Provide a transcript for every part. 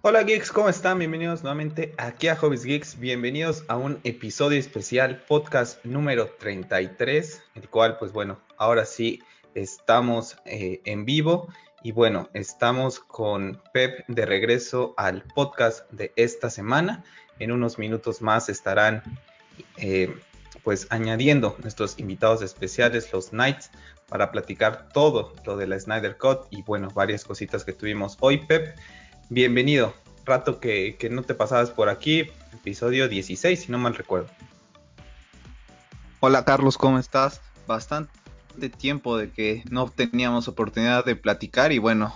Hola geeks, ¿cómo están? Bienvenidos nuevamente aquí a Hobbies Geeks. Bienvenidos a un episodio especial, podcast número 33, el cual, pues bueno, ahora sí estamos eh, en vivo y bueno, estamos con Pep de regreso al podcast de esta semana. En unos minutos más estarán eh, pues añadiendo nuestros invitados especiales, los Knights, para platicar todo lo de la Snyder Cut y bueno, varias cositas que tuvimos hoy, Pep. Bienvenido, rato que, que no te pasabas por aquí, episodio 16, si no mal recuerdo. Hola Carlos, ¿cómo estás? Bastante tiempo de que no teníamos oportunidad de platicar y bueno,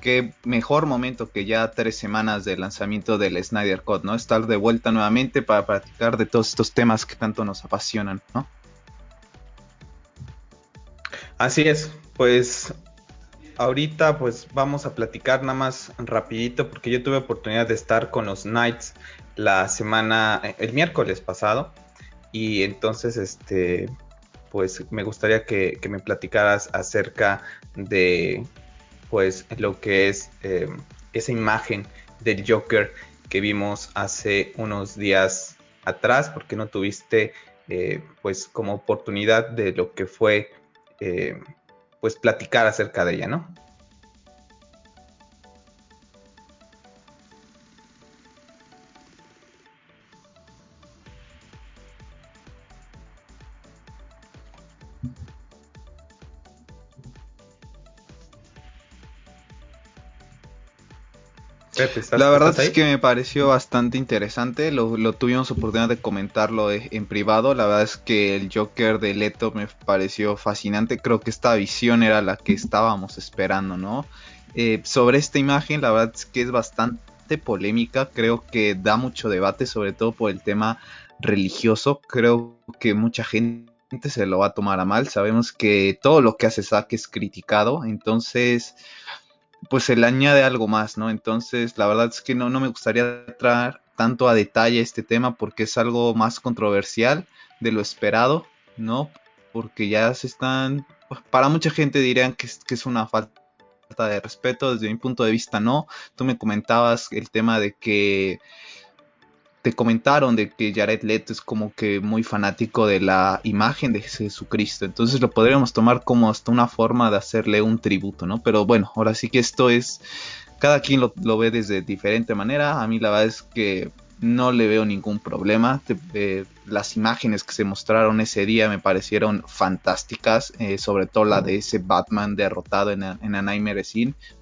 qué mejor momento que ya tres semanas de lanzamiento del Snyder Cut, ¿no? Estar de vuelta nuevamente para platicar de todos estos temas que tanto nos apasionan, ¿no? Así es, pues ahorita pues vamos a platicar nada más rapidito porque yo tuve oportunidad de estar con los Knights la semana, el miércoles pasado y entonces este pues me gustaría que, me platicaras acerca de pues lo que es eh, esa imagen del Joker que vimos hace unos días atrás, porque no tuviste eh, pues como oportunidad de lo que fue eh, pues platicar acerca de ella, ¿no? La verdad es que me pareció bastante interesante. Lo, tuvimos oportunidad de comentarlo en privado. La verdad es que el Joker de Leto me pareció fascinante. Creo que esta visión era la que estábamos esperando, ¿no? Eh, sobre esta imagen, la verdad es que es bastante polémica. Creo que da mucho debate, sobre todo por el tema religioso. Creo que mucha gente se lo va a tomar a mal. Sabemos que todo lo que hace Zack es criticado. Entonces pues se le añade algo más, ¿no? Entonces, la verdad es que no, no me gustaría entrar tanto a detalle este tema porque es algo más controversial de lo esperado, ¿no? Porque ya se están, para mucha gente dirían que es, que es una falta de respeto, desde mi punto de vista no. Tú me comentabas el tema de que te comentaron de que Jared Leto es como que muy fanático de la imagen de Jesucristo. Entonces lo podríamos tomar como hasta una forma de hacerle un tributo, ¿no? Pero bueno, ahora sí que esto es. Cada quien lo, ve desde diferente manera. A mí la verdad es que no le veo ningún problema. las imágenes que se mostraron ese día me parecieron fantásticas, eh, sobre todo la de ese Batman derrotado en, en Anime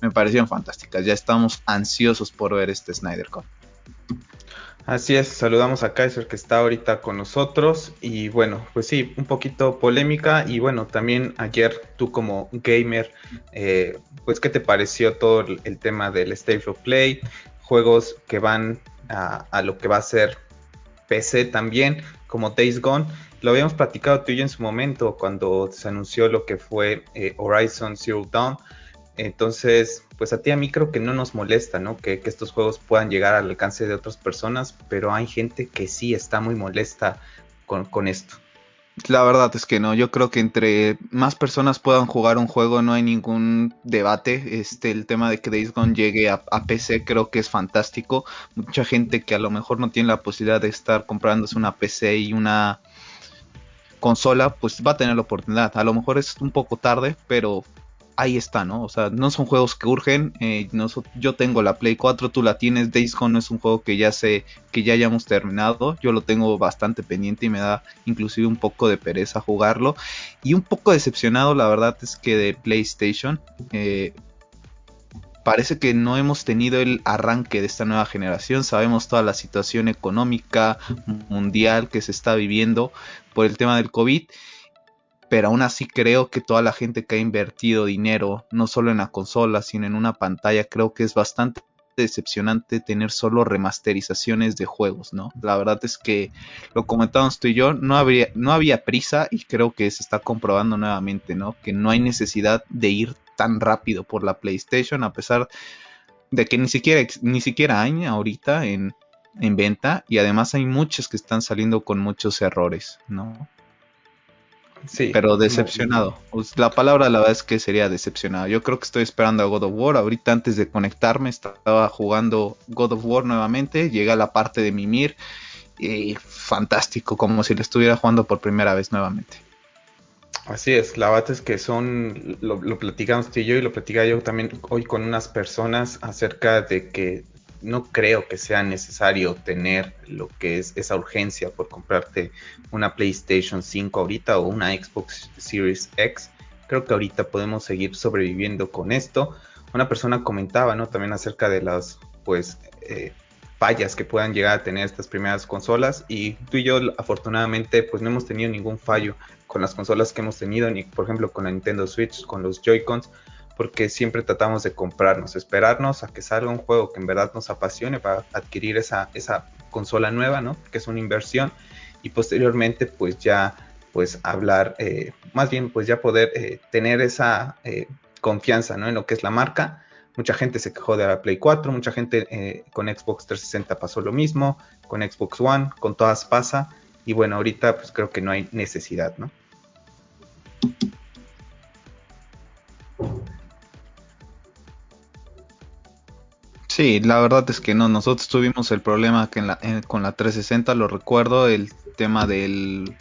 me parecieron fantásticas. Ya estamos ansiosos por ver este Snyder Cut. Así es, saludamos a Kaiser que está ahorita con nosotros y bueno, pues sí, un poquito polémica y bueno, también ayer tú como gamer, eh, pues qué te pareció todo el, tema del State of Play, juegos que van a, lo que va a ser PC también, como Days Gone, lo habíamos platicado tú y yo en su momento cuando se anunció lo que fue eh, Horizon Zero Dawn, entonces, pues a ti a mí creo que no nos molesta, ¿no? Que, estos juegos puedan llegar al alcance de otras personas, pero hay gente que sí está muy molesta con, esto. La verdad es que no, yo creo que entre más personas puedan jugar un juego no hay ningún debate. Este, el tema de que Days Gone llegue a, PC creo que es fantástico. Mucha gente que a lo mejor no tiene la posibilidad de estar comprándose una PC y una consola, pues va a tener la oportunidad. A lo mejor es un poco tarde, pero ahí está, ¿no? O sea, no son juegos que urgen. Eh, yo tengo la Play 4, tú la tienes. Days Gone es un juego que ya sé que ya hayamos terminado. Yo lo tengo bastante pendiente y me da inclusive un poco de pereza jugarlo. Y un poco decepcionado, la verdad es que de PlayStation. Eh, parece que no hemos tenido el arranque de esta nueva generación. Sabemos toda la situación económica mundial que se está viviendo por el tema del COVID pero aún así creo que toda la gente que ha invertido dinero, no solo en la consola, sino en una pantalla, creo que es bastante decepcionante tener solo remasterizaciones de juegos, ¿no? La verdad es que lo comentamos tú y yo, no había, no había prisa y creo que se está comprobando nuevamente, ¿no? Que no hay necesidad de ir tan rápido por la PlayStation, a pesar de que ni siquiera, ni siquiera hay ahorita en, en venta y además hay muchos que están saliendo con muchos errores, ¿no? Sí. Pero decepcionado. Pues, la palabra la verdad es que sería decepcionado. Yo creo que estoy esperando a God of War. Ahorita antes de conectarme estaba jugando God of War nuevamente. Llega la parte de Mimir. Y fantástico, como si lo estuviera jugando por primera vez nuevamente. Así es, la verdad es que son, lo, lo platicamos tú y yo y lo platicaba yo también hoy con unas personas acerca de que no creo que sea necesario tener lo que es esa urgencia por comprarte una PlayStation 5 ahorita o una Xbox Series X. Creo que ahorita podemos seguir sobreviviendo con esto. Una persona comentaba, ¿no? También acerca de las, pues, eh, fallas que puedan llegar a tener estas primeras consolas y tú y yo afortunadamente pues no hemos tenido ningún fallo con las consolas que hemos tenido ni por ejemplo con la Nintendo Switch con los Joy-Cons porque siempre tratamos de comprarnos, esperarnos a que salga un juego que en verdad nos apasione para adquirir esa, consola nueva, ¿no? Que es una inversión y posteriormente pues ya pues hablar, eh, más bien pues ya poder eh, tener esa eh, confianza, ¿no? En lo que es la marca. Mucha gente se quejó de la Play 4, mucha gente con Xbox 360 pasó lo mismo, con Xbox One, con todas pasa y bueno, ahorita pues creo que no hay necesidad, ¿no? Sí, la verdad es que no. Nosotros tuvimos el problema que con la 360, lo recuerdo, el tema del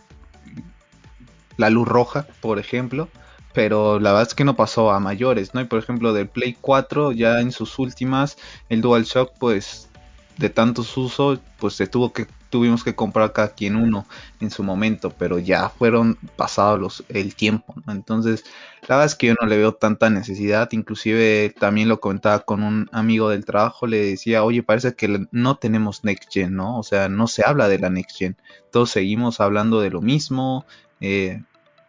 la luz roja, por ejemplo. Pero la verdad es que no pasó a mayores, ¿no? Y por ejemplo, del Play 4, ya en sus últimas, el DualShock, pues de tantos usos, pues se tuvo que tuvimos que comprar cada quien uno en su momento, pero ya fueron pasados los, el tiempo, Entonces, la verdad es que yo no le veo tanta necesidad, inclusive también lo comentaba con un amigo del trabajo, le decía, oye, parece que no tenemos Next Gen, ¿no? O sea, no se habla de la Next Gen, todos seguimos hablando de lo mismo, eh,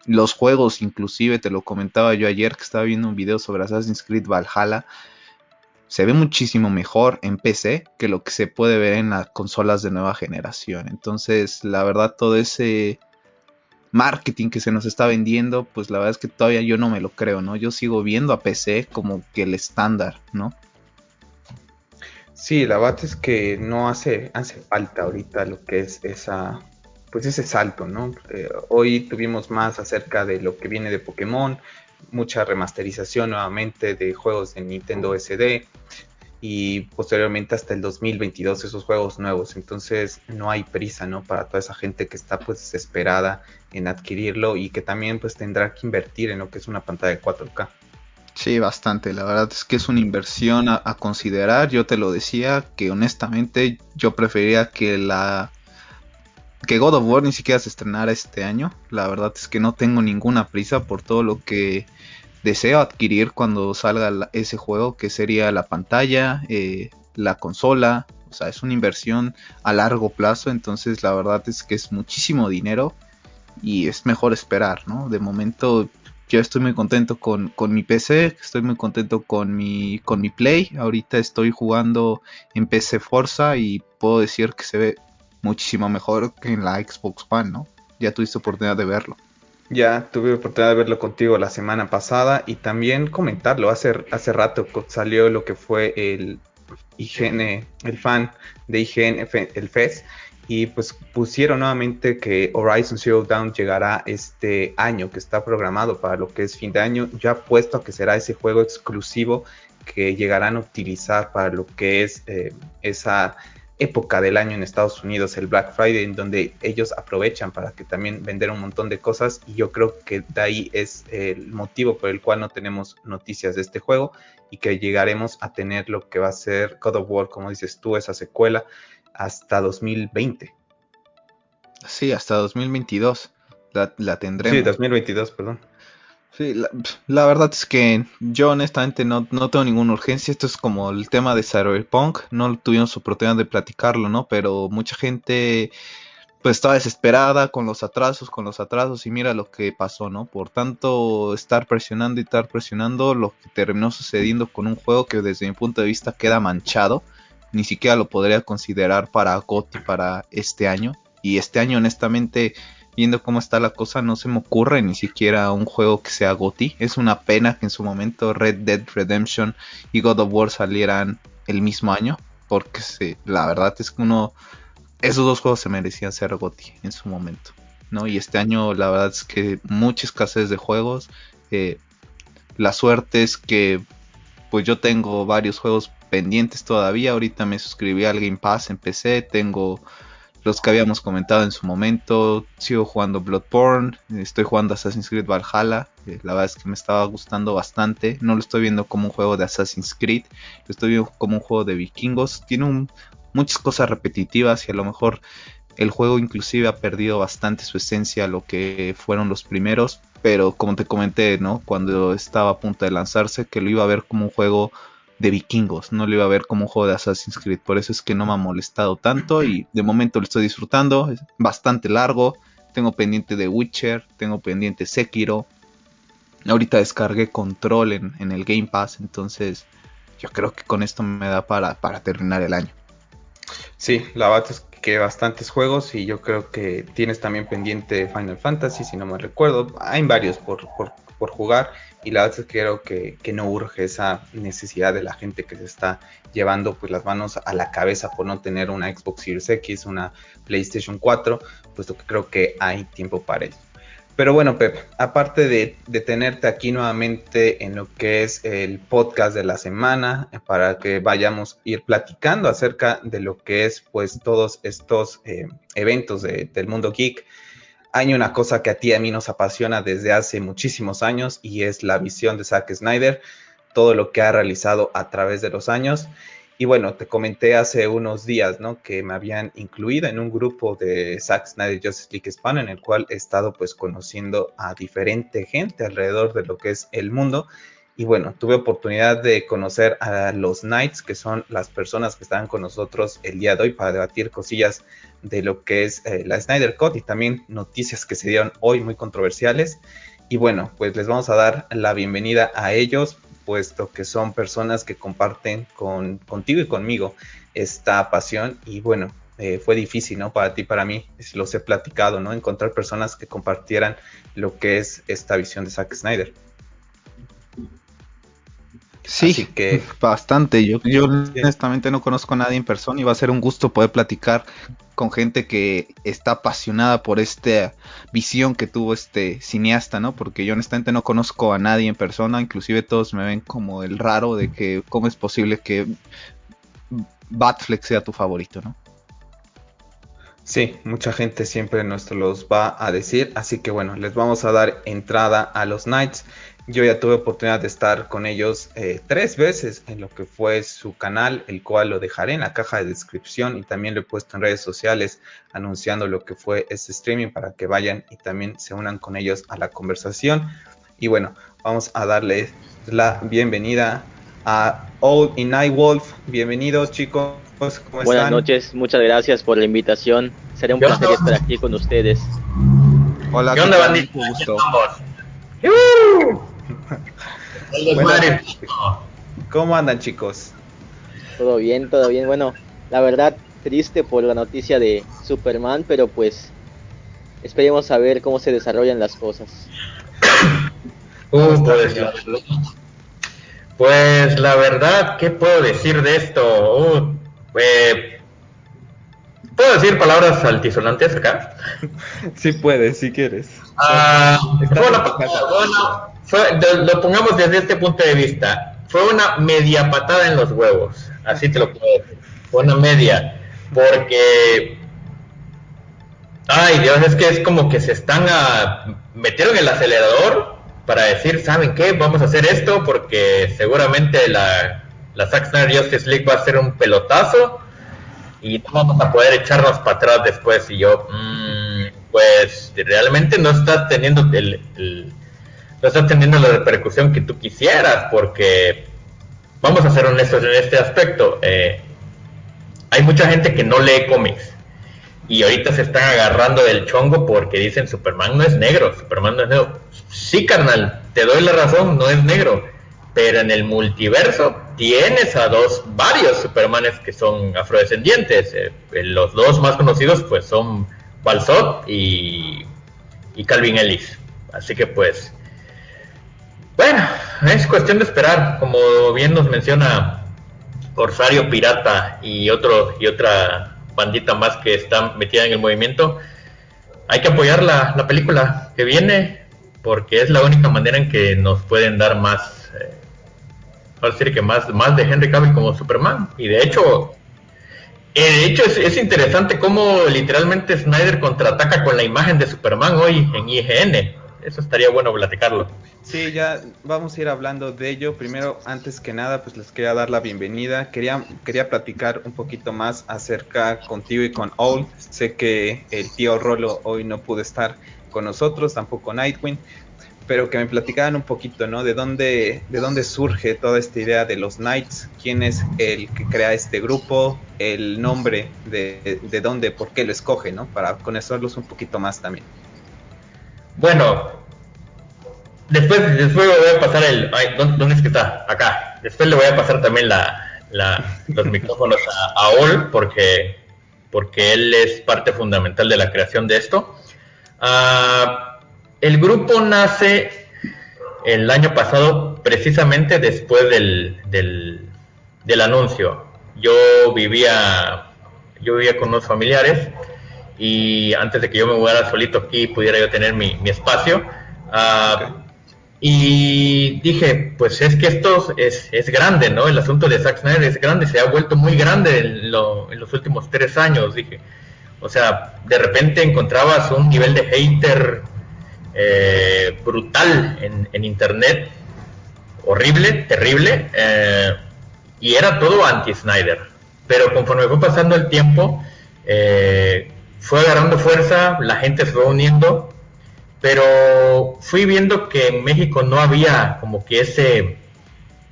los juegos inclusive, te lo comentaba yo ayer que estaba viendo un video sobre Assassin's Creed Valhalla, se ve muchísimo mejor en PC que lo que se puede ver en las consolas de nueva generación. Entonces, la verdad, todo ese marketing que se nos está vendiendo, pues la verdad es que todavía yo no me lo creo, ¿no? Yo sigo viendo a PC como que el estándar, ¿no? Sí, la verdad es que no hace, hace falta ahorita lo que es esa, pues ese salto, ¿no? Eh, hoy tuvimos más acerca de lo que viene de Pokémon, mucha remasterización nuevamente de juegos de Nintendo SD y posteriormente hasta el 2022 esos juegos nuevos. Entonces no hay prisa, ¿no? Para toda esa gente que está pues desesperada en adquirirlo y que también pues tendrá que invertir en lo que es una pantalla de 4K. Sí, bastante. La verdad es que es una inversión a, a considerar. Yo te lo decía que honestamente yo prefería que la que God of War ni siquiera se estrenara este año. La verdad es que no tengo ninguna prisa por todo lo que deseo adquirir cuando salga ese juego, que sería la pantalla, eh, la consola. O sea, es una inversión a largo plazo, entonces la verdad es que es muchísimo dinero y es mejor esperar, ¿no? De momento yo estoy muy contento con, con, mi PC, estoy muy contento con mi, con mi Play. Ahorita estoy jugando en PC Forza y puedo decir que se ve muchísimo mejor que en la Xbox One, ¿no? Ya tuviste oportunidad de verlo. Ya tuve oportunidad de verlo contigo la semana pasada y también comentarlo. Hace, hace rato salió lo que fue el IGN, el fan de IGN, el FES, y pues pusieron nuevamente que Horizon Zero Dawn llegará este año, que está programado para lo que es fin de año, ya puesto a que será ese juego exclusivo que llegarán a utilizar para lo que es eh, esa época del año en Estados Unidos, el Black Friday, en donde ellos aprovechan para que también vender un montón de cosas y yo creo que de ahí es el motivo por el cual no tenemos noticias de este juego y que llegaremos a tener lo que va a ser God of War, como dices tú, esa secuela, hasta 2020. Sí, hasta 2022 la, la tendremos. Sí, 2022, perdón. Sí, la, verdad es que yo honestamente no, no, tengo ninguna urgencia. Esto es como el tema de Cyberpunk. No tuvimos oportunidad de platicarlo, ¿no? Pero mucha gente pues estaba desesperada con los atrasos, con los atrasos y mira lo que pasó, ¿no? Por tanto, estar presionando y estar presionando, lo que terminó sucediendo con un juego que desde mi punto de vista queda manchado. Ni siquiera lo podría considerar para GOTY para este año. Y este año honestamente viendo cómo está la cosa, no se me ocurre ni siquiera un juego que sea GOTI. Es una pena que en su momento Red Dead Redemption y God of War salieran el mismo año, porque la verdad es que uno, esos dos juegos se merecían ser GOTI en su momento. ¿no? Y este año la verdad es que mucha escasez de juegos. Eh, la suerte es que pues yo tengo varios juegos pendientes todavía. Ahorita me suscribí al Game Pass en PC. Tengo los que habíamos comentado en su momento. Sigo jugando Bloodborne. Estoy jugando Assassin's Creed Valhalla. Eh, la verdad es que me estaba gustando bastante. No lo estoy viendo como un juego de Assassin's Creed. Lo estoy viendo como un juego de vikingos. Tiene muchas cosas repetitivas y a lo mejor el juego inclusive ha perdido bastante su esencia, lo que fueron los primeros, pero como te comenté, ¿no? Cuando estaba a punto de lanzarse, que lo iba a ver como un juego de vikingos, no lo iba a ver como un juego de Assassin's Creed, por eso es que no me ha molestado tanto y de momento lo estoy disfrutando, es bastante largo, tengo pendiente de Witcher, tengo pendiente Sekiro, ahorita descargué Control en, el Game Pass, entonces yo creo que con esto me da para, para terminar el año. Sí, la verdad es que bastantes juegos y yo creo que tienes también pendiente Final Fantasy, si no me recuerdo. Hay varios por, jugar y la verdad es que creo que, que, no urge esa necesidad de la gente que se está llevando pues las manos a la cabeza por no tener una Xbox Series X, una PlayStation 4, puesto que creo que hay tiempo para ello. Pero bueno, Pep, aparte de, tenerte aquí nuevamente en lo que es el podcast de la semana, eh, para que vayamos a ir platicando acerca de lo que es pues todos estos eh, eventos del mundo geek, hay una cosa que a ti y a mí nos apasiona desde hace muchísimos años y es la visión de Zack Snyder, todo lo que ha realizado a través de los años. Y bueno, te comenté hace unos días, ¿no? Que me habían incluido en un grupo de Zack Snyder Justice League Spawn, en el cual he estado pues conociendo a diferente gente alrededor de lo que es el mundo. Y bueno, tuve oportunidad de conocer a los Knights, que son las personas que están con nosotros el día de hoy para debatir cosillas de lo que es eh, la Snyder Cut y también noticias que se dieron hoy muy controversiales. Y bueno, pues les vamos a dar la bienvenida a ellos puesto que son personas que comparten con, contigo y conmigo esta pasión y bueno, eh, fue difícil, ¿no? Para ti, para mí, los he platicado, ¿no? Encontrar personas que compartieran lo que es esta visión de Zack Snyder. Sí, que bastante. Yo, yo honestamente no conozco a nadie en persona y va a ser un gusto poder platicar con gente que está apasionada por esta visión que tuvo este cineasta, ¿no? Porque yo honestamente no conozco a nadie en persona, inclusive todos me ven como el raro de que cómo es posible que Batflex sea tu favorito, ¿no? Sí, mucha gente siempre nos los va a decir, así que bueno, les vamos a dar entrada a los Knights. Yo ya tuve oportunidad de estar con ellos eh, tres veces en lo que fue su canal, el cual lo dejaré en la caja de descripción y también lo he puesto en redes sociales anunciando lo que fue este streaming para que vayan y también se unan con ellos a la conversación. Y bueno, vamos a darle la bienvenida a Old y Night Wolf. Bienvenidos chicos. ¿Cómo Buenas noches, muchas gracias por la invitación. Será un placer estar aquí con ustedes. Hola, ¿qué onda, bandito? Gusto. ¿Cómo andan chicos? Todo bien, todo bien. Bueno, la verdad, triste por la noticia de Superman, pero pues esperemos a ver cómo se desarrollan las cosas. Uh, pues, pues, la verdad, ¿qué puedo decir de esto? Uh, eh, ¿Puedo decir palabras altisonantes acá? sí puedes, si quieres. Ah, lo pongamos desde este punto de vista. Fue una media patada en los huevos, así te lo puedo decir. Fue una media, porque Ay, Dios, es que es como que se están a... metieron el acelerador para decir, ¿saben qué? Vamos a hacer esto porque seguramente la, la Zack Snyder Justice League va a ser un pelotazo y vamos a poder echarnos para atrás después. Y yo, mmm, pues realmente no estás teniendo el, no estás teniendo la repercusión que tú quisieras, porque vamos a ser honestos en este aspecto. Eh, hay mucha gente que no lee cómics y ahorita se están agarrando del chongo porque dicen Superman no es negro, Superman no es negro. Sí, carnal, te doy la razón, no es negro, pero en el multiverso tienes a dos, varios Supermanes que son afrodescendientes. Eh, los dos más conocidos pues son Balzot y, Calvin Ellis. Así que pues, bueno, es cuestión de esperar. Como bien nos menciona Corsario Pirata y otro y otra bandita más que está metida en el movimiento. hay que apoyar la, la, película que viene porque es la única manera en que nos pueden dar más, eh, decir que más, más de Henry Cavill como Superman. Y de hecho, eh, de hecho es, es, interesante cómo literalmente Snyder contraataca con la imagen de Superman hoy en IGN. Eso estaría bueno platicarlo. Sí, ya vamos a ir hablando de ello. Primero, antes que nada, pues les quería dar la bienvenida. Quería, quería platicar un poquito más acerca contigo y con Owl. Sé que el tío Rolo hoy no pudo estar con nosotros, tampoco Nightwing, pero que me platicaran un poquito, ¿no? De dónde, de dónde surge toda esta idea de los Knights, quién es el que crea este grupo, el nombre de, de dónde, por qué lo escoge, ¿no? Para conocerlos un poquito más también. Bueno, Después, después voy a pasar el. ¿dónde, es que está? Acá. Después le voy a pasar también la, los micrófonos a, a porque, porque él es parte fundamental de la creación de esto. Ah, el grupo nace el año pasado precisamente después del, del, del, anuncio. Yo vivía, yo vivía con unos familiares y antes de que yo me mudara solito aquí pudiera yo tener mi, mi espacio. Uh, y dije, pues es que esto es, es, grande, ¿no? El asunto de Zack Snyder es grande, se ha vuelto muy grande en, los últimos tres años, dije. O sea, de repente encontrabas un nivel de hater eh, brutal en, internet, horrible, terrible, eh, y era todo anti-Snyder. Pero conforme fue pasando el tiempo, eh, fue agarrando fuerza, la gente se fue uniendo pero fui viendo que en México no había como que ese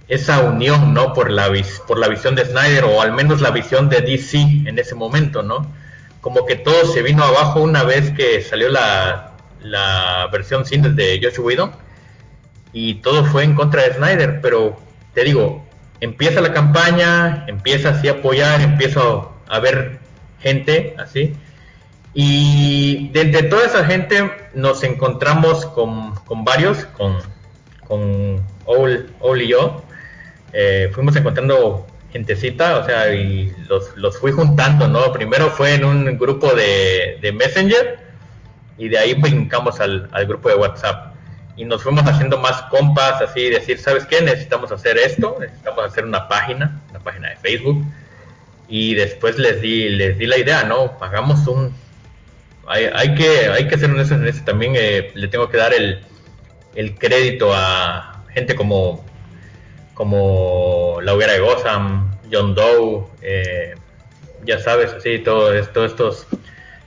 esa unión, ¿no? Por la, por la visión de Snyder o al menos la visión de DC en ese momento, ¿no? Como que todo se vino abajo una vez que salió la, la versión cine de Josh Whedon y todo fue en contra de Snyder, pero te digo, empieza la campaña, empieza así a apoyar, empiezo a ver gente así y de, entre toda esa gente nos encontramos con, con varios, con, con Ol, y yo. Eh, fuimos encontrando gentecita, o sea, y los, los fui juntando, ¿no? Primero fue en un grupo de, de Messenger y de ahí brincamos al, al, grupo de WhatsApp. Y nos fuimos haciendo más compas, así, decir, ¿sabes qué? Necesitamos hacer esto, necesitamos hacer una página, una página de Facebook. Y después les di, les di la idea, ¿no? Hagamos un, hay, que, hay que ser honestos en eso. También eh, le tengo que dar el, el, crédito a gente como, como La Hoguera de Gotham, John Doe, eh, ya sabes, así, todos estos,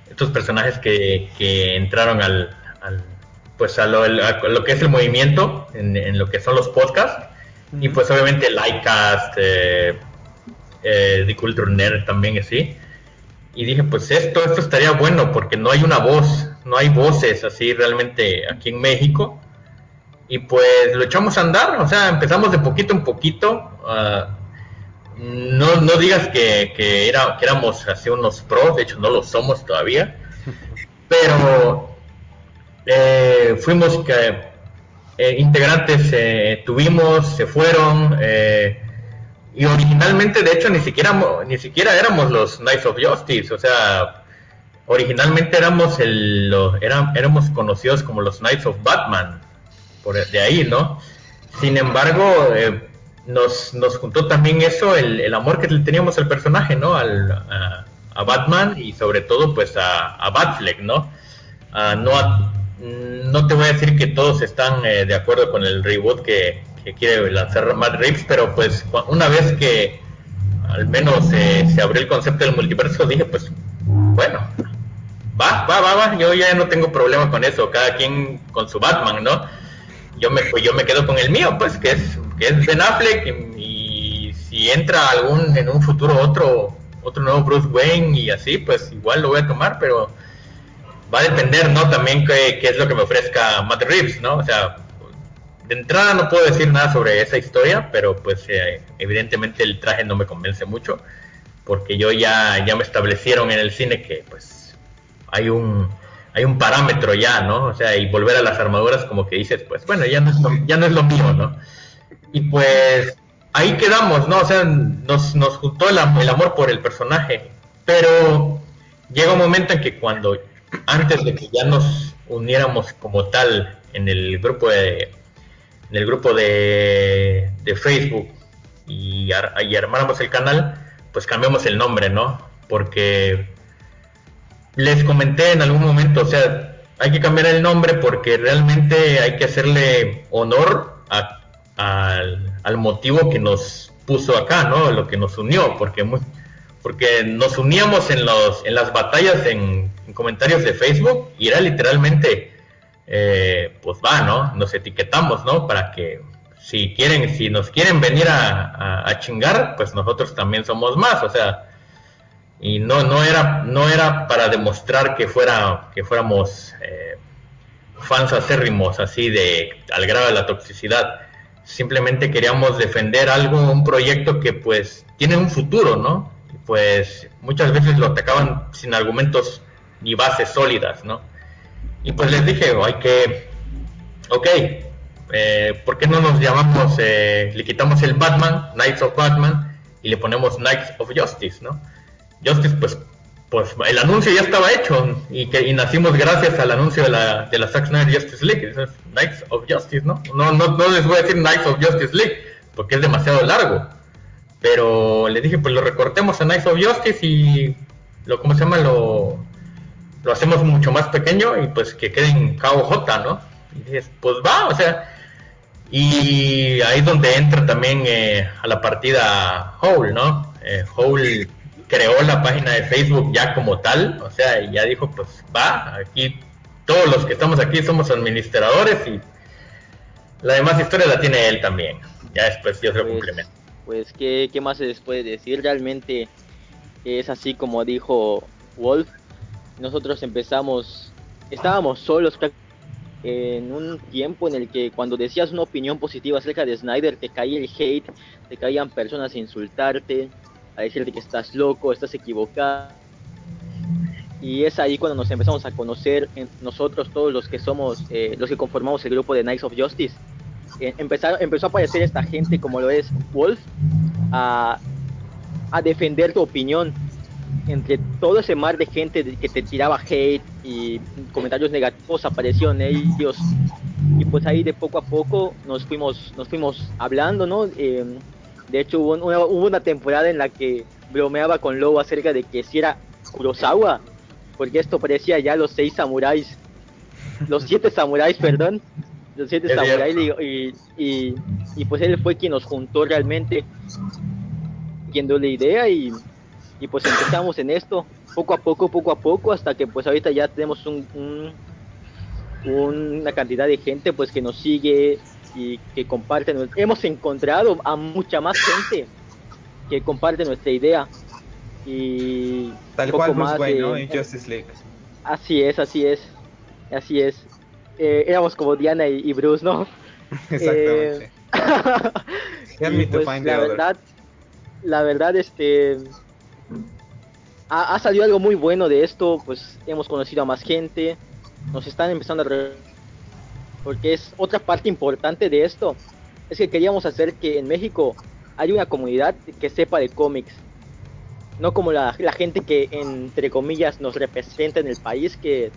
estos personajes que, que entraron al, pues a lo, lo, que es el movimiento, en, lo que son los podcasts, y pues obviamente Livecast, eh, eh, The Culture Nerd también así y dije, pues esto, esto estaría bueno porque no hay una voz, no hay voces así realmente aquí en México. Y pues lo echamos a andar, o sea, empezamos de poquito en poquito. Uh, no, no digas que, que, era, que éramos así unos pros, de hecho no lo somos todavía, pero eh, fuimos que eh, integrantes eh, tuvimos, se fueron, eh, y originalmente, de hecho, ni siquiera, ni siquiera éramos los Knights of Justice, o sea, originalmente éramos el, éramos conocidos como los Knights of Batman, por de ahí, ¿no? Sin embargo, eh, nos, nos juntó también eso, el, el, amor que teníamos al personaje, ¿no? Al, a, Batman y sobre todo, pues a, Batfleck, ¿no? no, no te voy a decir que todos están eh, de acuerdo con el reboot que, que quiere lanzar Matt Reeves, pero pues una vez que al menos se abrió el concepto del multiverso, dije pues bueno, va, va, va, va, yo ya no tengo problema con eso, cada quien con su Batman, ¿no? Yo me, pues, yo me quedo con el mío, pues que es, que es Ben Affleck y, si entra algún en un futuro otro otro nuevo Bruce Wayne y así, pues igual lo voy a tomar, pero va a depender, ¿no? También qué, qué es lo que me ofrezca Matt Reeves, ¿no? O sea, de entrada no puedo decir nada sobre esa historia, pero pues eh, evidentemente el traje no me convence mucho, porque yo ya, ya me establecieron en el cine que pues hay un, hay un parámetro ya, ¿no? O sea, y volver a las armaduras como que dices, pues bueno, ya no es lo, ya no es lo mío, ¿no? Y pues ahí quedamos, ¿no? O sea, nos, nos juntó el, el amor por el personaje, pero llega un momento en que cuando antes de que ya nos uniéramos como tal en el grupo de, en el grupo de, de Facebook y, y armáramos el canal, pues cambiamos el nombre, ¿no? Porque les comenté en algún momento, o sea, hay que cambiar el nombre porque realmente hay que hacerle honor al, motivo que nos puso acá, ¿no? Lo que nos unió, porque porque nos uníamos en los en las batallas en, comentarios de Facebook y era literalmente eh, pues va, ¿no? Nos etiquetamos, ¿no? Para que si quieren, si nos quieren venir a, chingar, pues nosotros también somos más, o sea, y no, no era, no era para demostrar que fuera, que fuéramos eh, fans acérrimos así de al grado de la toxicidad. Simplemente queríamos defender algo, un proyecto que pues tiene un futuro, ¿no? pues muchas veces lo atacaban sin argumentos ni bases sólidas, ¿no? Y pues les dije, hay que, ok, eh, ¿por qué no nos llamamos, eh, le quitamos el Batman, Knights of Batman, y le ponemos Knights of Justice, ¿no? Justice, pues, pues el anuncio ya estaba hecho y que y nacimos gracias al anuncio de la, de la Zack Snyder Justice League, es Knights of Justice, ¿no? No, ¿no? no les voy a decir Knights of Justice League, porque es demasiado largo. Pero le dije, pues lo recortemos a Knights of Justice y lo, ¿cómo se llama? Lo, lo hacemos mucho más pequeño y pues que quede en KOJ, ¿no? Y dije, pues va, o sea, y ahí es donde entra también eh, a la partida Hole, ¿no? Eh, Hole creó la página de Facebook ya como tal, o sea, ya dijo, pues va, aquí todos los que estamos aquí somos administradores y la demás historia la tiene él también. Ya después yo se lo pues, complemento. Pues, ¿qué, ¿qué más se les puede decir? Realmente es así como dijo Wolf. Nosotros empezamos, estábamos solos en un tiempo en el que cuando decías una opinión positiva acerca de Snyder te caía el hate, te caían personas a insultarte, a decirte que estás loco, estás equivocado. Y es ahí cuando nos empezamos a conocer nosotros todos los que somos, eh, los que conformamos el grupo de Knights of Justice. Eh, empezaron, empezó a aparecer esta gente como lo es Wolf a, a defender tu opinión entre todo ese mar de gente que te tiraba hate y comentarios negativos aparecieron ellos. Y pues ahí de poco a poco nos fuimos nos fuimos hablando no em, de hecho hubo una, hubo una, temporada en la que bromeaba con Lobo acerca de que si era Kurosawa porque esto parecía ya los seis samuráis los siete samuráis perdón los siete samuráis y, y, y, pues él fue quien nos juntó realmente viendo la idea y y pues empezamos en esto poco a poco, poco a poco, hasta que pues ahorita ya tenemos un, una cantidad de gente pues que nos sigue y que comparte. Hemos encontrado a mucha más gente que comparte nuestra idea y tal cual Bruce Wayne, ¿no? En Justice League. Así es, así es, así es. Eh, éramos como Diana y, Bruce, ¿no? Exactamente. Eh, pues, la verdad, la verdad, este, ha, salido algo muy bueno de esto, pues hemos conocido a más gente, nos están empezando a... Porque es otra parte importante de esto, es que queríamos hacer que en México haya una comunidad que sepa de cómics. No como la, la gente que, entre comillas, nos representa en el país, que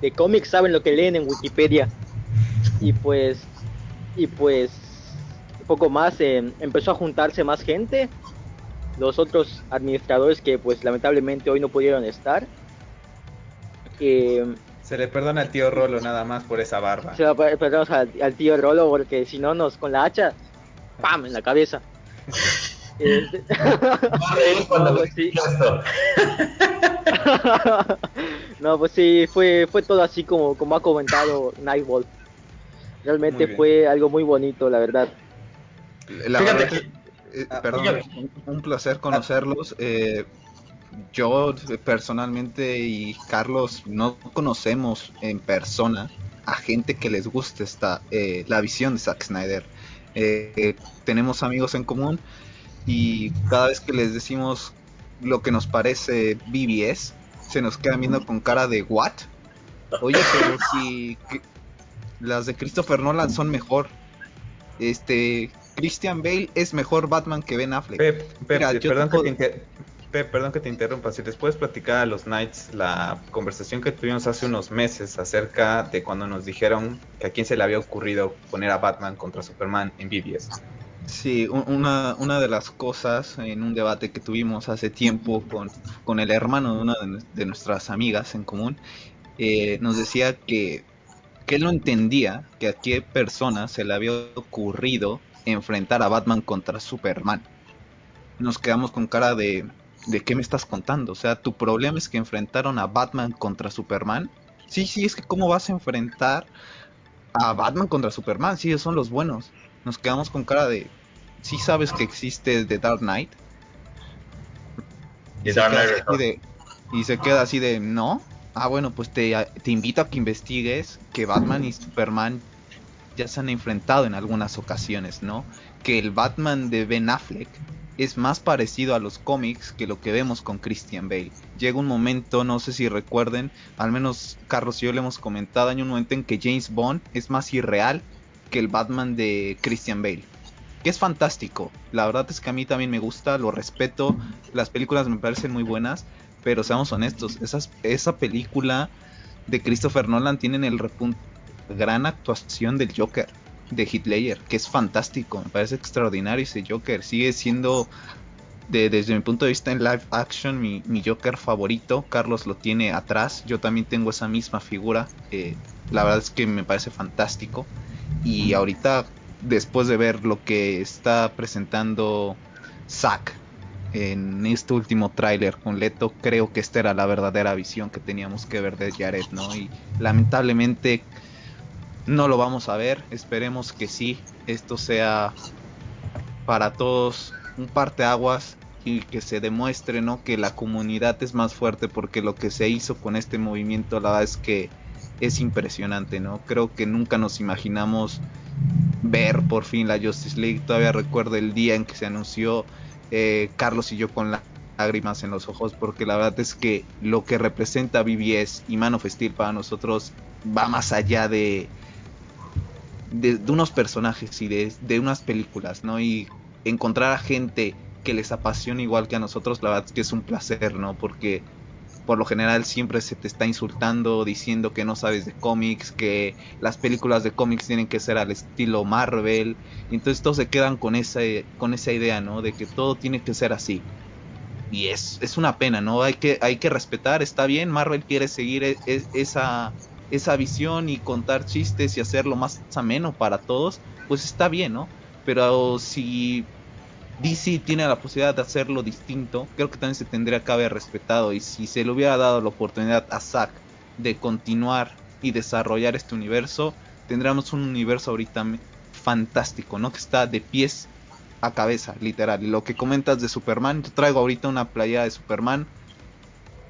de cómics saben lo que leen en Wikipedia. Y pues, y pues, poco más, eh, empezó a juntarse más gente los otros administradores que pues lamentablemente hoy no pudieron estar. se le perdona al tío Rolo nada más por esa barba. Se le perdona al, tío Rolo porque si no nos con la hacha, ¡pam! en la cabeza. no, pues sí. no, pues sí, fue, fue todo así como, como ha comentado Nightwolf. Realmente fue algo muy bonito, la verdad. La verdad eh, ah, perdón, un, placer conocerlos. Eh, yo personalmente y Carlos no conocemos en persona a gente que les guste esta, eh, la visión de Zack Snyder. tenemos amigos en común y cada vez que les decimos lo que nos parece BBS, se nos quedan viendo con cara de ¿what? Oye, pero si las de Christopher Nolan son mejor. Este, Christian Bale es mejor Batman que Ben Affleck. Pep, perdón, que te perdón que te interrumpa, si les puedes platicar a los Knights la conversación que tuvimos hace unos meses acerca de cuando nos dijeron que a quién se le había ocurrido poner a Batman contra Superman en BBS. Sí, una, una de las cosas en un debate que tuvimos hace tiempo con, con el hermano de una de, nuestras amigas en común, eh, nos decía que, que él no entendía que a qué persona se le había ocurrido enfrentar a Batman contra Superman. Nos quedamos con cara de, ¿de qué me estás contando? O sea, tu problema es que enfrentaron a Batman contra Superman. Sí, sí, es que cómo vas a enfrentar a Batman contra Superman, sí, son los buenos. Nos quedamos con cara de, ¿sí sabes que existe The Dark Knight? Y, Dark Knight. y se queda así de, no. Ah, bueno, pues te, te invito a que investigues que Batman y Superman ya se han enfrentado en algunas ocasiones, ¿no? Que el Batman de Ben Affleck es más parecido a los cómics que lo que vemos con Christian Bale. Llega un momento, no sé si recuerden, al menos Carlos y yo le hemos comentado, hay un momento en que James Bond es más irreal que el Batman de Christian Bale. Que es fantástico. La verdad es que a mí también me gusta, lo respeto. Las películas me parecen muy buenas. Pero seamos honestos, esa película de Christopher Nolan tiene el repunte gran actuación del Joker de Hitler, que es fantástico, me parece extraordinario ese Joker, sigue siendo desde mi punto de vista en live action mi, Joker favorito, Carlos lo tiene atrás, yo también tengo esa misma figura, la verdad es que me parece fantástico y ahorita después de ver lo que está presentando Zack en este último tráiler con Leto, creo que esta era la verdadera visión que teníamos que ver de Jared, ¿no? Y lamentablemente no lo vamos a ver, esperemos que sí, esto sea para todos un parteaguas y que se demuestre ¿no? que la comunidad es más fuerte porque lo que se hizo con este movimiento la verdad es que es impresionante, ¿no? Creo que nunca nos imaginamos ver por fin la Justice League. Todavía recuerdo el día en que se anunció eh, Carlos y yo con lágrimas en los ojos porque la verdad es que lo que representa BBS y Man of para nosotros va más allá de, de, unos personajes y de, unas películas, ¿no? Y encontrar a gente que les apasiona igual que a nosotros, la verdad es que es un placer, ¿no? Porque por lo general siempre se te está insultando, diciendo que no sabes de cómics, que las películas de cómics tienen que ser al estilo Marvel, y entonces todos se quedan con esa, con esa idea, ¿no? De que todo tiene que ser así. Y es, es una pena, ¿no? Hay que, hay que respetar, está bien, Marvel quiere seguir e, e, esa, esa visión y contar chistes y hacerlo más ameno para todos, pues está bien, ¿no? Pero si DC tiene la posibilidad de hacerlo distinto, creo que también se tendría que haber respetado. Y si se le hubiera dado la oportunidad a Zack de continuar y desarrollar este universo, tendríamos un universo ahorita fantástico, ¿no? Que está de pies a cabeza, literal. Y lo que comentas de Superman, yo traigo ahorita una playa de Superman.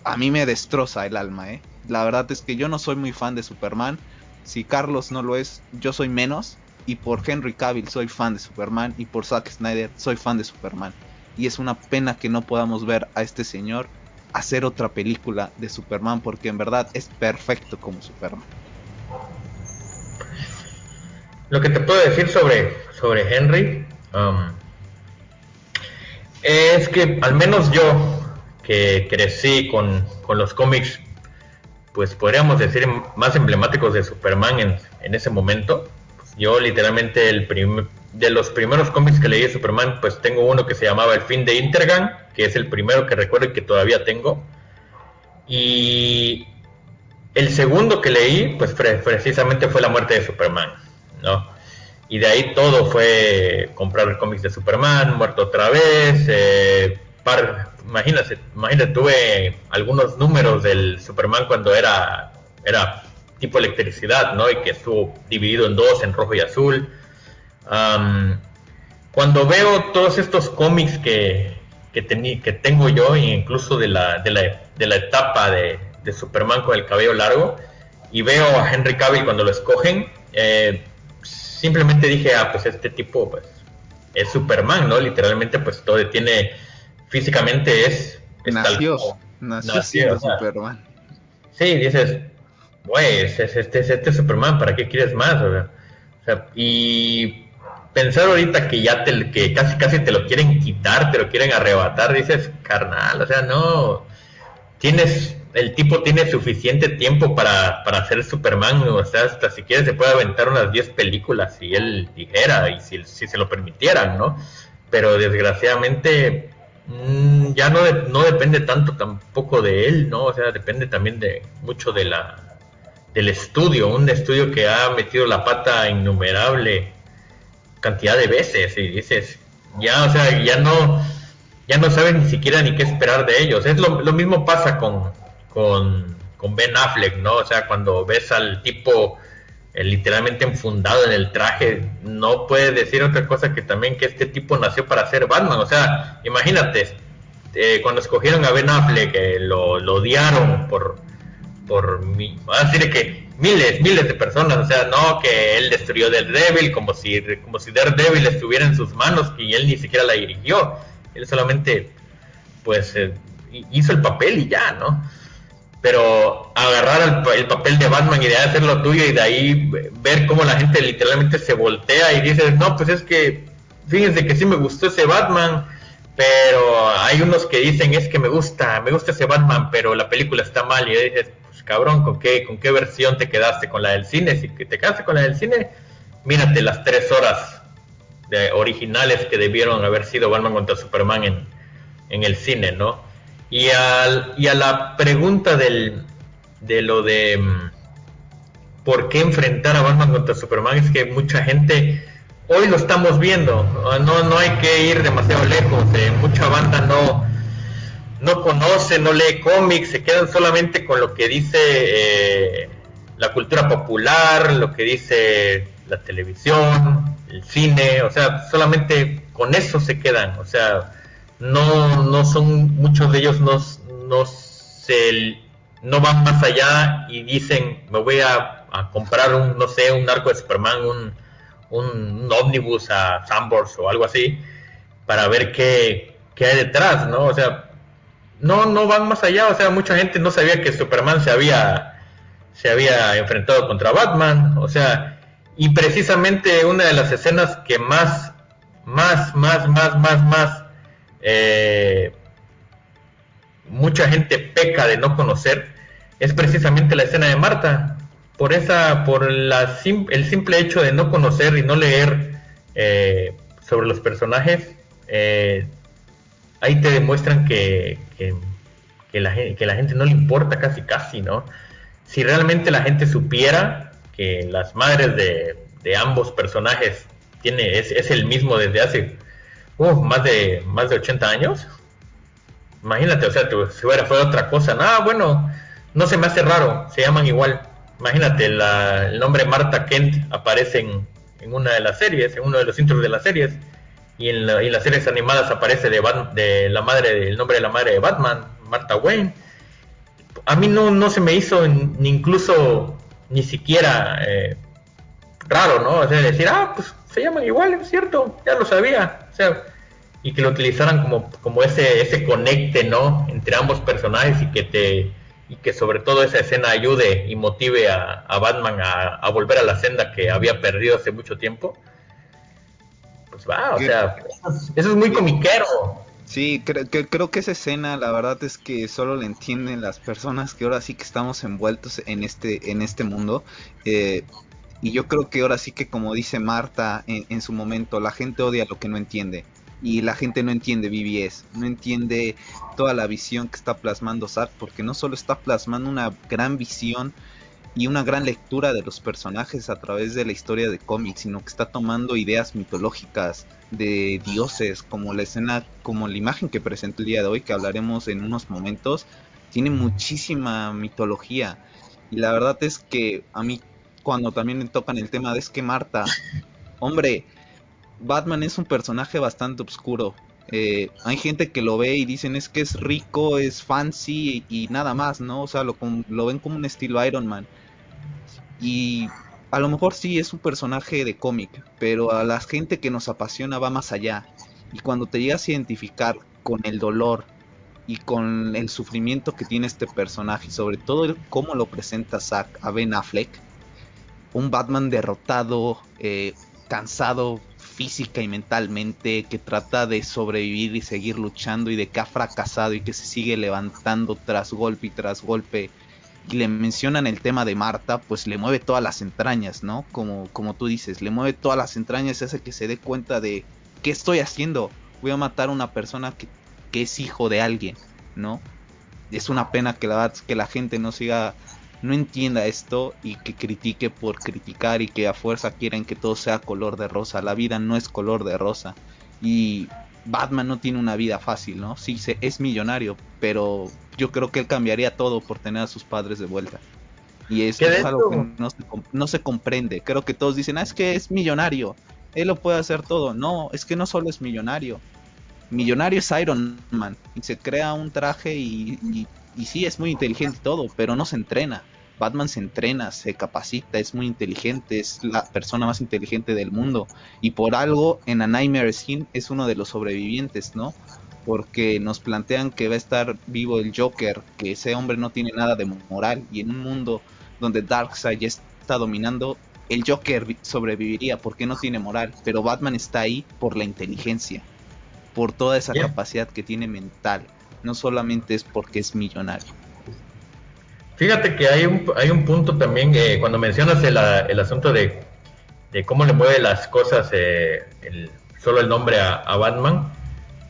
A mí me destroza el alma, ¿eh? La verdad es que yo no soy muy fan de Superman. Si Carlos no lo es, yo soy menos. Y por Henry Cavill soy fan de Superman. Y por Zack Snyder soy fan de Superman. Y es una pena que no podamos ver a este señor hacer otra película de Superman. Porque en verdad es perfecto como Superman. Lo que te puedo decir sobre, sobre Henry um, es que al menos yo, que crecí con, con los cómics pues podríamos decir, más emblemáticos de Superman en, en ese momento. Yo literalmente el de los primeros cómics que leí de Superman, pues tengo uno que se llamaba El fin de Intergang, que es el primero que recuerdo y que todavía tengo. Y el segundo que leí, pues precisamente fue la muerte de Superman, ¿no? Y de ahí todo fue comprar cómics de Superman, muerto otra vez, eh, imagínate, tuve algunos números del Superman cuando era, tipo electricidad, ¿no? Y que estuvo dividido en dos, en rojo y azul. cuando veo todos estos cómics que, tengo yo, incluso de la, de la, de la etapa de, de, Superman con el cabello largo, y veo a Henry Cavill cuando lo escogen, eh, simplemente dije, ah, pues este tipo, pues, es Superman, ¿no? Literalmente, pues todo tiene físicamente es... nació, nació, Superman. Sí, dices, güey, este, este, este, Superman, ¿para qué quieres más? O sea, y pensar ahorita que ya te, que casi casi te lo quieren quitar, te lo quieren arrebatar, dices, carnal, o sea, no, tienes, el tipo tiene suficiente tiempo para, para ser Superman, o sea, hasta si quiere se puede aventar unas 10 películas si él dijera y si, si se lo permitieran, ¿no? Pero desgraciadamente mm, ya no, no depende tanto tampoco de él, ¿no? O sea, depende también de mucho de la del estudio, un estudio que ha metido la pata innumerable cantidad de veces y dices, ya, o sea, ya no, ya no sabes ni siquiera ni qué esperar de ellos. Es lo, lo mismo pasa con, con, con, Ben Affleck, ¿no? O sea, cuando ves al tipo literalmente enfundado en el traje, no puedes decir otra cosa que también que este tipo nació para ser Batman. O sea, imagínate, eh, cuando escogieron a Ben Affleck, eh, lo, odiaron por por decir que miles, miles de personas, o sea, no que él destruyó Daredevil como si, como si Daredevil estuviera en sus manos y él ni siquiera la dirigió, él solamente, pues, eh, hizo el papel y ya, ¿no? Pero agarrar el, papel de Batman y de hacerlo tuyo y de ahí ver cómo la gente literalmente se voltea y dice, no, pues es que, fíjense que sí me gustó ese Batman, pero hay unos que dicen es que me gusta, me gusta ese Batman, pero la película está mal y dices, cabrón, ¿con qué, ¿con qué versión te quedaste? ¿Con la del cine? Si te quedaste con la del cine, mírate las tres horas de originales que debieron haber sido Batman contra Superman en, en el cine, ¿no? Y, al, y a la pregunta del, de lo de mm, por qué enfrentar a Batman contra Superman, es que mucha gente hoy lo estamos viendo, no, no hay que ir demasiado lejos, eh, mucha banda no no conoce, no lee cómics, se quedan solamente con lo que dice eh, la cultura popular, lo que dice la televisión, el cine, o sea, solamente con eso se quedan, o sea, no, no son, muchos de ellos no, no, se, no van más allá y dicen, me voy a, comprar un, no sé, un arco de Superman, un, un, ómnibus a Sambors o algo así, para ver qué, qué hay detrás, ¿no? O sea, no, no van más allá, o sea, mucha gente no sabía que Superman se había, se había enfrentado contra Batman, o sea, y precisamente una de las escenas que más, más, más, más, más, más, eh, mucha gente peca de no conocer, es precisamente la escena de Marta, por esa, por el simple hecho de no conocer y no leer eh, sobre los personajes, eh, ahí te demuestran que, que, la, que la gente no le importa casi casi, ¿no? Si realmente la gente supiera que las madres de, ambos personajes tiene, es, el mismo desde hace más, de, más de 80 años, imagínate, o sea, si fuera fue otra cosa, nada, bueno, no se me hace raro, se llaman igual. Imagínate, el nombre Marta Kent aparece en, en, una de las series, en uno de los intros de las series y en, las series animadas aparece de, de la madre, el nombre de la madre de Batman, Martha Wayne. A mí no, no se me hizo ni incluso ni siquiera eh, raro, ¿no? O decir, ah, pues se llaman igual, es cierto, ya lo sabía. O sea, y que lo utilizaran como, como ese, ese conecte, ¿no? Entre ambos personajes y que te y que sobre todo esa escena ayude y motive a, Batman a, a, volver a la senda que había perdido hace mucho tiempo pues va, o sea, eso es muy comiquero. Sí, creo que esa escena, la verdad es que solo la entienden las personas que ahora sí que estamos envueltos en este, en este mundo. Eh, y yo creo que ahora sí que, como dice Marta en, su momento, la gente odia lo que no entiende. Y la gente no entiende BBS, no entiende toda la visión que está plasmando Zack, porque no solo está plasmando una gran visión y una gran lectura de los personajes a través de la historia de cómics, sino que está tomando ideas mitológicas de dioses, como la escena, como la imagen que presento el día de hoy, que hablaremos en unos momentos, tiene muchísima mitología. Y la verdad es que a mí, cuando también me tocan el tema de es que Marta, hombre, Batman es un personaje bastante oscuro. Eh, hay gente que lo ve y dicen es que es rico, es fancy y, nada más, ¿no? O sea, lo, lo ven como un estilo Iron Man. Y a lo mejor sí es un personaje de cómic, pero a la gente que nos apasiona va más allá. Y cuando te llegas a identificar con el dolor y con el sufrimiento que tiene este personaje, sobre todo el cómo lo presenta Zack a Ben Affleck, un Batman derrotado, eh, cansado física y mentalmente, que trata de sobrevivir y seguir luchando y de que ha fracasado y que se sigue levantando tras golpe y tras golpe. Y le mencionan el tema de Marta, pues le mueve todas las entrañas, ¿no? Como, como tú dices, le mueve todas las entrañas, hace que se dé cuenta de qué estoy haciendo. Voy a matar a una persona que, que es hijo de alguien, ¿no? Es una pena que la, que la gente no siga no entienda esto y que critique por criticar y que a fuerza quieren que todo sea color de rosa. La vida no es color de rosa. Y Batman no tiene una vida fácil, ¿no? Sí, es millonario, pero yo creo que él cambiaría todo por tener a sus padres de vuelta. Y es, es algo que no se, no se, comprende. Creo que todos dicen, ah, es que es millonario, él lo puede hacer todo. No, es que no solo es millonario. Millonario es Iron Man. Y se crea un traje y, y, y sí, es muy inteligente todo, pero no se entrena. Batman se entrena, se capacita, es muy inteligente, es la persona más inteligente del mundo. Y por algo en A Nightmare Skin es uno de los sobrevivientes, ¿no? Porque nos plantean que va a estar vivo el Joker, que ese hombre no tiene nada de moral. Y en un mundo donde Darkseid ya está dominando, el Joker sobreviviría porque no tiene moral. Pero Batman está ahí por la inteligencia, por toda esa capacidad que tiene mental. No solamente es porque es millonario. Fíjate que hay un, hay un punto también, eh, cuando mencionas el, el asunto de, de, cómo le mueve las cosas eh, el, solo el nombre a, Batman,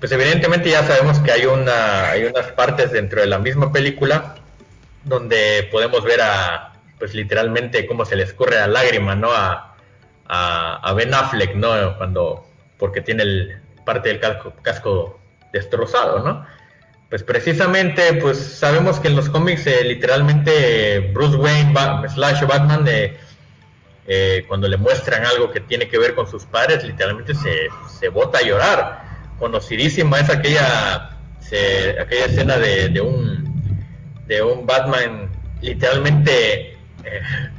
pues evidentemente ya sabemos que hay, una, hay unas partes dentro de la misma película donde podemos ver a, pues literalmente cómo se le escurre la lágrima, ¿no? A, a, Ben Affleck, ¿no? Cuando, porque tiene el, parte del casco, casco destrozado, ¿no? Pues precisamente, pues sabemos que en los cómics eh, literalmente Bruce Wayne slash Batman eh, eh, cuando le muestran algo que tiene que ver con sus padres, literalmente se, se bota a llorar. Conocidísima es aquella, aquella escena de, un, de un Batman literalmente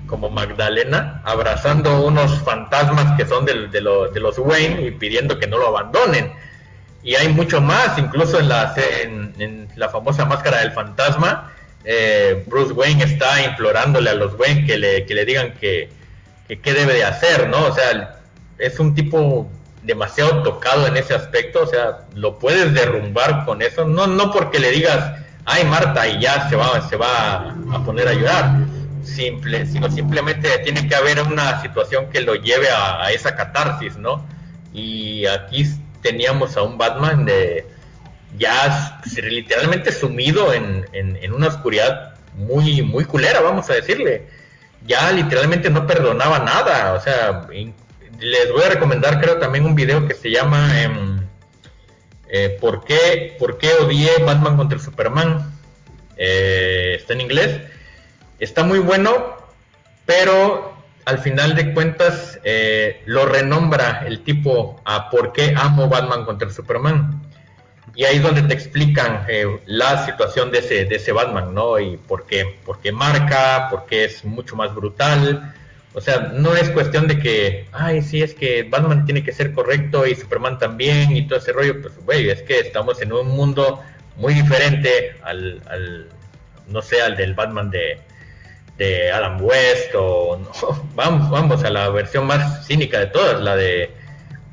como Magdalena, abrazando unos fantasmas que son de, de los Wayne y pidiendo que no lo abandonen y hay mucho más, incluso en la, en, la famosa máscara del fantasma, eh, Bruce Wayne está implorándole a los Wayne que le, que le digan que, qué debe de hacer, ¿no? O sea, es un tipo demasiado tocado en ese aspecto, o sea, lo puedes derrumbar con eso, no, no porque le digas, ay Marta, y ya se va, se va a poner a llorar, simple, sino simplemente tiene que haber una situación que lo lleve a, a esa catarsis, ¿no? Y aquí teníamos a un Batman de ya literalmente sumido en, una oscuridad muy, muy culera, vamos a decirle. Ya literalmente no perdonaba nada. O sea, les voy a recomendar creo también un video que se llama em, eh, ¿por, qué, ¿Por qué odié Batman contra Superman? Eh, está en inglés. Está muy bueno, pero al final de cuentas eh, lo renombra el tipo a por qué amo Batman contra Superman. Y ahí es donde te explican eh, la situación de ese, de ese Batman, ¿no? Y por qué, por qué marca, por qué es mucho más brutal. O sea, no es cuestión de que, ay, sí, es que Batman tiene que ser correcto y Superman también y todo ese rollo. Pues, güey, es que estamos en un mundo muy diferente al, al no sé, al del Batman de, de Adam West o vamos, vamos a la versión más cínica de todas, la de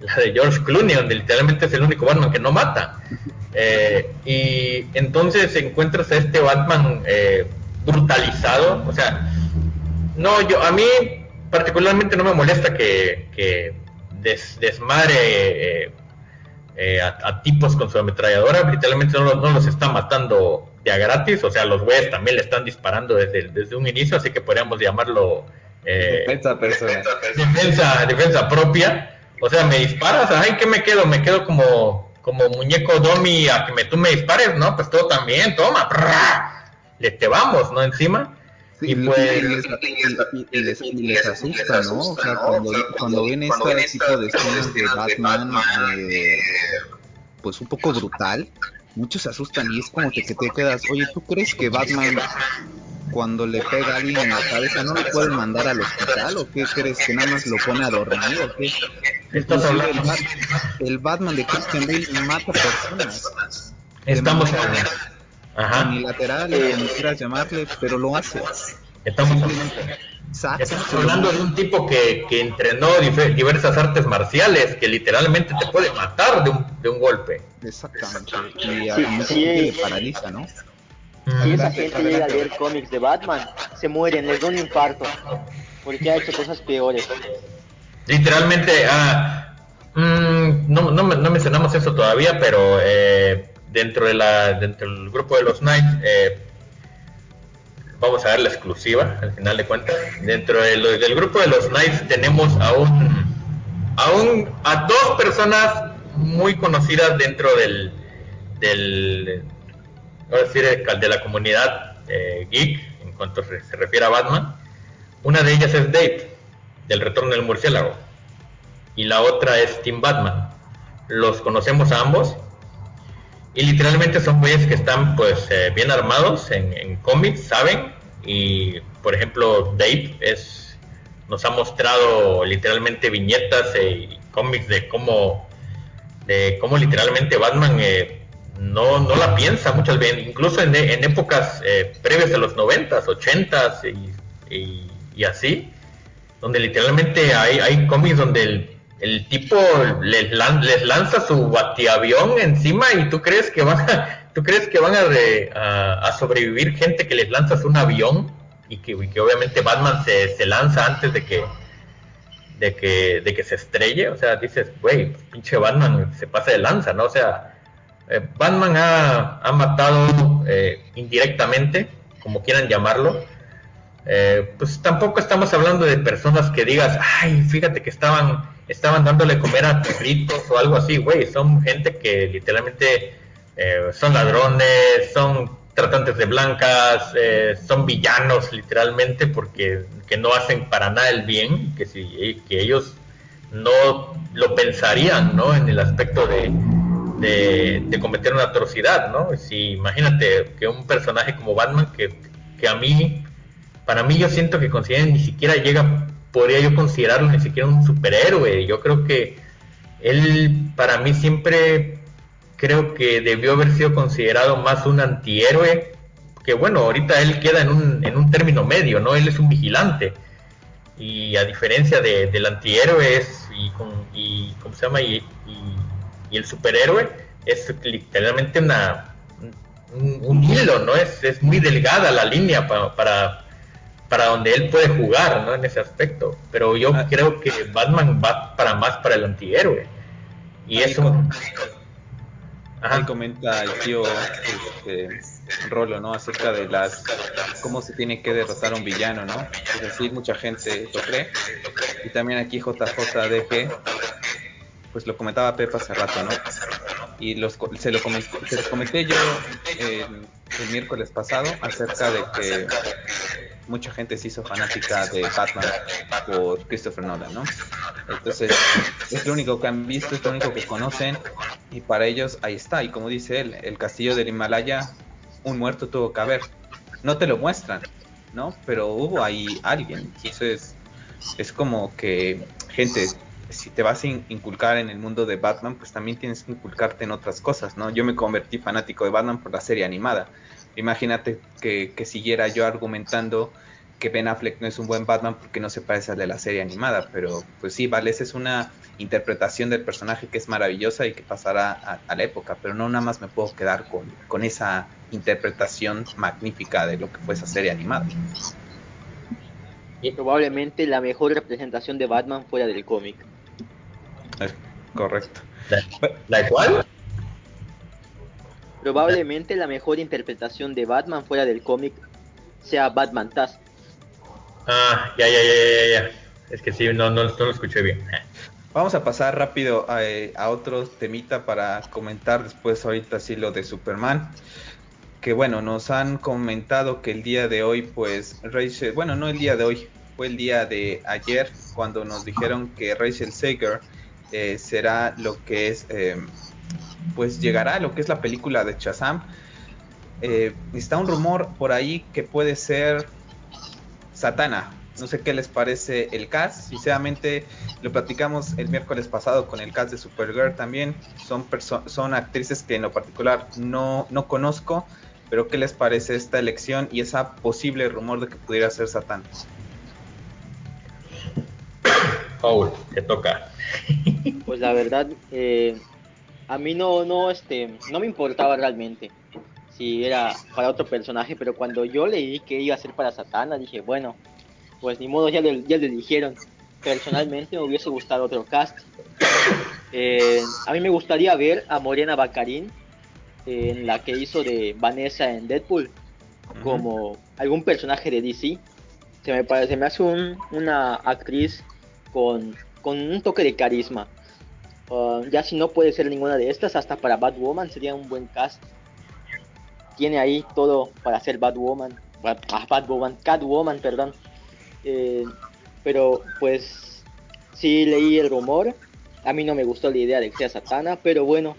la de George Clooney, donde literalmente es el único Batman que no mata. Eh, y entonces encuentras a este Batman eh, brutalizado, o sea, no, yo a mí particularmente no me molesta que, que desmadre eh, a, tipos con su ametralladora, literalmente no, no los está matando de a gratis, o sea, los güeyes también le están disparando desde, desde un inicio, así que podríamos llamarlo eh, defensa personal. Defensa, defensa propia. O sea, me disparas, ay, ¿qué me quedo? Me quedo como, como muñeco domi a que me, tú me dispares, ¿no? Pues todo también, toma, le te vamos, ¿no? Encima. Y pues y les, les, asusta, ¿no? O sea, cuando, cuando ven este tipo de escenas de Batman, eh, pues un poco brutal, muchos se asustan y es como que, te quedas, oye, ¿tú crees que Batman cuando le pega a alguien en la cabeza no lo pueden mandar al hospital o qué crees que nada más lo pone a dormir o qué? El, el, Batman de Christian Bale mata personas. Estamos hablando unilateral, como quieras llamarle, pero lo hace. Estamos, estamos hablando de un tipo que, que entrenó diversas artes marciales, que literalmente te puede matar de un, de un golpe. Exactamente. Y a sí, paraliza, ¿no? Si esa gente llega a leer cómics de Batman, se mueren, les da un infarto, porque ha hecho cosas peores. Literalmente, ah, mm, no, no, no, mencionamos eso todavía, pero eh, dentro, de la, dentro del grupo de los Knights, eh, vamos a ver la exclusiva, al final de cuentas. Dentro del grupo de los Knights tenemos a un, a un, a dos personas muy conocidas dentro del, del decir, de la comunidad eh, geek en cuanto se, refiere a Batman. Una de ellas es Dave, del Retorno del Murciélago, y la otra es Tim Batman. Los conocemos a ambos y literalmente son güeyes que están pues eh, bien armados en, cómics, saben. Y por ejemplo, Dave es, nos ha mostrado literalmente viñetas y cómics de cómo, de cómo literalmente Batman eh, no, no la piensa muchas veces, incluso en, en épocas eh, previas a los 90s, 80s y, y, así, donde literalmente hay, hay cómics donde el, el tipo les, les, lanza su batiavión encima y tú crees que van a, tú crees que van a, a, sobrevivir gente que les lanzas un avión y que, que obviamente Batman se, se lanza antes de que de que, de que se estrelle, o sea, dices, güey, pinche Batman se pasa de lanza, ¿no? O sea, eh, Batman ha, matado eh, indirectamente, como quieran llamarlo. Eh, pues tampoco estamos hablando de personas que digas, ay, fíjate que estaban, estaban dándole comer a perritos o algo así, güey. Son gente que literalmente son ladrones, son tratantes de blancas, son villanos literalmente porque que no hacen para nada el bien, que si que ellos no lo pensarían, ¿no? En el aspecto de, de, cometer una atrocidad, ¿no? Si imagínate que un personaje como Batman, que, que a mí, para mí yo siento que consideren ni siquiera llega, podría yo considerarlo ni siquiera un superhéroe. Yo creo que él, para mí siempre creo que debió haber sido considerado más un antihéroe, que bueno, ahorita él queda en un, en un término medio, ¿no? Él es un vigilante. Y a diferencia de, del antihéroe es, y, con, y ¿cómo se llama? y y el superhéroe es literalmente una, un, hilo, ¿no? Es, es, muy delgada la línea para, para, para, donde él puede jugar, ¿no? En ese aspecto. Pero yo ah. creo que Batman va para más para el antihéroe. Y eso... Ahí comenta el tío este, Rolo, ¿no? Acerca de las cómo se tiene que derrotar a un villano, ¿no? Es decir, mucha gente lo cree. Y también aquí JJDG pues lo comentaba Pepa hace rato, ¿no? Y los, se, lo comenté, se los comenté yo el miércoles pasado acerca de que mucha gente se hizo fanática de Batman por Christopher Nolan, ¿no? Entonces, es lo único que han visto, es lo único que conocen y para ellos ahí está. Y como dice él, el castillo del Himalaya, un muerto tuvo que haber. No te lo muestran, ¿no? Pero hubo ahí alguien. Entonces, es como que, gente, si te vas a inculcar en el mundo de Batman, pues también tienes que inculcarte en otras cosas, ¿no? Yo me convertí fanático de Batman por la serie animada. Imagínate que, siguiera yo argumentando que Ben Affleck no es un buen Batman porque no se parece al de la serie animada, pero pues sí, vale, esa es una interpretación del personaje que es maravillosa y que pasará a, la época, pero no nada más me puedo quedar con, con esa interpretación magnífica de lo que fue esa serie animada. Y probablemente la mejor representación de Batman fuera del cómic correcto. ¿La, cual? Probablemente la mejor interpretación de Batman fuera del cómic sea Batman Task. Ah, ya, ya, ya, ya, Es que sí, no, no, lo escuché bien. Vamos a pasar rápido a, a, otro temita para comentar después ahorita sí lo de Superman. Que bueno, nos han comentado que el día de hoy, pues, Rachel, bueno, no el día de hoy, fue el día de ayer cuando nos dijeron que Rachel Sager eh, será lo que es, eh, pues llegará a lo que es la película de Shazam. Eh, está un rumor por ahí que puede ser Satana. No sé qué les parece el cast. Sinceramente, lo platicamos el miércoles pasado con el cast de Supergirl también. Son, son actrices que en lo particular no, no conozco. pero ¿qué les parece esta elección y esa posible rumor de que pudiera ser Satán? Paul, te toca. Pues la verdad, eh, a mí no, no, este, no me importaba realmente si era para otro personaje, pero cuando yo leí que iba a ser para Satana, dije, bueno, pues ni modo, ya le, ya le dijeron. Personalmente me hubiese gustado otro cast. Eh, a mí me gustaría ver a Morena Baccarin en la que hizo de Vanessa en Deadpool como algún personaje de DC. Se me parece, me hace una actriz con, con un toque de carisma. Uh, ya si no puede ser ninguna de estas, hasta para Batwoman sería un buen cast. Tiene ahí todo para ser Batwoman. Ah, Batwoman, Catwoman, perdón. Eh, pero pues sí leí el rumor. A mí no me gustó la idea de que sea Satana, pero bueno,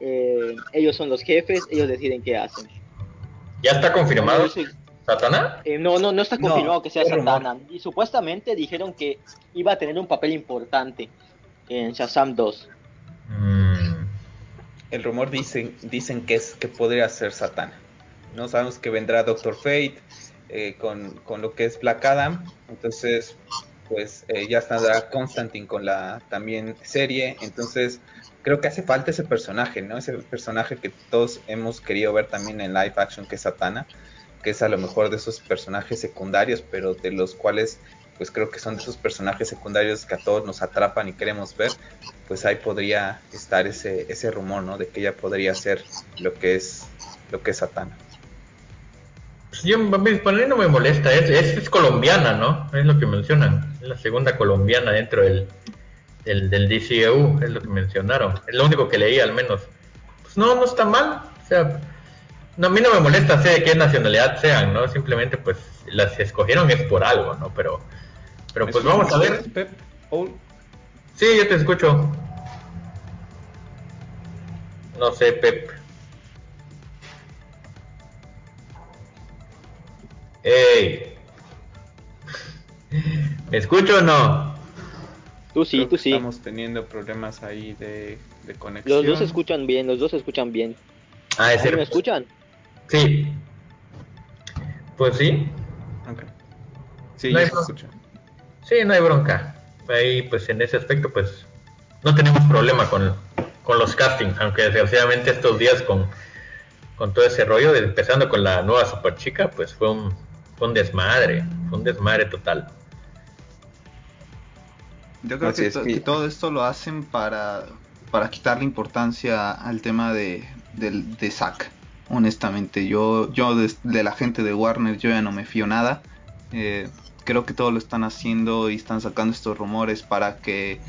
eh, ellos son los jefes, ellos deciden qué hacen. ¿Ya está confirmado Satana? Eh, no, no, no está confirmado que sea Satana. Y supuestamente dijeron que iba a tener un papel importante en Shazam 2. Mm. El rumor dicen, dicen que es que podría ser Satana. No sabemos que vendrá Doctor Fate eh, con, con, lo que es Black Adam. Entonces, pues eh, ya estará Constantine con la también serie. Entonces, creo que hace falta ese personaje, ¿no? Ese personaje que todos hemos querido ver también en live action, que es Satana, que es a lo mejor de esos personajes secundarios, pero de los cuales pues creo que son de esos personajes secundarios que a todos nos atrapan y queremos ver, pues ahí podría estar ese, ese rumor, ¿no? De que ella podría ser lo que es, lo que es Satana. Pues yo, para mí no me molesta, es, es, colombiana, ¿no? Es lo que mencionan, es la segunda colombiana dentro del, del, del DCEU, es lo que mencionaron, es lo único que leí al menos. Pues no, no está mal, o sea, no, a mí no me molesta sé de qué nacionalidad sean, ¿no? Simplemente pues las escogieron es por algo, ¿no? Pero pero pues vamos a ver. Pep? Sí, yo te escucho. No sé, Pep. ¡Ey! ¿Me escucho o no? Tú sí, tú sí. Estamos teniendo problemas ahí de, de, conexión. Los dos escuchan bien, los dos escuchan bien. Ah, ¿es ¿Me escuchan? Sí. Pues sí. Okay. Sí, no se escucha. Sí, no hay bronca. Ahí, pues en ese aspecto, pues no tenemos problema con, los castings, aunque desgraciadamente estos días con, con todo ese rollo, empezando con la nueva super chica, pues fue un, un desmadre, fue un desmadre total. Yo creo que, todo esto lo hacen para, para quitarle importancia al tema de, de, Zack. Honestamente, yo, yo de, de, la gente de Warner yo ya no me fío nada. Eh, creo que todo lo están haciendo y están sacando estos rumores para que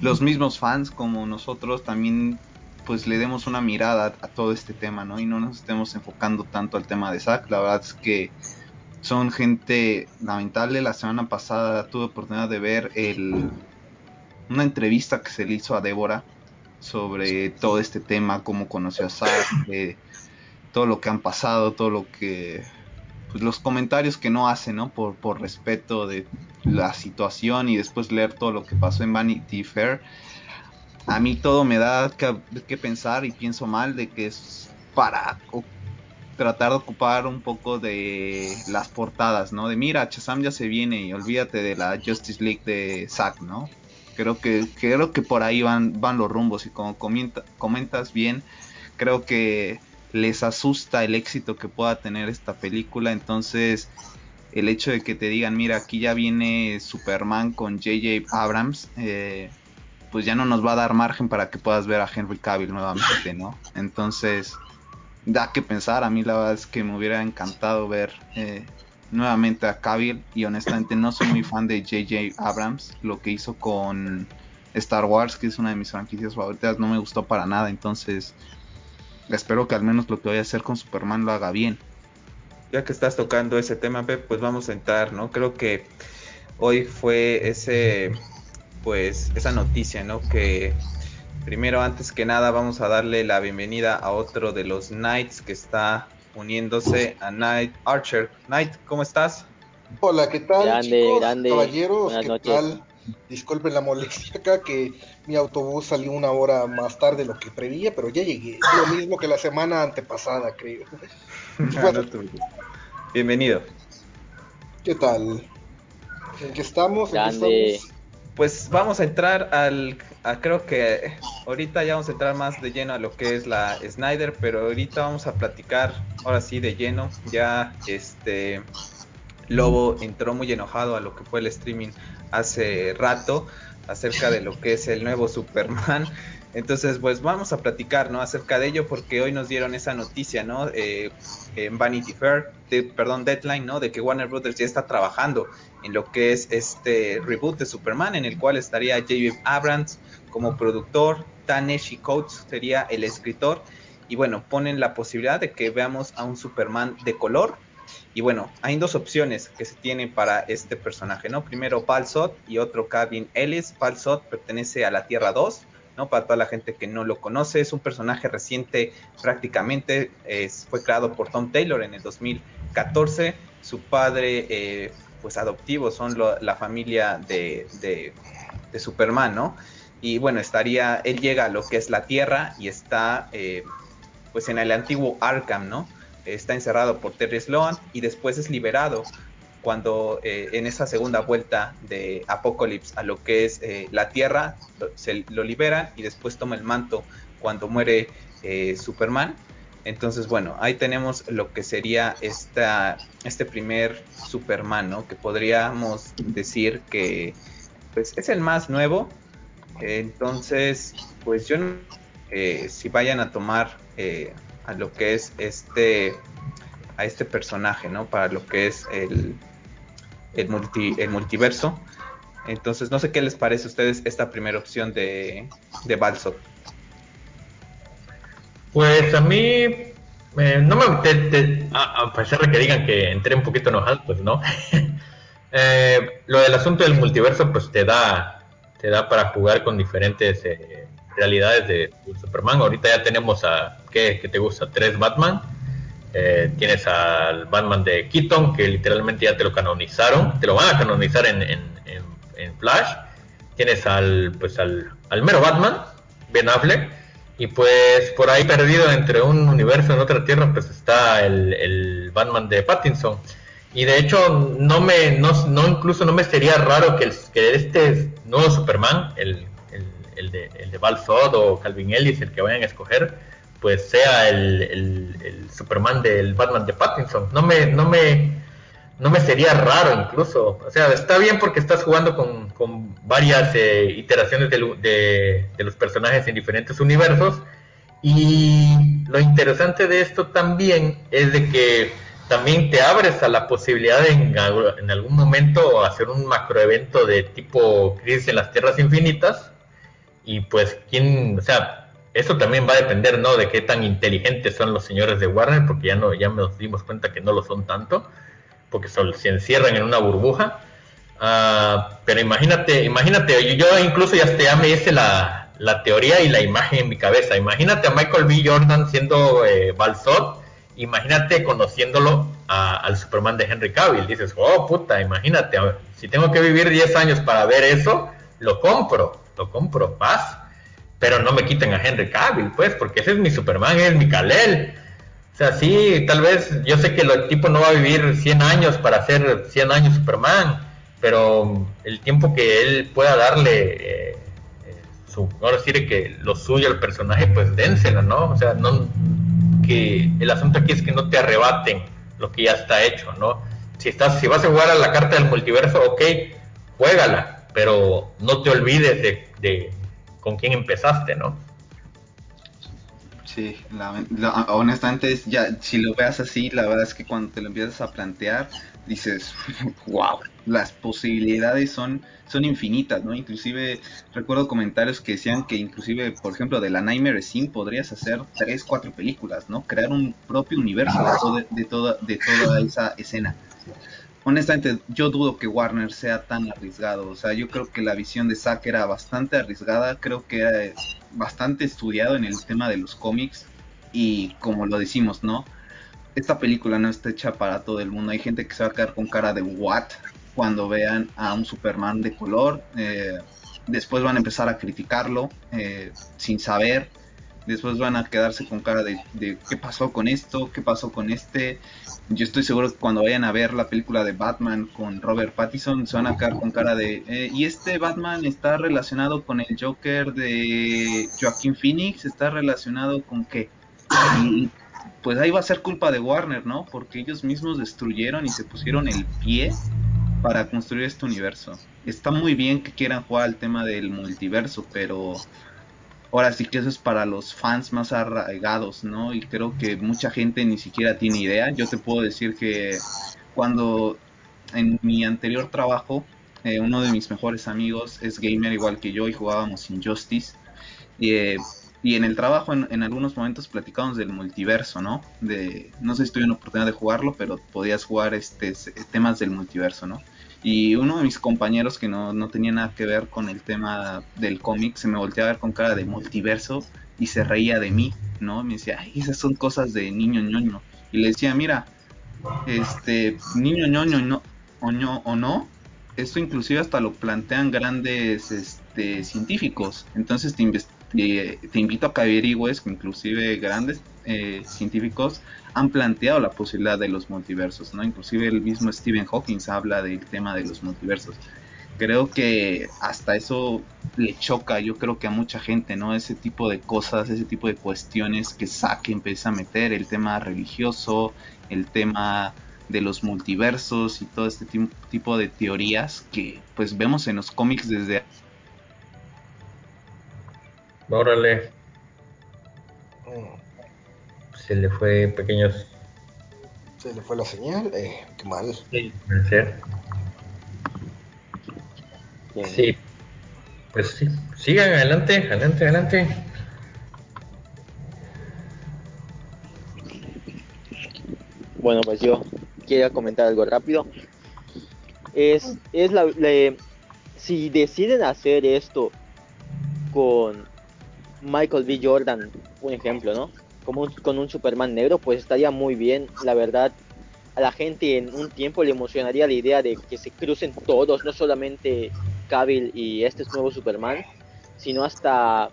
los mismos fans como nosotros también pues le demos una mirada a todo este tema, ¿no? Y no nos estemos enfocando tanto al tema de Zack. La verdad es que son gente lamentable. La semana pasada tuve oportunidad de ver el, una entrevista que se le hizo a Débora sobre todo este tema, cómo conoció a Zack, eh, todo lo que han pasado, todo lo que pues, los comentarios que no hace, ¿no? Por, por respeto de la situación y después leer todo lo que pasó en Vanity Fair. A mí todo me da que, pensar y pienso mal de que es para tratar de ocupar un poco de las portadas, ¿no? De mira, Chazam ya se viene y olvídate de la Justice League de Zack, ¿no? Creo que, creo que por ahí van, van los rumbos y como comentas bien, creo que les asusta el éxito que pueda tener esta película. Entonces, el hecho de que te digan, mira, aquí ya viene Superman con JJ Abrams, eh, pues ya no nos va a dar margen para que puedas ver a Henry Cavill nuevamente, ¿no? Entonces, da que pensar. A mí la verdad es que me hubiera encantado ver eh, nuevamente a Cavill y honestamente no soy muy fan de JJ Abrams. Lo que hizo con Star Wars, que es una de mis franquicias favoritas, no me gustó para nada. Entonces, espero que al menos lo que voy a hacer con Superman lo haga bien. Ya que estás tocando ese tema, Pep, pues vamos a entrar, ¿no? Creo que hoy fue ese, pues, esa noticia, ¿no? Que primero, antes que nada, vamos a darle la bienvenida a otro de los Knights que está uniéndose a Knight Archer. Knight, ¿cómo estás? Hola, ¿qué tal, grande, chicos? Grande. Caballeros, ¿qué tal? Disculpen la molestia acá que mi autobús salió una hora más tarde de lo que prevía, pero ya llegué. Lo mismo que la semana antepasada, creo. Bienvenido. ¿Qué tal? ¿En qué estamos? Pues vamos a entrar al, creo que ahorita ya vamos a entrar más de lleno a lo que es la Snyder, pero ahorita vamos a platicar ahora sí de lleno. Ya este Lobo entró muy enojado a lo que fue el streaming hace rato acerca de lo que es el nuevo Superman. Entonces, pues vamos a platicar, ¿no? Acerca de ello, porque hoy nos dieron esa noticia, ¿no? Eh, en Vanity Fair, perdón, Deadline, ¿no? De que Warner Brothers ya está trabajando en lo que es este reboot de Superman, en el cual estaría J.B. Abrams como productor, Taneshi Coates sería el escritor, y bueno, ponen la posibilidad de que veamos a un Superman de color, y bueno, hay dos opciones que se tienen para este personaje, ¿no? Primero Balsot y otro Kevin Ellis. Balsot pertenece a la Tierra 2, ¿no? Para toda la gente que no lo conoce, es un personaje reciente prácticamente, fue creado por Tom Taylor en el 2014. Su padre, eh, pues adoptivo, son la familia de, de, Superman, ¿no? Y bueno, estaría, él llega a lo que es la Tierra y está, eh, pues en el antiguo Arkham, ¿no? Está encerrado por Terry Sloan y después es liberado cuando eh, en esa segunda vuelta de Apocalypse a lo que es eh, la Tierra, se lo liberan y después toma el manto cuando muere eh, Superman. Entonces, bueno, ahí tenemos lo que sería esta, este primer Superman, ¿no? Que podríamos decir que pues, es el más nuevo. entonces, pues yo no si vayan a tomar a lo que es este a este personaje, ¿no? Para lo que es el, el, multi, el multiverso. Entonces, no sé qué les parece a ustedes esta primera opción de, de Balsot. Pues a mí, eh, no me. a, pesar de que digan que entré un poquito enojado, pues no. Eh, lo del asunto del multiverso, pues te da, te da para jugar con diferentes eh, realidades de Superman. Ahorita ya tenemos a, ¿qué, te gusta? Tres Batman. Eh, tienes al Batman de Keaton, que literalmente ya te lo canonizaron, te lo van a canonizar en, en, Flash. Tienes al, pues al, al, mero Batman, Ben Affleck, y pues por ahí perdido entre un universo y otra tierra, pues está el, el Batman de Pattinson. Y de hecho, no me, no, no incluso no me sería raro que, el, que este nuevo Superman, el el de, el de o Calvin Ellis, el que vayan a escoger, pues sea el, Superman del Batman de Pattinson. No me, no me, no me sería raro incluso. O sea, está bien porque estás jugando con, con varias eh, iteraciones de, de, los personajes en diferentes universos. Y lo interesante de esto también es de que también te abres a la posibilidad de en, en algún momento hacer un macroevento de tipo Crisis en las Tierras Infinitas, y pues, ¿quién, o sea, eso también va a depender, ¿no? De qué tan inteligentes son los señores de Warner, porque ya, no, ya nos dimos cuenta que no lo son tanto, porque se encierran en una burbuja. Ah, pero imagínate, imagínate, yo incluso ya, ya me hice la, la, teoría y la imagen en mi cabeza. Imagínate a Michael B. Jordan siendo eh, imagínate conociéndolo al Superman de Henry Cavill. Dices, oh puta, imagínate, si tengo que vivir 10 años para ver eso, lo compro lo compro, paz. Pero no me quiten a Henry Cavill, pues, porque ese es mi Superman, es mi Kalel. O sea, sí, tal vez yo sé que el tipo no va a vivir 100 años para ser 100 años Superman, pero el tiempo que él pueda darle, eh, eh, su, ahora que lo suyo al personaje, pues dénselo, ¿no? O sea, no, que el asunto aquí es que no te arrebaten lo que ya está hecho, ¿no? Si, estás, si vas a jugar a la carta del multiverso, ok, juégala, pero no te olvides de, con quién empezaste, ¿no? Sí, honestamente, ya, si lo veas así, la verdad es que cuando te lo empiezas a plantear, dices, wow, las posibilidades son, son infinitas, ¿no? Inclusive recuerdo comentarios que decían que inclusive, por ejemplo, de la Nightmare Sim podrías hacer tres, cuatro películas, ¿no? Crear un propio universo de toda, de toda esa escena honestamente yo dudo que Warner sea tan arriesgado. O sea, yo creo que la visión de Zack era bastante arriesgada, creo que era bastante estudiado en el tema de los cómics y como lo decimos, ¿no? Esta película no está hecha para todo el mundo. Hay gente que se va a quedar con cara de what, cuando vean a un Superman de color. Eh, después van a empezar a criticarlo eh, sin saber. Después van a quedarse con cara de, qué pasó con esto, qué pasó con este. Yo estoy seguro que cuando vayan a ver la película de Batman con Robert Pattinson se van a quedar con cara de eh, y este Batman está relacionado con el Joker de Joaquín Phoenix, está relacionado con qué. Y pues ahí va a ser culpa de Warner, ¿no? Porque ellos mismos destruyeron y se pusieron el pie para construir este universo. Está muy bien que quieran jugar al tema del multiverso, pero ahora sí que eso es para los fans más arraigados, ¿no? Y creo que mucha gente ni siquiera tiene idea. Yo te puedo decir que cuando en mi anterior trabajo, eh, uno de mis mejores amigos es gamer igual que yo y jugábamos Injustice. Eh, y en el trabajo en, algunos momentos platicábamos del multiverso, ¿no? De, no sé si tuve una oportunidad de jugarlo, pero podías jugar este, temas del multiverso, ¿no? Y uno de mis compañeros que no, no tenía nada que ver con el tema del cómic se me volteaba a ver con cara de multiverso y se reía de mí, ¿no? Me decía, esas son cosas de niño ñoño. Y le decía, mira, este, niño ñoño o, no, o no, esto inclusive hasta lo plantean grandes este, científicos. Entonces te, te invito a que averigües que inclusive grandes eh, científicos han planteado la posibilidad de los multiversos, ¿no? Inclusive el mismo Stephen Hawking habla del tema de los multiversos. Creo que hasta eso le choca, yo creo que a mucha gente, ¿no? Ese tipo de cosas, ese tipo de cuestiones que saque, empieza a meter el tema religioso, el tema de los multiversos y todo este tipo de teorías que pues vemos en los cómics desde... Órale. Mm se le fue pequeños. Se le fue la señal, eh, qué mal. Sí. Sí, pues sí, sigan adelante, adelante, adelante. Bueno, pues yo quiero comentar algo rápido. Es, es la, si deciden hacer esto con Michael B. Jordan, un ejemplo, ¿no? como con un Superman negro, pues estaría muy bien, la verdad. A la gente en un tiempo le emocionaría la idea de que se crucen todos, no solamente Cavill y este nuevo Superman, sino hasta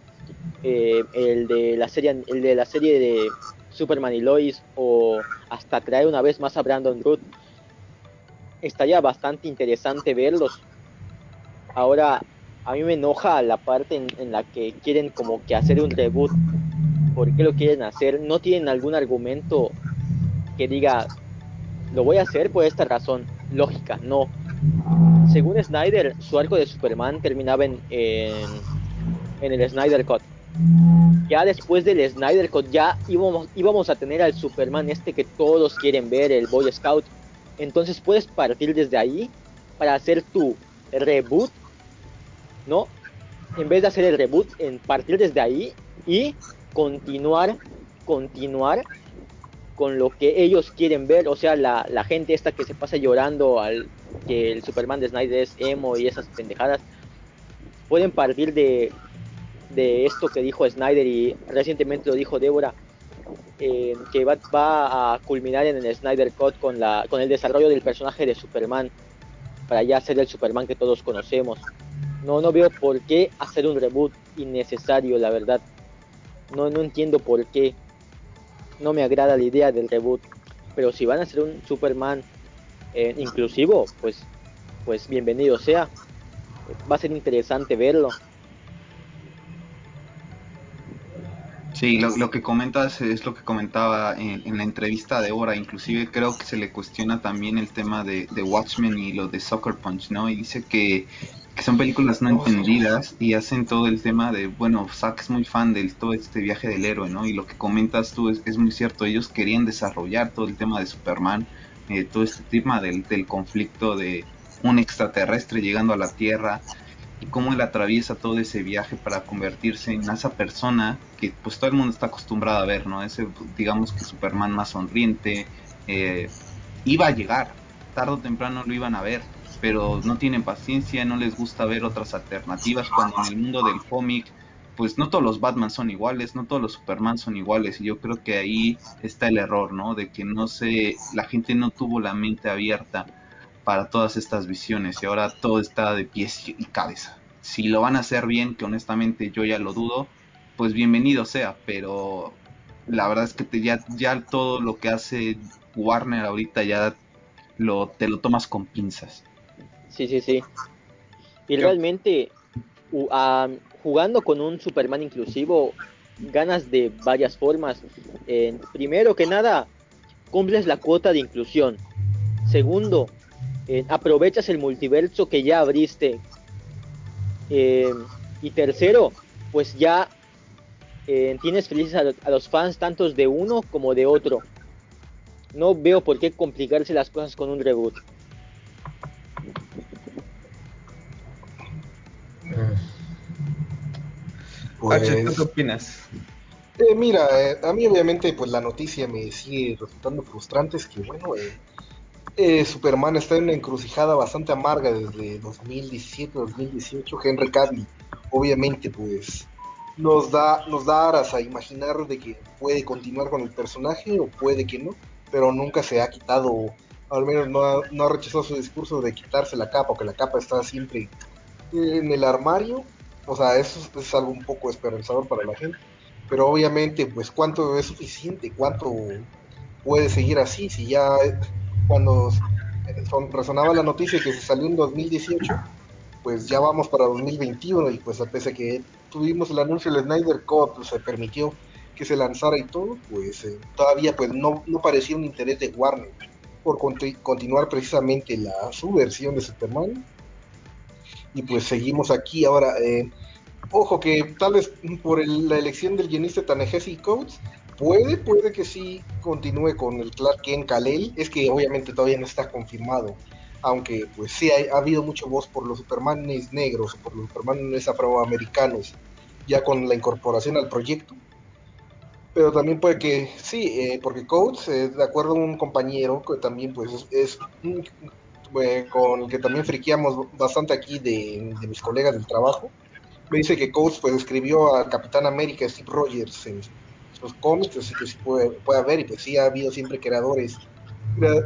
eh, el de la serie, el de la serie de Superman y Lois o hasta traer una vez más a Brandon Root. Estaría bastante interesante verlos. Ahora, a mí me enoja la parte en, la que quieren como que hacer un reboot por qué lo quieren hacer, no tienen algún argumento que diga, lo voy a hacer por esta razón, lógica, no. Según Snyder, su arco de Superman terminaba en, en, el Snyder Cut. Ya después del Snyder Cut ya íbamos, íbamos a tener al Superman este que todos quieren ver, el Boy Scout. Entonces puedes partir desde ahí para hacer tu reboot, ¿no? En vez de hacer el reboot, en partir desde ahí y continuar, continuar con lo que ellos quieren ver, o sea, la, gente esta que se pasa llorando al que el Superman de Snyder es emo y esas pendejadas, pueden partir de, esto que dijo Snyder y recientemente lo dijo Débora, eh, que va, va, a culminar en el Snyder Cut con, la, con el desarrollo del personaje de Superman, para ya ser el Superman que todos conocemos. No, no veo por qué hacer un reboot innecesario, la verdad. No, no entiendo por qué. No me agrada la idea del reboot. Pero si van a hacer un Superman eh, inclusivo, pues, pues bienvenido sea. Va a ser interesante verlo. Sí, lo, que comentas es lo que comentaba en, la entrevista de Hora, inclusive creo que se le cuestiona también el tema de, de Watchmen y lo de Soccer Punch, ¿no? Y dice que que son películas no entendidas y hacen todo el tema de, bueno, Zack es muy fan de todo este viaje del héroe, ¿no? Y lo que comentas tú es, muy cierto, ellos querían desarrollar todo el tema de Superman, eh, todo este tema del, del conflicto de un extraterrestre llegando a la Tierra y cómo él atraviesa todo ese viaje para convertirse en esa persona que pues todo el mundo está acostumbrado a ver, ¿no? Ese, digamos que Superman más sonriente, eh, iba a llegar, tarde o temprano lo iban a ver, pero no tienen paciencia, no les gusta ver otras alternativas, cuando en el mundo del cómic, pues no todos los Batman son iguales, no todos los Superman son iguales, y yo creo que ahí está el error, ¿no? De que no se, la gente no tuvo la mente abierta para todas estas visiones y ahora todo está de pies y cabeza. Si lo van a hacer bien, que honestamente yo ya lo dudo, pues bienvenido sea, pero la verdad es que ya, ya todo lo que hace Warner ahorita ya lo, te lo tomas con pinzas. Sí, sí, sí. Y realmente, jugando con un Superman inclusivo, ganas de varias formas. primero que nada, cumples la cuota de inclusión. Segundo, aprovechas el multiverso que ya abriste. Eh, y tercero, pues ya eh, tienes felices a, los fans tantos de uno como de otro. No veo por qué complicarse las cosas con un reboot. Pues, ¿qué opinas? Eh, mira, eh, a mí obviamente pues la noticia me sigue resultando frustrante, es que bueno, Superman está en una encrucijada bastante amarga desde 2017-2018, Henry Cavill obviamente pues nos da, nos da aras a imaginar de que puede continuar con el personaje o puede que no, pero nunca se ha quitado, al menos no ha, no ha rechazado su discurso de quitarse la capa, o que la capa está siempre en el armario, o sea, eso es algo un poco esperanzador para la gente, pero obviamente, pues, ¿cuánto es suficiente? ¿Cuánto puede seguir así? Si ya cuando resonaba la noticia que se salió en 2018, pues ya vamos para 2021 y pues a pesar que tuvimos el anuncio del Snyder Cut, pues, se permitió que se lanzara y todo, pues eh, todavía pues no, no parecía un interés de Warner por continuar precisamente la su versión de Superman y pues seguimos aquí ahora eh, ojo que tal vez por la elección del guionista Tanehesi Coates puede puede que sí continúe con el Clark Kent Kal-El es que obviamente todavía no está confirmado aunque pues sí ha, habido mucho voz por los Supermanes negros por los Supermanes afroamericanos, ya con la incorporación al proyecto. Pero también puede que sí, eh, porque Coates, eh, de acuerdo a un compañero que también pues es, eh, con el que también friqueamos bastante aquí de, mis colegas del trabajo, me dice que Coates pues escribió al Capitán América Steve Rogers en sus cómics, así que sí puede, puede haber y pues sí ha habido siempre creadores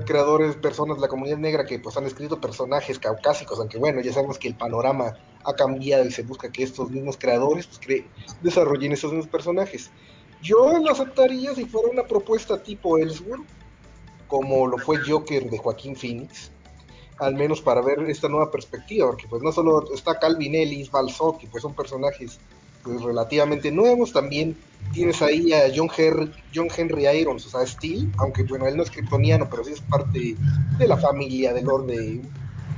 creadores, personas de la comunidad negra que pues han escrito personajes caucásicos, aunque bueno, ya sabemos que el panorama ha cambiado y se busca que estos mismos creadores pues, desarrollen esos mismos personajes. Yo lo aceptaría si fuera una propuesta tipo Ellsworth, como lo fue Joker de Joaquín Phoenix, al menos para ver esta nueva perspectiva, porque pues no solo está Calvin Ellis, Balzoc, que pues son personajes pues relativamente nuevos, también tienes ahí a John, John Henry Irons, o sea, Steel, aunque bueno, él no es kryptoniano, pero sí es parte de la familia del Lord de,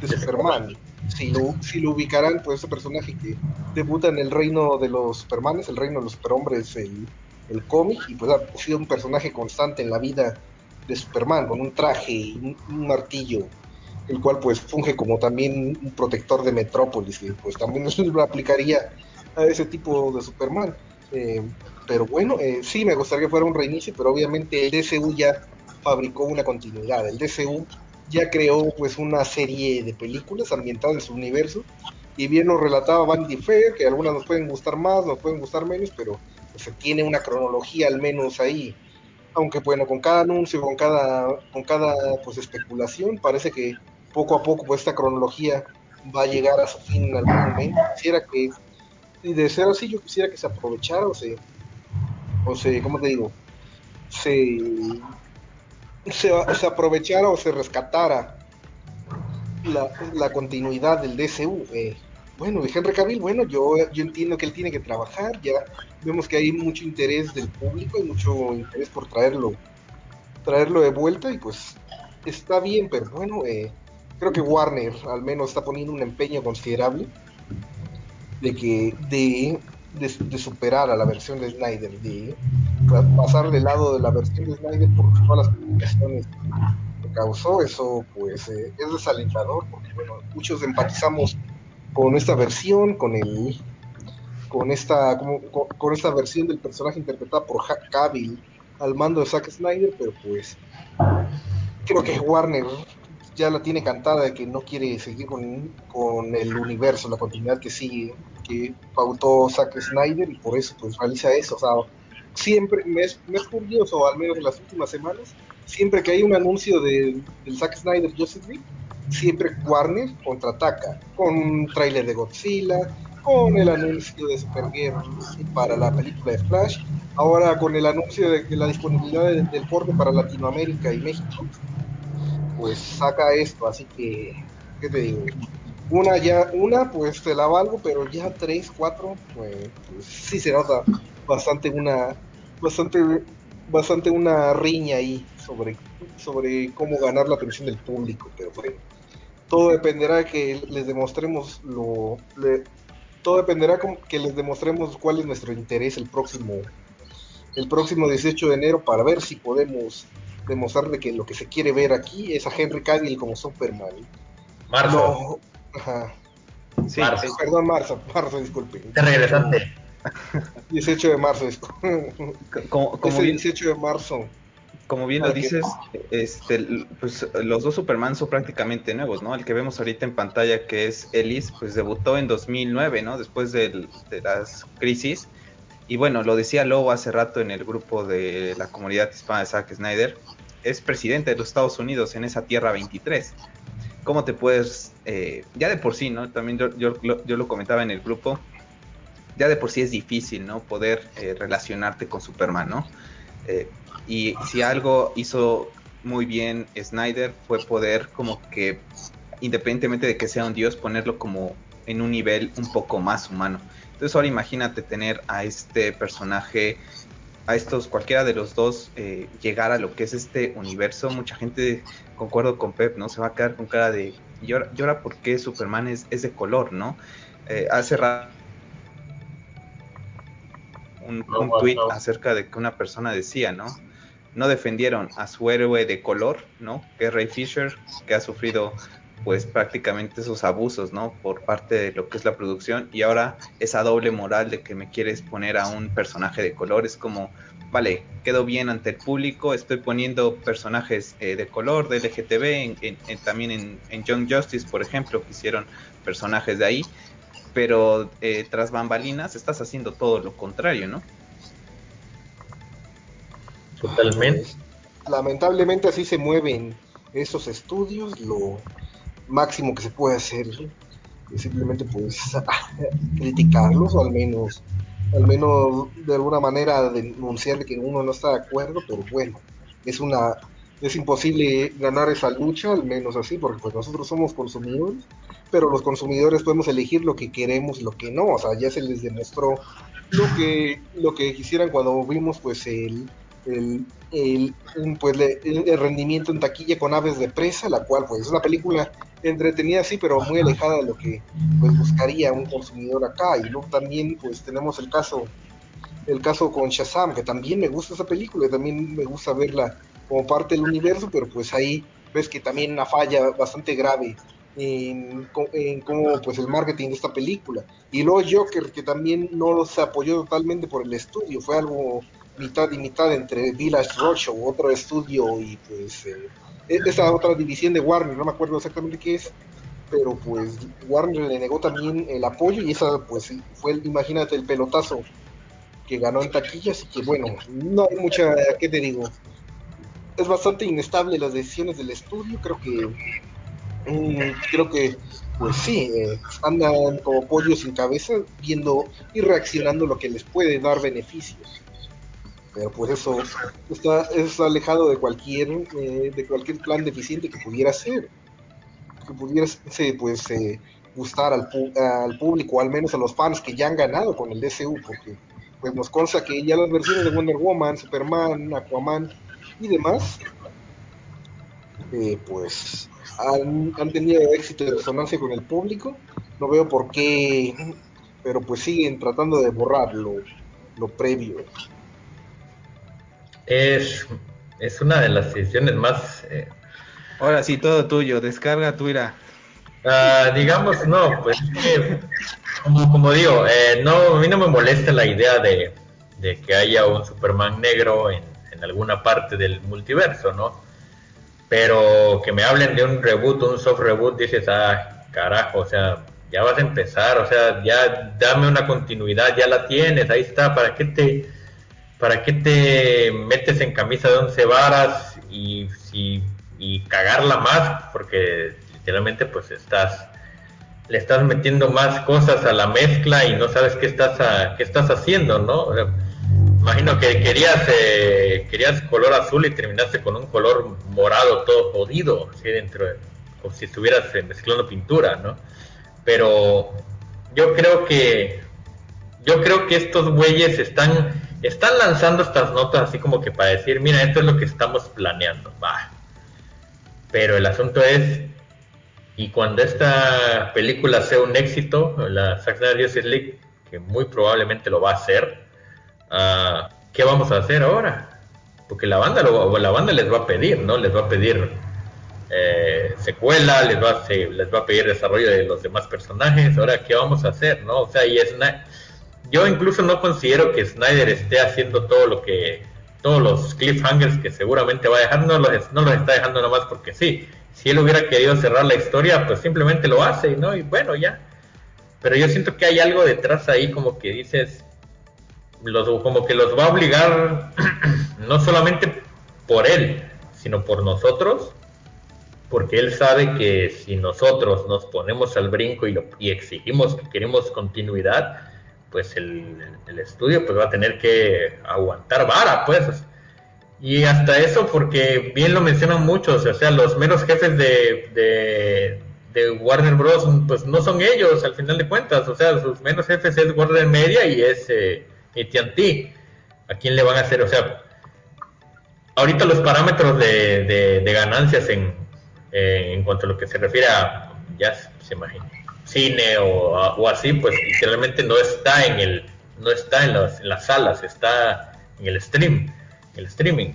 Superman. Si lo, si lo ubicarán, pues ese personaje que debuta en el reino de los Supermanes, el reino de los superhombres, el, el cómic, y pues ha sido un personaje constante en la vida de Superman, con un traje y un, martillo, el cual pues funge como también un protector de Metrópolis, y pues también eso lo aplicaría a ese tipo de Superman. Eh, pero bueno, eh, sí, me gustaría que fuera un reinicio, pero obviamente el DCU ya fabricó una continuidad. El DCU ya creó pues una serie de películas ambientadas en su universo. Y bien nos relataba Vanity Fair, que algunas nos pueden gustar más, nos pueden gustar menos, pero pues, se tiene una cronología al menos ahí. Aunque bueno, con cada anuncio, con cada, con cada pues especulación, parece que poco a poco pues esta cronología va a llegar a su fin en algún momento. Quisiera que, y de ser así, yo quisiera que se aprovechara o se, o se, ¿cómo te digo? Se, se, aprovechara o se rescatara la, continuidad del DCU. Eh, bueno, de Henry Cavill, bueno, yo, yo entiendo que él tiene que trabajar, ya vemos que hay mucho interés del público, hay mucho interés por traerlo, traerlo de vuelta y pues está bien, pero bueno, eh, creo que Warner al menos está poniendo un empeño considerable de que de de, superar a la versión de Snyder, de pasar del lado de la versión de Snyder por todas las complicaciones que causó, eso pues eh, es desalentador, porque bueno, muchos empatizamos con esta versión, con el con esta con, esta versión del personaje interpretado por Cavill al mando de Zack Snyder, pero pues creo que Warner ya la tiene cantada de que no quiere seguir con, con el universo, la continuidad que sigue que pautó Zack Snyder y por eso pues realiza eso. O sea, siempre me es, me es curioso, al menos en las últimas semanas, siempre que hay un anuncio de, del Zack Snyder Justice League, siempre Warner contraataca con un tráiler de Godzilla, con el anuncio de Supergirl para la película de Flash, ahora con el anuncio de la disponibilidad del porno para Latinoamérica y México, pues saca esto, así que, ¿qué te digo? Una ya, una pues te la valgo, pero ya tres, cuatro, pues, pues sí se bastante una, bastante, bastante una riña ahí sobre, sobre cómo ganar la atención del público, pero bueno, todo dependerá de que les demostremos lo, todo dependerá con que les demostremos cuál es nuestro interés el próximo, el próximo 18 de enero para ver si podemos demostrarle que lo que se quiere ver aquí es a Henry Cavill como Superman. Marzo. ajá. Sí, Perdón, marzo, marzo, disculpe. Te regresaste. 18 de marzo, como, como bien, 18 de marzo. Como bien lo dices, este, pues los dos Superman son prácticamente nuevos, ¿no? El que vemos ahorita en pantalla, que es Ellis, pues debutó en 2009, ¿no? Después de las crisis. Y bueno, lo decía Lobo hace rato en el grupo de la comunidad hispana de Zack Snyder, es presidente de los Estados Unidos en esa Tierra 23. ¿Cómo te puedes, eh, ya de por sí, ¿no? También yo, yo, lo comentaba en el grupo, ya de por sí es difícil, ¿no? Poder eh, relacionarte con Superman, ¿no? Eh, y si algo hizo muy bien Snyder fue poder como que, independientemente de que sea un dios, ponerlo como en un nivel un poco más humano. Entonces ahora imagínate tener a este personaje a estos, cualquiera de los dos, eh, llegar a lo que es este universo, mucha gente, concuerdo con Pep, ¿no? Se va a quedar con cara de, ¿y ahora, por qué Superman es, de color, ¿no? Eh, hace rato un, un tweet acerca de que una persona decía, ¿no? No defendieron a su héroe de color, ¿no? Que es Ray Fisher, que ha sufrido pues prácticamente esos abusos, ¿no? Por parte de lo que es la producción y ahora esa doble moral de que me quieres poner a un personaje de color es como, vale, quedo bien ante el público, estoy poniendo personajes eh, de color, de LGTB, también en, en, Young Justice, por ejemplo, que hicieron personajes de ahí, pero eh, tras bambalinas estás haciendo todo lo contrario, ¿no? Totalmente. Lamentablemente así se mueven esos estudios, lo máximo que se puede hacer es simplemente pues criticarlos o al menos al menos de alguna manera denunciar que uno no está de acuerdo pero bueno es una es imposible ganar esa lucha al menos así porque pues nosotros somos consumidores pero los consumidores podemos elegir lo que queremos lo que no o sea ya se les demostró lo que lo que quisieran cuando vimos pues el el, el, pues, el, rendimiento en taquilla con Aves de Presa, la cual pues es una película entretenida sí, pero muy alejada de lo que pues buscaría un consumidor acá. Y luego también pues tenemos el caso el caso con Shazam, que también me gusta esa película, también me gusta verla como parte del universo, pero pues ahí ves que también una falla bastante grave en, en cómo pues el marketing de esta película. Y luego Joker, que también no se apoyó totalmente por el estudio, fue algo mitad y mitad entre Village Roadshow, otro estudio y pues eh, e-, esa otra división de Warner, no me acuerdo exactamente qué es, pero pues Warner le negó también el apoyo y esa pues fue, imagínate, el pelotazo que ganó en taquillas y que bueno, no hay mucha, ¿qué te digo? Es bastante inestable las decisiones del estudio, creo que mm, creo que pues sí, eh, andan como pollos sin cabeza viendo y reaccionando lo que les puede dar beneficios pero pues eso está, es alejado de cualquier eh, de cualquier plan deficiente que pudiera ser. Que pudiera pues eh, gustar al, al público al menos a los fans que ya han ganado con el DCU porque pues nos consta que ya las versiones de Wonder Woman Superman Aquaman y demás eh, pues han, han, tenido éxito y resonancia con el público. No veo por qué pero pues siguen tratando de borrar lo, lo previo es, es una de las decisiones más... Eh, Ahora sí, todo tuyo, descarga Twitter. Uh, digamos, no, pues como, como digo, eh, no, a mí no me molesta la idea de, de que haya un Superman negro en, en, alguna parte del multiverso, ¿no? Pero que me hablen de un reboot, un soft reboot, dices, ah, carajo, o sea, ya vas a empezar, o sea, ya dame una continuidad, ya la tienes, ahí está, ¿para qué te ¿para qué te metes en camisa de once varas y, y cagarla más? Porque literalmente pues estás le estás metiendo más cosas a la mezcla y no sabes qué estás qué estás haciendo, ¿no? Imagino que querías eh, querías color azul y terminaste con un color morado todo jodido, así dentro, como si estuvieras eh, mezclando pintura, ¿no? Pero yo creo que yo creo que estos güeyes están están lanzando estas notas así como que para decir, mira, esto es lo que estamos planeando, va. Pero el asunto es, y cuando esta película sea un éxito, la Zack Snyder League, que muy probablemente lo va a hacer, uh, ¿qué vamos a hacer ahora? Porque la banda, lo, la banda les va a pedir, ¿no? Les va a pedir eh, secuela, les va, a, les va a pedir desarrollo de los demás personajes. Ahora, ¿qué vamos a hacer, no? O sea, y es yo incluso no considero que Snyder esté haciendo todo lo que todos los cliffhangers que seguramente va a dejar no los, no los está dejando nomás porque sí. Si él hubiera querido cerrar la historia pues simplemente lo hace no y bueno ya. Pero yo siento que hay algo detrás ahí como que dices los, como que los va a obligar no solamente por él sino por nosotros porque él sabe que si nosotros nos ponemos al brinco y, y exigimos que queremos continuidad pues el, estudio pues va a tener que aguantar vara, pues. Y hasta eso, porque bien lo mencionan muchos, o sea, los meros jefes de, de, Warner Bros. pues no son ellos al final de cuentas, o sea, sus menos jefes es Warner Media y es eh, AT&T. ¿A quién le van a hacer? O sea, ahorita los parámetros de, de, ganancias en, eh, en cuanto a lo que se refiere a, ya se imagina, cine o, así, pues literalmente no está en el, no está en las, en las salas, está en el stream, el streaming.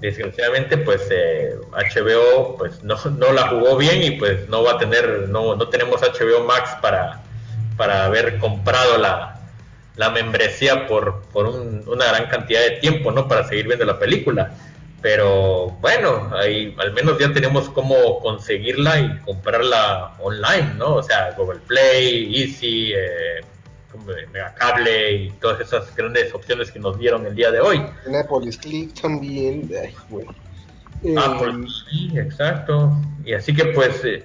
Desgraciadamente, pues HBO eh, pues no, no, la jugó bien y pues no va a tener, no, no tenemos HBO Max para, para haber comprado la, la membresía por, por una gran cantidad de tiempo, ¿no? Para seguir viendo la película pero bueno, ahí al menos ya tenemos cómo conseguirla y comprarla online, ¿no? O sea, Google Play, Easy, eh, Megacable y todas esas grandes opciones que nos dieron el día de hoy. Apple Click también, Ay, bueno. Apple sí, exacto. Y así que pues eh,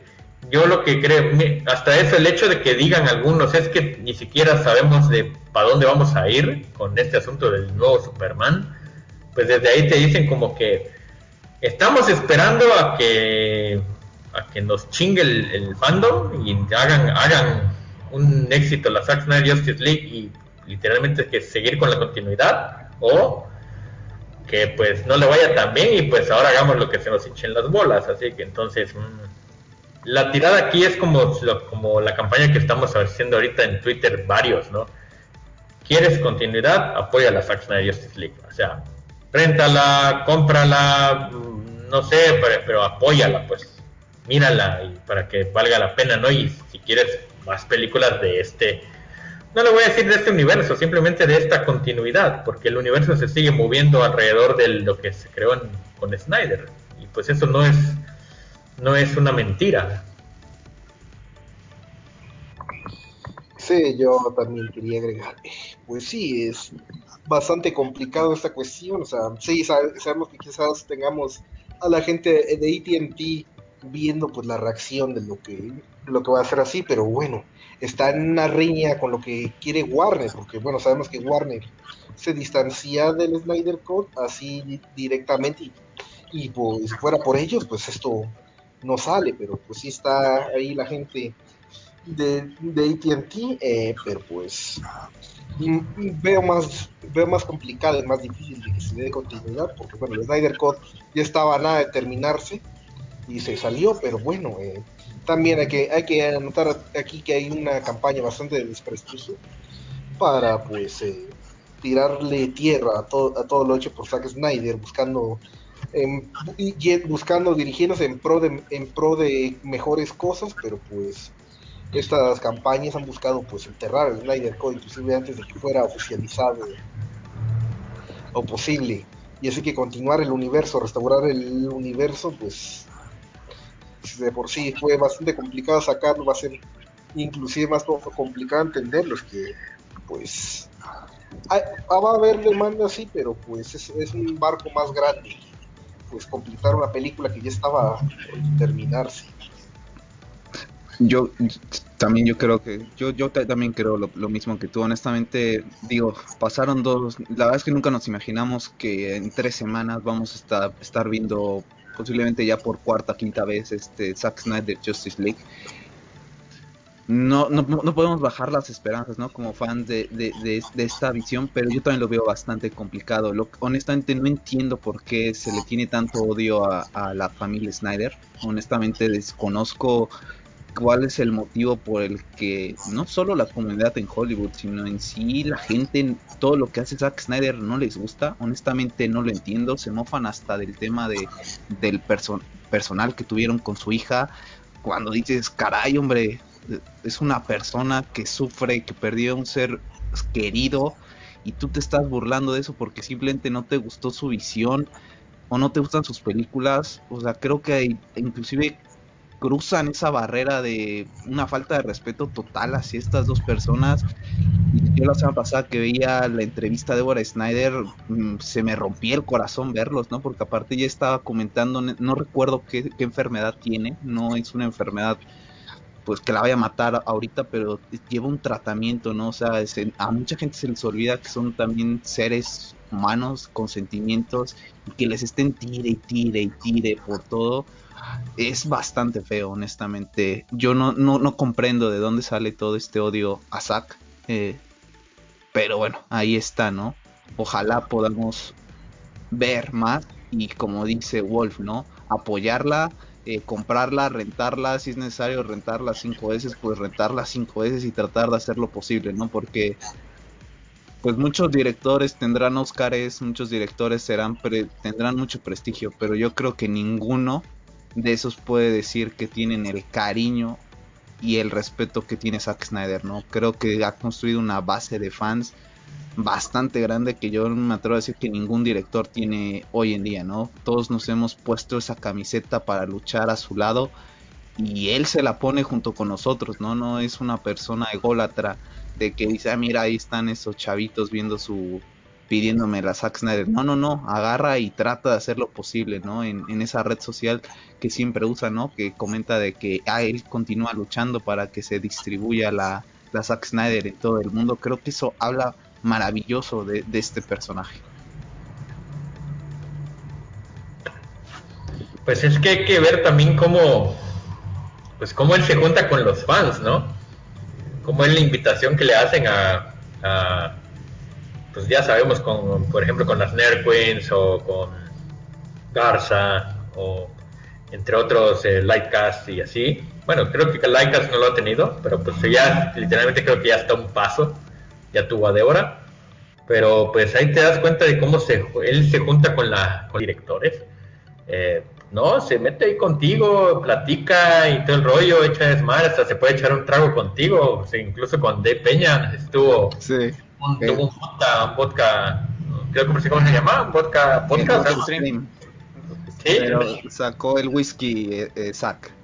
yo lo que creo, hasta eso el hecho de que digan algunos es que ni siquiera sabemos de para dónde vamos a ir con este asunto del nuevo Superman pues desde ahí te dicen como que estamos esperando a que a que nos chingue el, fandom y hagan hagan un éxito la Zack Snyder Justice League y literalmente que seguir con la continuidad o que pues no le vaya tan bien y pues ahora hagamos lo que se nos hinchen las bolas. Así que entonces mm, la tirada aquí es como, como la campaña que estamos haciendo ahorita en Twitter varios no quieres continuidad apoya a la Zack Snyder Justice League. O sea réntala, cómprala, no sé, pero, apóyala, pues, mírala y para que valga la pena, ¿no? Y si quieres más películas de este, no le voy a decir de este universo, simplemente de esta continuidad, porque el universo se sigue moviendo alrededor de lo que se creó con Snyder, y pues eso no es, no es una mentira. Yo también quería agregar, pues sí, es bastante complicado esta cuestión. O sea, sí, sabemos que quizás tengamos a la gente de ATT viendo pues la reacción de lo que, lo que va a ser así, pero bueno, está en una riña con lo que quiere Warner, porque bueno, sabemos que Warner se distancia del Snyder Code así directamente y, pues si fuera por ellos, pues esto no sale, pero pues sí está ahí la gente de, de ATT, eh, pero pues veo más veo más complicado y más difícil de que se dé continuidad porque bueno el Snyder Code ya estaba nada de terminarse y se salió pero bueno eh, también hay que hay que anotar aquí que hay una campaña bastante de desprestigio para pues eh, tirarle tierra a todo a todo lo hecho por Zack Snyder buscando buscando dirigiéndose en pro de en pro de mejores cosas pero pues estas campañas han buscado pues enterrar el Snyder Code inclusive antes de que fuera oficializado o posible. Y así que continuar el universo restaurar el universo pues de por sí fue bastante complicado sacarlo va a ser inclusive más complicado entenderlo es que pues va a haber demanda sí pero pues es, es un barco más grande pues completar una película que ya estaba por terminarse Yo también yo creo que yo yo también creo lo, mismo que tú honestamente digo pasaron dos la verdad es que nunca nos imaginamos que en tres semanas vamos a estar, viendo posiblemente ya por cuarta quinta vez este Zack Snyder Justice League no, no, no, podemos bajar las esperanzas, ¿no? Como fans de, de, de, esta visión, pero yo también lo veo bastante complicado. Lo, honestamente no entiendo por qué se le tiene tanto odio a, a, la familia Snyder. Honestamente desconozco cuál es el motivo por el que no solo la comunidad en Hollywood, sino en sí la gente, todo lo que hace Zack Snyder no les gusta. Honestamente no lo entiendo. Se mofan hasta del tema de, del personal que tuvieron con su hija. Cuando dices, caray, hombre, es una persona que sufre, que perdió un ser querido y tú te estás burlando de eso porque simplemente no te gustó su visión o no te gustan sus películas. O sea, creo que inclusive cruzan esa barrera de una falta de respeto total hacia estas dos personas. Yo la semana pasada que veía la entrevista de Deborah Snyder, mm, se me rompía el corazón verlos, ¿no? Porque aparte ya estaba comentando, no recuerdo qué, qué enfermedad tiene, no es una enfermedad pues que la vaya a matar ahorita, pero lleva un tratamiento, ¿no? O sea, a mucha gente se les olvida que son también seres humanos con sentimientos y que les estén tire y tire y tire por todo. Es bastante feo, honestamente. Yo no, no, no comprendo de dónde sale todo este odio a Zack. Eh, pero bueno, ahí está, ¿no? Ojalá podamos ver más y como dice Wolf, ¿no? Apoyarla eh, comprarla, rentarla, si es necesario rentarla cinco veces, pues rentarla cinco veces y tratar de hacer lo posible, ¿no? Porque pues muchos directores tendrán Oscars, muchos directores tendrán mucho prestigio, pero yo creo que ninguno de esos puede decir que tienen el cariño y el respeto que tiene Zack Snyder, ¿no? Creo que ha construido una base de fans bastante grande que yo me atrevo a decir que ningún director tiene hoy en día, ¿no? Todos nos hemos puesto esa camiseta para luchar a su lado y él se la pone junto con nosotros, ¿no? No es una persona ególatra de que dice, ah, mira, ahí están esos chavitos viendo su pidiéndome la Zack Snyder. No, no, no, agarra y trata de hacer lo posible, ¿no? En, esa red social que siempre usa, ¿no? Que comenta de que ah, él continúa luchando para que se distribuya la, la Zack Snyder en todo el mundo. Creo que eso habla maravilloso de, este personaje. Pues es que hay que ver también cómo, pues cómo él se junta con los fans, ¿no? Cómo es la invitación que le hacen a, pues ya sabemos, con, por ejemplo, con las Nerd Queens o con Garza o entre otros eh, Lightcast y así. Bueno, creo que Lightcast no lo ha tenido, pero pues ya literalmente creo que ya está un paso ya tuvo a Débora, pero pues ahí te das cuenta de cómo se, él se junta con, la, con directores. Eh, no, se mete ahí contigo, platica y todo el rollo, echa desmadre, hasta se puede echar un trago contigo, incluso con De Peña estuvo sí. Un, tuvo un vodka, un vodka, cómo se llama, un vodka, podcast. Sí, pero sacó el whisky eh, eh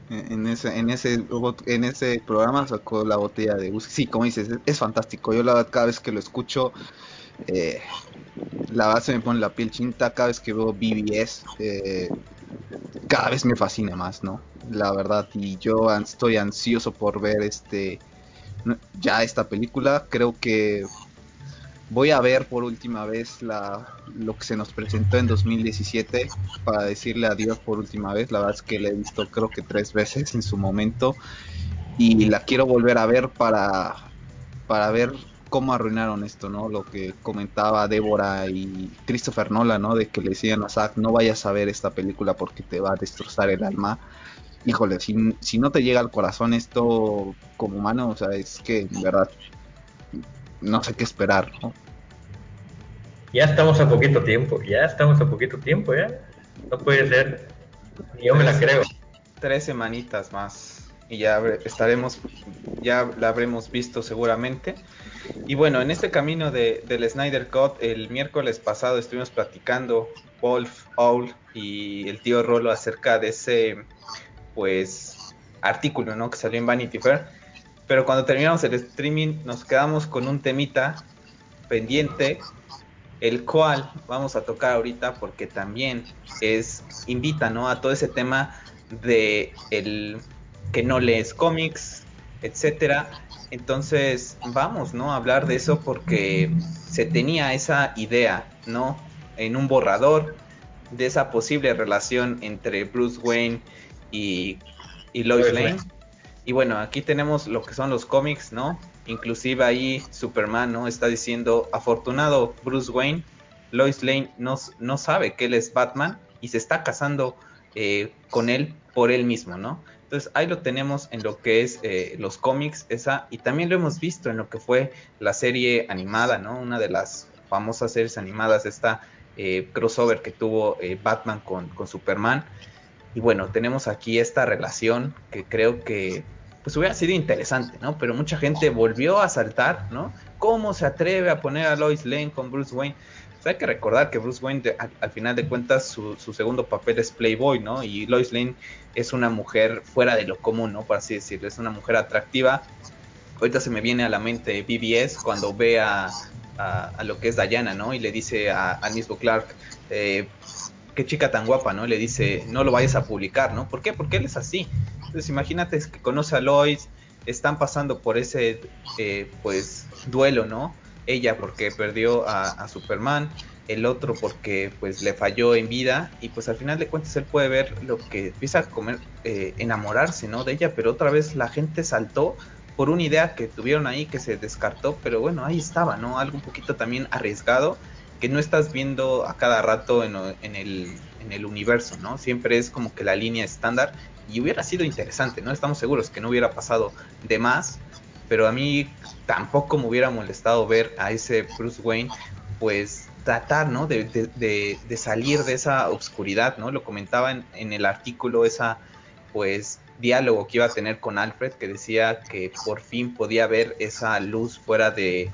en ese, en ese, en ese programa sacó la botella de whisky. Sí, como dices, es, fantástico. Yo la verdad cada vez que lo escucho, eh, la base me pone la piel chinta. Cada vez que veo BBS, eh, cada vez me fascina más, ¿no? La verdad, y yo estoy ansioso por ver este ya esta película. Creo que voy a ver por última vez la, lo que se nos presentó en 2017 para decirle adiós por última vez. La verdad es que la he visto creo que tres veces en su momento y la quiero volver a ver para, para ver cómo arruinaron esto, ¿no? Lo que comentaba Débora y Christopher Nolan, ¿no? De que le decían a Zack, no vayas a ver esta película porque te va a destrozar el alma. Híjole, si, si no te llega al corazón esto como humano, o sea, es que en verdad no sé qué esperar, ¿no? Ya estamos a poquito tiempo, ya estamos a poquito tiempo, ya. No puede ser. Yo me la creo. Tres semanitas más y ya estaremos, ya la habremos visto seguramente. Y bueno, en este camino de, del Snyder Cut, el miércoles pasado estuvimos platicando Wolf, Owl y el tío Rolo acerca de ese, pues, artículo, ¿no? Que salió en Vanity Fair pero cuando terminamos el streaming nos quedamos con un temita pendiente, el cual vamos a tocar ahorita porque también es invita, ¿no? A todo ese tema de el que no lees cómics, etcétera. Entonces, vamos, ¿no? A hablar de eso porque se tenía esa idea, ¿no? En un borrador de esa posible relación entre Bruce Wayne y, y Lois Lane. Y bueno, aquí tenemos lo que son los cómics, ¿no? Inclusive ahí Superman, ¿no? Está diciendo, afortunado Bruce Wayne, Lois Lane no, no sabe que él es Batman y se está casando eh, con él por él mismo, ¿no? Entonces ahí lo tenemos en lo que es eh, los cómics, esa, y también lo hemos visto en lo que fue la serie animada, ¿no? Una de las famosas series animadas, esta eh, crossover que tuvo Batman con, con Superman. Y bueno, tenemos aquí esta relación que creo que pues hubiera sido interesante, ¿no? Pero mucha gente volvió a saltar, ¿no? ¿Cómo se atreve a poner a Lois Lane con Bruce Wayne? hay que recordar que Bruce Wayne, al, final de cuentas, su, segundo papel es Playboy, ¿no? Y Lois Lane es una mujer fuera de lo común, ¿no? Por así decirlo, es una mujer atractiva. Ahorita se me viene a la mente BBS cuando ve a, lo que es Diana, ¿no? Y le dice al mismo Clark, eh, qué chica tan guapa, ¿no? Le dice, no lo vayas a publicar, ¿no? ¿Por qué? Porque él es así. Entonces imagínate que conoce a Lois, están pasando por ese, eh, pues, duelo, ¿no? ella porque perdió a, Superman, el otro porque pues le falló en vida y pues al final de cuentas él puede ver lo que empieza a comer, eh, enamorarse, ¿no? De ella, pero otra vez la gente saltó por una idea que tuvieron ahí que se descartó, pero bueno, ahí estaba, ¿no? Algo un poquito también arriesgado que no estás viendo a cada rato en, en, el, en el universo, ¿no? Siempre es como que la línea estándar y hubiera sido interesante, ¿no? Estamos seguros que no hubiera pasado de más, pero a mí tampoco me hubiera molestado ver a ese Bruce Wayne, pues tratar, ¿no? De, de, salir de esa oscuridad, ¿no? Lo comentaba en, el artículo esa, pues, diálogo que iba a tener con Alfred, que decía que por fin podía ver esa luz fuera de,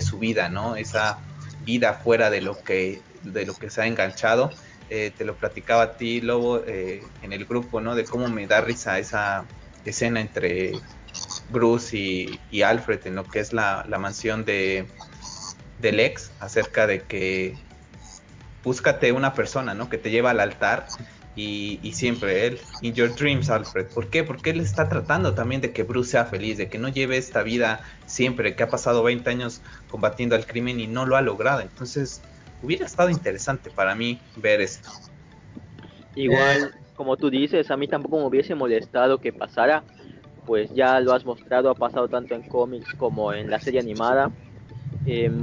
su vida, ¿no? Esa vida fuera de lo que, de lo que se ha enganchado. Eh, te lo platicaba a ti, Lobo, eh, en el grupo, ¿no? De cómo me da risa esa escena entre Bruce y, Alfred en lo que es la, mansión de del ex acerca de que búscate una persona, ¿no? Que te lleva al altar y, siempre él, in your dreams, Alfred. ¿Por qué? Porque él está tratando también de que Bruce sea feliz, de que no lleve esta vida siempre, que ha pasado 20 años combatiendo al crimen y no lo ha logrado. Entonces, hubiera estado interesante para mí ver esto. Igual, como tú dices, a mí tampoco me hubiese molestado que pasara, pues ya lo has mostrado, ha pasado tanto en cómics como en la serie animada.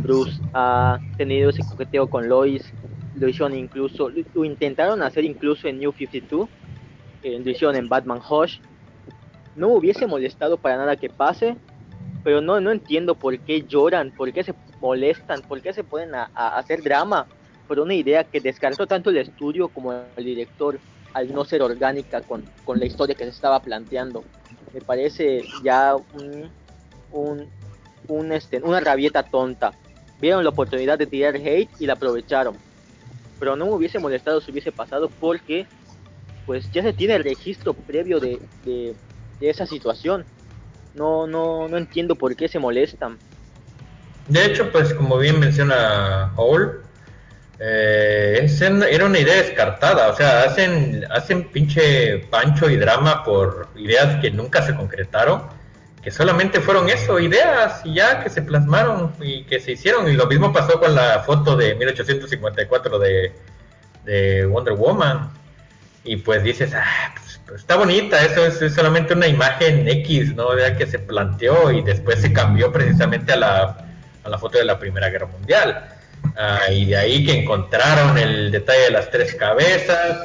Bruce ha tenido ese coqueteo con Lois, lo hicieron incluso, lo intentaron hacer incluso en New 52, eh, lo hicieron en Batman Hush. No hubiese molestado para nada que pase, pero no, no entiendo por qué lloran, por qué se molestan, por qué se a hacer drama por una idea que descartó tanto el estudio como el director al no ser orgánica con, con la historia que se estaba planteando me parece ya un, un, este, una rabieta tonta. Vieron la oportunidad de tirar hate y la aprovecharon. Pero no me hubiese molestado si hubiese pasado porque pues ya se tiene el registro previo de, de, esa situación. No, no, no entiendo por qué se molestan. De hecho, pues como bien menciona Paul, eh, era una idea descartada, o sea, hacen, hacen pinche pancho y drama por ideas que nunca se concretaron, que solamente fueron eso, ideas y ya que se plasmaron y que se hicieron. Y lo mismo pasó con la foto de 1854 de, de Wonder Woman. Y pues dices, ah, pues, pues está bonita, eso es, solamente una imagen X, ¿no? Ya que se planteó y después se cambió precisamente a la, a la foto de la Primera Guerra Mundial Ah, y de ahí que encontraron el detalle de las tres cabezas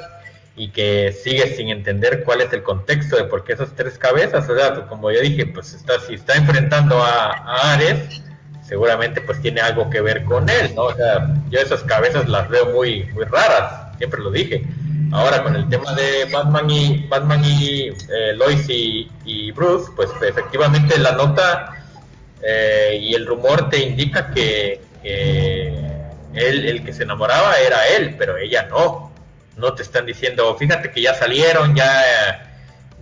y que sigue sin entender cuál es el contexto de por qué esas tres cabezas. O sea, como yo dije, pues está, si está enfrentando a, Ares, seguramente pues tiene algo que ver con él, ¿no? O sea, yo esas cabezas las veo muy, muy raras, siempre lo dije. Ahora con el tema de Batman y Batman y eh, Lois y, Bruce, pues efectivamente la nota eh, y el rumor te indica que él, el que se enamoraba era él, pero ella no. No te están diciendo, fíjate que ya salieron, ya,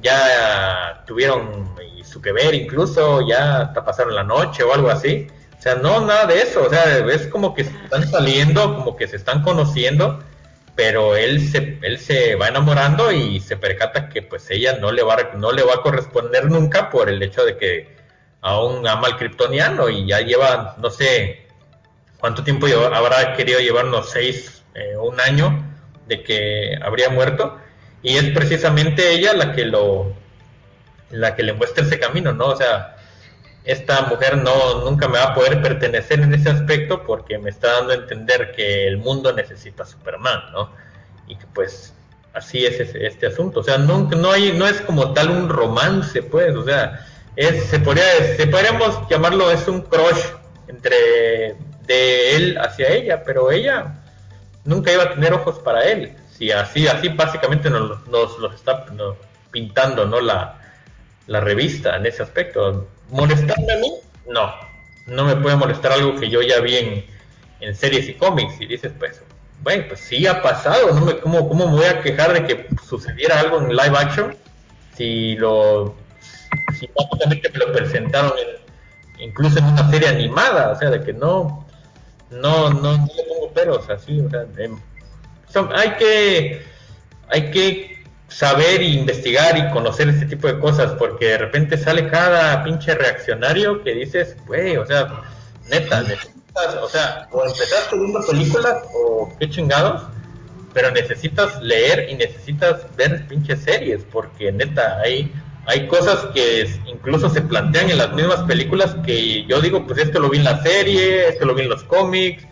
ya tuvieron su que ver incluso, ya hasta pasaron la noche o algo así. O sea, no, nada de eso. O sea, es como que están saliendo, como que se están conociendo, pero él se, él se va enamorando y se percata que pues ella no le va a, no le va a corresponder nunca por el hecho de que aún ama al kryptoniano y ya lleva, no sé cuánto tiempo habrá querido llevar, unos seis eh, un año de que habría muerto y es precisamente ella la que lo la que le muestra ese camino, ¿no? O sea, esta mujer no nunca me va a poder pertenecer en ese aspecto porque me está dando a entender que el mundo necesita Superman, ¿no? Y que pues así es este, asunto, o sea, no, no hay no es como tal un romance, pues, o sea, es se podría se podríamos llamarlo es un crush entre de él hacia ella, pero ella nunca iba a tener ojos para él. Si así así básicamente nos, nos los está pintando, ¿no? La revista en ese aspecto. ¿Molestarme a mí? No. No me puede molestar algo que yo ya vi en, en series y cómics. Y dices, pues, bueno, pues sí ha pasado. ¿no? ¿cómo, ¿Cómo me voy a quejar de que sucediera algo en live action? Si lo. Si básicamente me lo presentaron incluso en una serie animada. O sea, de que no. No, no, no le pongo peros así. O sea, hay que. Hay que saber e investigar y conocer este tipo de cosas, porque de repente sale cada pinche reaccionario que dices, güey, o sea, neta, necesitas, o sea, o empezaste viendo películas o qué chingados, pero necesitas leer y necesitas ver pinches series, porque neta, hay, hay cosas que incluso se plantean en las mismas películas que yo digo, pues esto lo vi en la serie, esto lo vi en los cómics,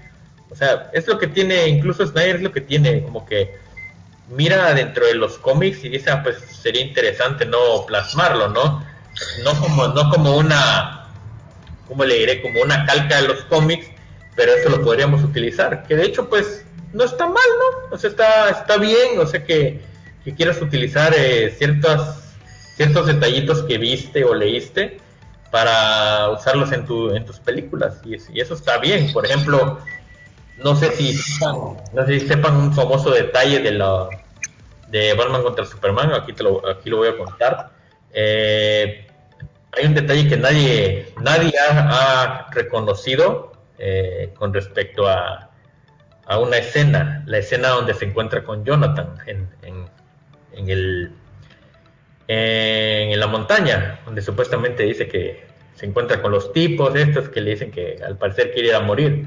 o sea, es lo que tiene, incluso Snyder es lo que tiene, como que mira dentro de los cómics y dice, ah, pues sería interesante no plasmarlo, ¿no? No como, no como una, ¿cómo le diré? Como una calca de los cómics, pero eso lo podríamos utilizar, que de hecho, pues, no está mal, ¿no? O sea, está, está bien, o sea, que, que quieras utilizar eh, ciertos, ciertos detallitos que viste o leíste para usarlos en, tu, en tus películas, y, eso está bien. Por ejemplo, no sé si no sé si sepan un famoso detalle de la de Batman contra Superman, aquí te lo, aquí lo voy a contar. Eh, hay un detalle que nadie nadie ha, reconocido eh, con respecto a, a, una escena, la escena donde se encuentra con Jonathan en, en el en la montaña, donde supuestamente dice que se encuentra con los tipos estos que le dicen que al parecer quiere ir a morir.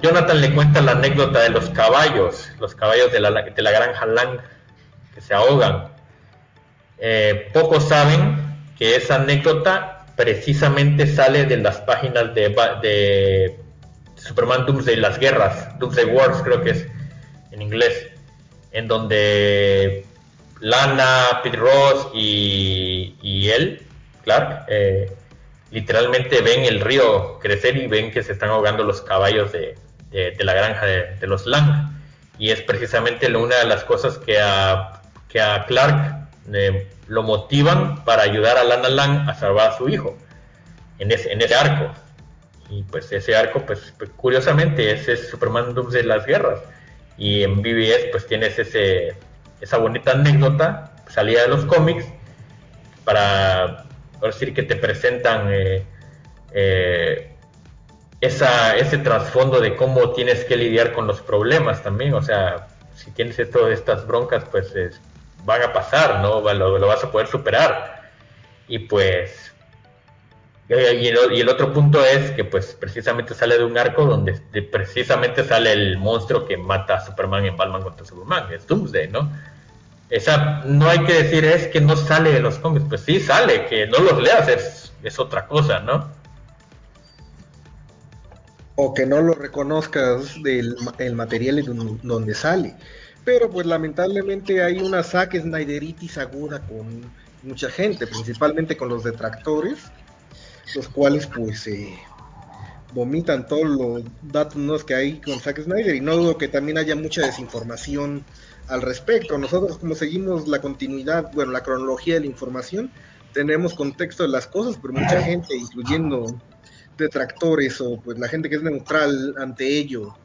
Jonathan le cuenta la anécdota de los caballos, los caballos de la, de la granja Lang que se ahogan. Eh, pocos saben que esa anécdota precisamente sale de las páginas de, de Superman Doomsday, las guerras, Doomsday Wars creo que es en inglés, en donde Lana, Pete Ross y, él, Clark, eh, literalmente ven el río crecer y ven que se están ahogando los caballos de, la granja de, los Lang. Y es precisamente una de las cosas que a, que a Clark eh, lo motivan para ayudar a Lana Lang a salvar a su hijo en ese, en ese arco. Y pues ese arco, pues, pues curiosamente, ese es Superman de las guerras. Y en BBS pues tienes ese, esa bonita anécdota, salida de los cómics, para decir que te presentan eh, eh, ese trasfondo de cómo tienes que lidiar con los problemas también, o sea, si tienes todas estas broncas, pues van a pasar, ¿no? Lo, vas a poder superar. Y pues, y el, otro punto es que pues precisamente sale de un arco donde precisamente sale el monstruo que mata a Superman en Batman contra Superman, es Doomsday, ¿no? Esa no hay que decir es que no sale de los cómics, pues sí sale, que no los leas es, es otra cosa, ¿no? O que no lo reconozcas del el material donde sale. Pero pues lamentablemente hay una saque Snyderitis aguda con mucha gente, principalmente con los detractores, los cuales pues eh, vomitan todos los datos que hay con Zack Snyder y no dudo que también haya mucha desinformación al respecto. Nosotros como seguimos la continuidad, bueno, la cronología de la información, tenemos contexto de las cosas, pero mucha gente, incluyendo detractores o pues la gente que es neutral ante ello,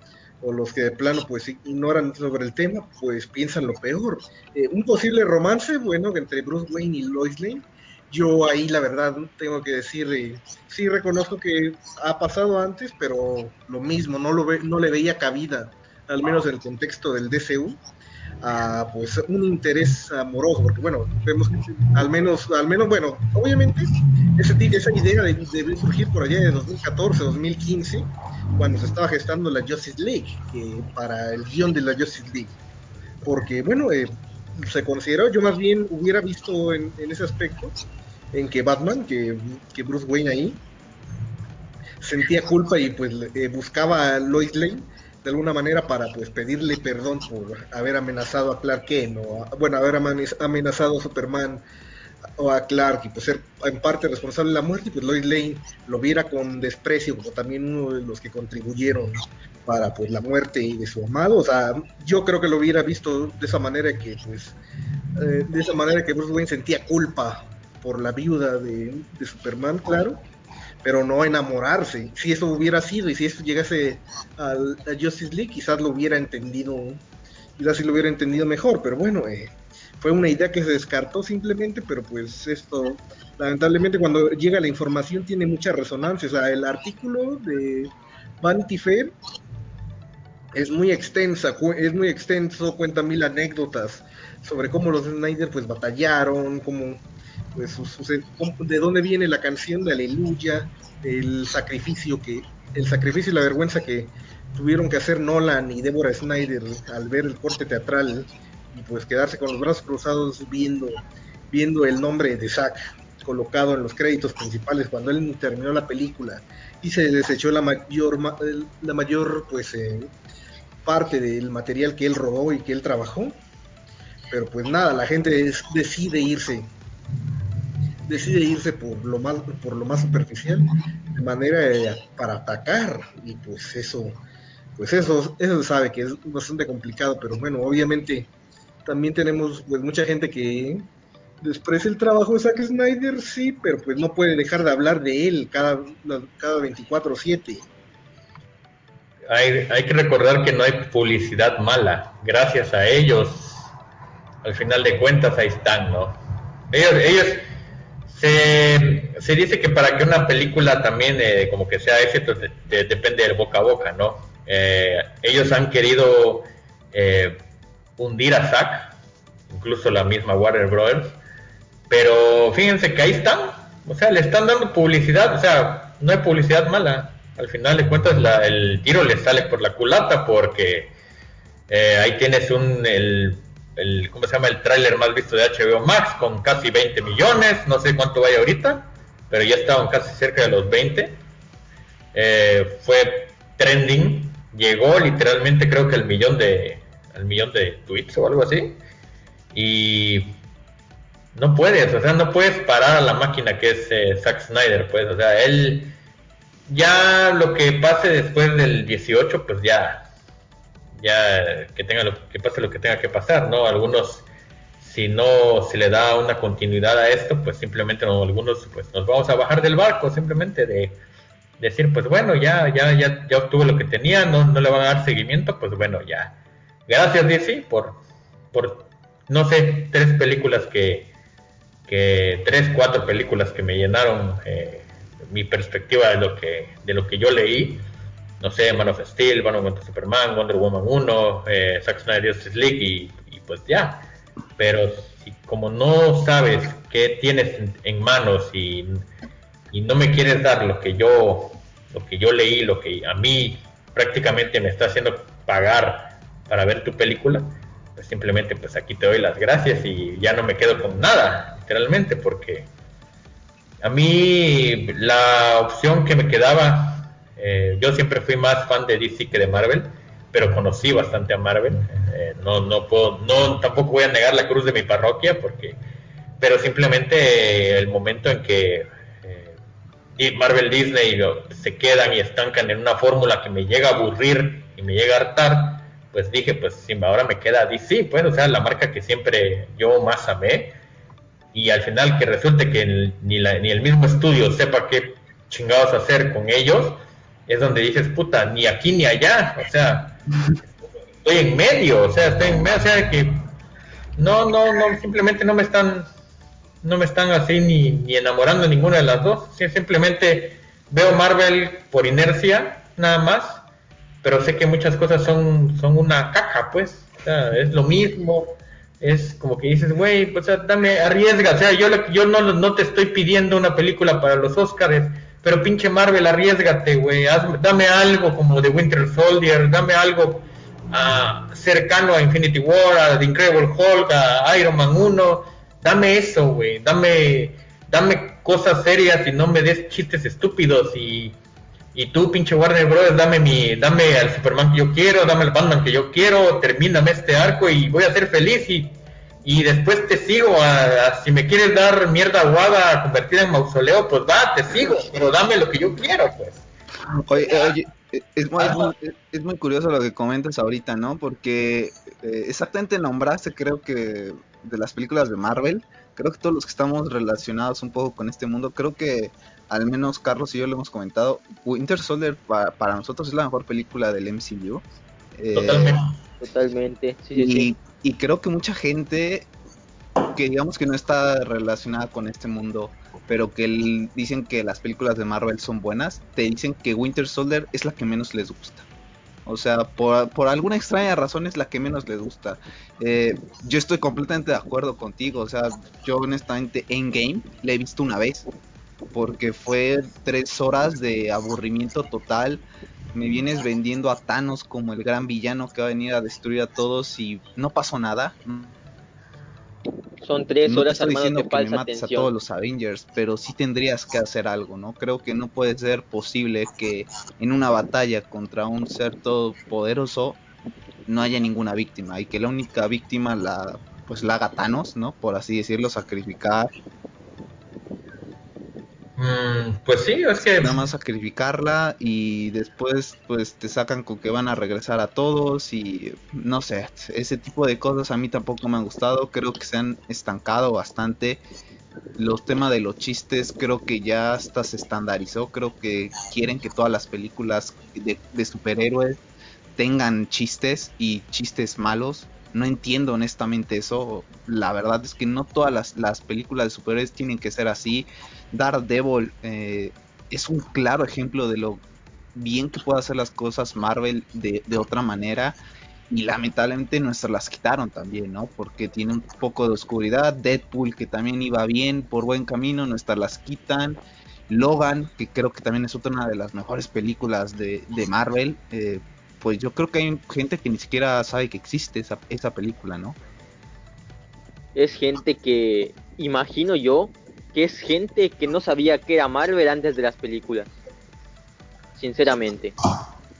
o los que de plano pues ignoran sobre el tema, pues piensan lo peor. Eh, un posible romance, bueno, entre Bruce Wayne y Lois Lane, yo ahí la verdad tengo que decir, eh, sí reconozco que ha pasado antes, pero lo mismo, no, lo ve, no le veía cabida al menos en el contexto del DCU, a pues un interés amoroso, porque bueno, vemos que al menos, al menos, bueno, obviamente esa, esa idea debe surgir por allá de 2014, 2015, cuando se estaba gestando la Justice League, que para el guion de la Justice League, porque bueno, eh, se consideró, yo más bien hubiera visto en, ese aspecto, en que Batman, que, que, Bruce Wayne ahí, sentía culpa y pues eh, buscaba a Lois Lane de alguna manera para pues pedirle perdón por haber amenazado a Clark Kent o bueno haber amenazado a Superman o a Clark y pues ser en parte responsable de la muerte y pues Lois Lane lo viera con desprecio como también uno de los que contribuyeron para pues la muerte de su amado. O sea yo creo que lo hubiera visto de esa manera que pues eh, de esa manera que Bruce Wayne sentía culpa por la viuda de Superman claro pero no enamorarse. Si eso hubiera sido y si eso llegase al, a Justice League, quizás lo hubiera entendido, quizás sí lo hubiera entendido mejor, pero bueno, eh, fue una idea que se descartó simplemente, pero pues esto, lamentablemente cuando llega la información tiene mucha resonancia, o sea, el artículo de Vanity Fair es muy extensa, es muy extenso, cuenta mil anécdotas sobre cómo los Snyder pues batallaron, cómo pues, de dónde viene la canción de Aleluya, el sacrificio que, el sacrificio y la vergüenza que tuvieron que hacer Nolan y Deborah Snyder al ver el corte teatral y pues quedarse con los brazos cruzados viendo, viendo el nombre de Zack colocado en los créditos principales cuando él terminó la película y se desechó la mayor la mayor pues eh, parte del material que él rodó y que él trabajó. Pero pues nada la gente decide irse decide irse por lo más por lo más superficial de manera para atacar y pues eso pues eso eso se sabe que es bastante complicado pero bueno obviamente también tenemos pues mucha gente que desprecia el trabajo de Zack Snyder sí pero pues no puede dejar de hablar de él cada cada 24/7 hay, hay que recordar que no hay publicidad mala. Gracias a ellos al final de cuentas ahí están no ellos ellos se, dice que para que una película también eh, como que sea éxito depende del boca a boca, ¿no? Eh, ellos han querido eh, hundir a Zack, incluso la misma Warner Brothers, pero fíjense que ahí están, o sea, le están dando publicidad, o sea, no hay publicidad mala, al final de cuentas el tiro le sale por la culata porque ahí tienes un, el el, ¿cómo se llama? El tráiler más visto de HBO Max con casi 20 millones, no sé cuánto vaya ahorita, pero ya estaban casi cerca de los 20. Eh, fue trending, llegó literalmente creo que el millón de, el millón de tweets o algo así. Y no puedes, o sea, no puedes parar a la máquina que es eh, Zack Snyder, pues, o sea, él ya lo que pase después del 18, pues ya ya que tenga lo que pase lo que tenga que pasar, ¿no? Algunos si no se le da una continuidad a esto, pues simplemente no, algunos pues nos vamos a bajar del barco, simplemente de decir, pues bueno, ya ya ya ya obtuve lo que tenía, no, no le van a dar seguimiento, pues bueno, ya. Gracias DC por por no sé, tres películas que que tres, cuatro películas que me llenaron eh, mi perspectiva de lo que de lo que yo leí no sé, Man of Steel, Man of Superman, Wonder Woman 1, eh, Zack Snyder Justice League y, pues ya. Pero si como no sabes qué tienes en, manos y, no me quieres dar lo que yo lo que yo leí, lo que a mí prácticamente me está haciendo pagar para ver tu película, pues simplemente pues aquí te doy las gracias y ya no me quedo con nada, literalmente, porque a mí la opción que me quedaba eh, yo siempre fui más fan de DC que de Marvel, pero conocí bastante a Marvel. Eh, no, no puedo, no, tampoco voy a negar la cruz de mi parroquia, porque, pero simplemente el momento en que eh, Marvel Disney se quedan y estancan en una fórmula que me llega a aburrir y me llega a hartar, pues dije, pues ahora me queda DC, pues, o sea, la marca que siempre yo más amé. Y al final que resulte que ni, ni el mismo estudio sepa qué chingados hacer con ellos, es donde dices, puta, ni aquí ni allá, o sea, estoy en medio, o sea, estoy en medio, o sea, que no, no, no, simplemente no me están, no me están así ni, enamorando ninguna de las dos, simplemente veo Marvel por inercia, nada más, pero sé que muchas cosas son, son una caja, pues, o sea, es lo mismo, es como que dices, güey, pues dame, arriesga, o sea, yo, yo no, no te estoy pidiendo una película para los Oscars, pero pinche Marvel, arriesgate, güey, dame algo como de Winter Soldier, dame algo uh, cercano a Infinity War, a The Incredible Hulk, a Iron Man 1, dame eso, güey, dame, dame cosas serias y no me des chistes estúpidos y y tú, pinche Warner Bros., dame mi, dame al Superman que yo quiero, dame al Batman que yo quiero, termíname este arco y voy a ser feliz y, y después te sigo. A, si me quieres dar mierda aguada convertida en mausoleo, pues va, te sigo, pero dame lo que yo quiero, pues. Oye, oye es, muy, es, muy, curioso lo que comentas ahorita, ¿no? Porque eh, exactamente nombraste, creo que, de las películas de Marvel, creo que todos los que estamos relacionados un poco con este mundo, creo que al menos Carlos y yo lo hemos comentado, Winter Soldier para, nosotros es la mejor película del MCU. Eh, totalmente. Totalmente. y, y creo que mucha gente que digamos que no está relacionada con este mundo, pero que dicen que las películas de Marvel son buenas, te dicen que Winter Soldier es la que menos les gusta. O sea, por, por alguna extraña razón es la que menos les gusta. Eh, yo estoy completamente de acuerdo contigo. O sea, yo honestamente en game le he visto una vez porque fue tres horas de aburrimiento total. Me vienes vendiendo a Thanos como el gran villano que va a venir a destruir a todos y no pasó nada. Son tres horas estoy diciendo que me mates a todos los Avengers, pero sí tendrías que hacer algo, ¿no? Creo que no puede ser posible que en una batalla contra un ser todopoderoso no haya ninguna víctima y que la única víctima la pues la haga Thanos, ¿no? Por así decirlo, sacrificar Mm, pues sí, es que... Nada más sacrificarla y después pues te sacan con que van a regresar a todos y no sé, ese tipo de cosas a mí tampoco me han gustado, creo que se han estancado bastante. Los temas de los chistes creo que ya hasta se estandarizó, creo que quieren que todas las películas de, superhéroes tengan chistes y chistes malos. No entiendo honestamente eso. La verdad es que no todas las, las películas de superhéroes tienen que ser así Daredevil eh, es un claro ejemplo de lo bien que puede hacer las cosas Marvel de, otra manera. Y lamentablemente nuestras las quitaron también, ¿no? Porque tiene un poco de oscuridad. Deadpool, que también iba bien, por buen camino, nuestras las quitan. Logan, que creo que también es otra de las mejores películas de, Marvel. Eh, pues yo creo que hay gente que ni siquiera sabe que existe esa, esa película, ¿no? Es gente que, imagino yo, que es gente que no sabía que era Marvel antes de las películas. Sinceramente.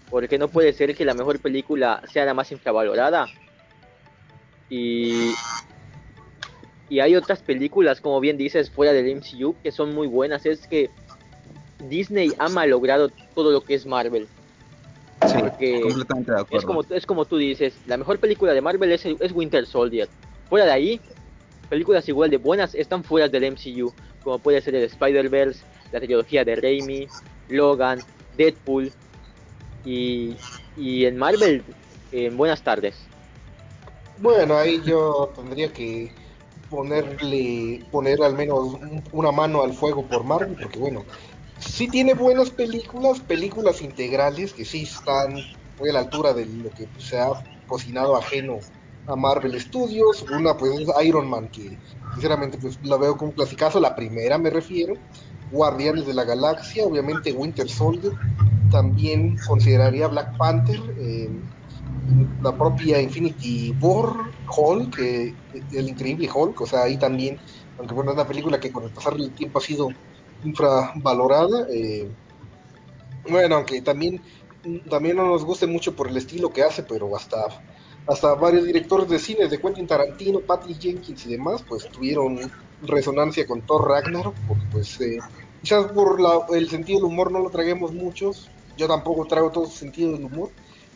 Porque no puede ser que la mejor película sea la más infravalorada. Y, y hay otras películas, como bien dices, fuera del MCU, que son muy buenas. Es que Disney ha malogrado todo lo que es Marvel. Sí, completamente de acuerdo. Es como, es como tú dices, la mejor película de Marvel es, es Winter Soldier. Fuera de ahí, películas igual de buenas están fuera del MCU, como puede ser el Spider-Verse, la trilogía de Raimi, Logan, Deadpool y, y en Marvel, en buenas tardes. Bueno, ahí yo tendría que ponerle, poner al menos una mano al fuego por Marvel, porque bueno, sí tiene buenas películas, películas integrales que sí están muy a la altura de lo que se ha cocinado ajeno a Marvel Studios, una pues es Iron Man, que sinceramente pues la veo como un clasicazo, la primera me refiero, Guardianes de la Galaxia, obviamente Winter Soldier, también consideraría Black Panther, eh, la propia Infinity War, Hulk, eh, el increíble Hulk, o sea, ahí también, aunque bueno, es una película que con el pasar del tiempo ha sido infravalorada, eh, bueno, aunque también, también no nos guste mucho por el estilo que hace, pero hasta hasta varios directores de cine de Quentin Tarantino, Patty Jenkins y demás, pues tuvieron resonancia con Thor Ragnarok, porque pues eh, quizás por el sentido del humor no lo traguemos muchos, yo tampoco traigo todo el sentido del humor,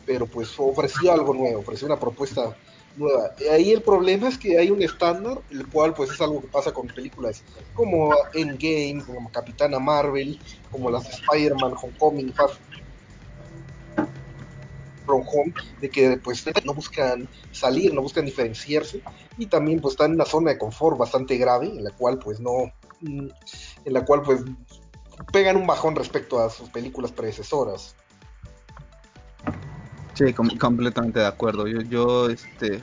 pero pues ofreció algo nuevo, ofreció una propuesta nueva. Ahí el problema es que hay un estándar, el cual pues es algo que pasa con películas como Endgame, como Capitana Marvel, como las Spider-Man, Homecoming, Fast from home, de que pues no buscan salir, no buscan diferenciarse y también pues están en una zona de confort bastante grave en la cual pues no, mm, en la cual pues pegan un bajón respecto a sus películas predecesoras. Sí, completamente de acuerdo. Yo, yo, este,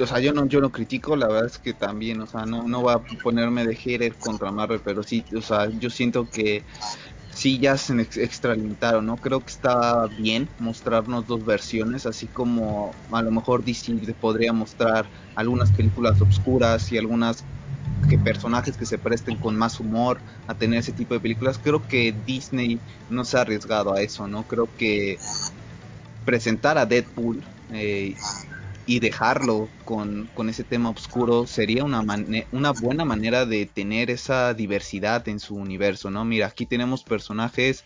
o sea, yo no, yo no critico, la verdad es que también, o sea, no, no voy a ponerme de hater contra Marvel, pero sí, o sea, yo siento que sí ya se extralimitaron, ¿no? Creo que está bien mostrarnos dos versiones, así como a lo mejor DC podría mostrar algunas películas obscuras y algunas que personajes que se presten con más humor a tener ese tipo de películas. Creo que Disney no se ha arriesgado a eso, ¿no? Creo que presentar a Deadpool eh, y dejarlo con, ese tema oscuro sería una, una buena manera de tener esa diversidad en su universo, ¿no? Mira, aquí tenemos personajes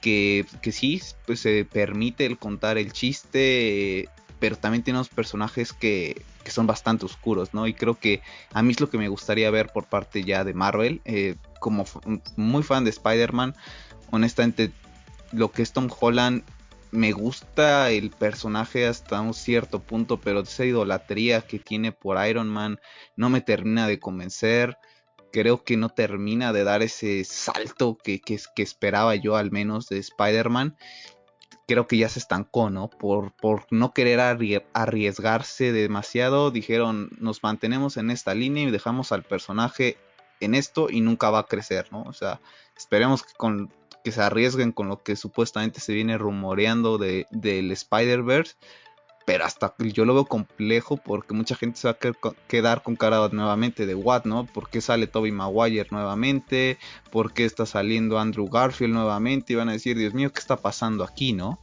que, que sí, pues se permite el contar el chiste, pero también tenemos personajes que, que, son bastante oscuros, ¿no? Y creo que a mí es lo que me gustaría ver por parte ya de Marvel, eh, como muy fan de Spider-Man, honestamente lo que es Tom Holland me gusta el personaje hasta un cierto punto, pero esa idolatría que tiene por Iron Man no me termina de convencer. Creo que no termina de dar ese salto que, que, esperaba yo al menos de Spider-Man. Creo que ya se estancó, ¿no? Por, por no querer arriesgarse demasiado, dijeron, nos mantenemos en esta línea y dejamos al personaje en esto y nunca va a crecer, ¿no? O sea, esperemos que con que se arriesguen con lo que supuestamente se viene rumoreando de, del Spider-Verse. Pero hasta yo lo veo complejo porque mucha gente se va a quedar con cara nuevamente de what, ¿no? ¿Por qué sale Toby Maguire nuevamente? ¿Por qué está saliendo Andrew Garfield nuevamente? Y van a decir, Dios mío, ¿qué está pasando aquí, no?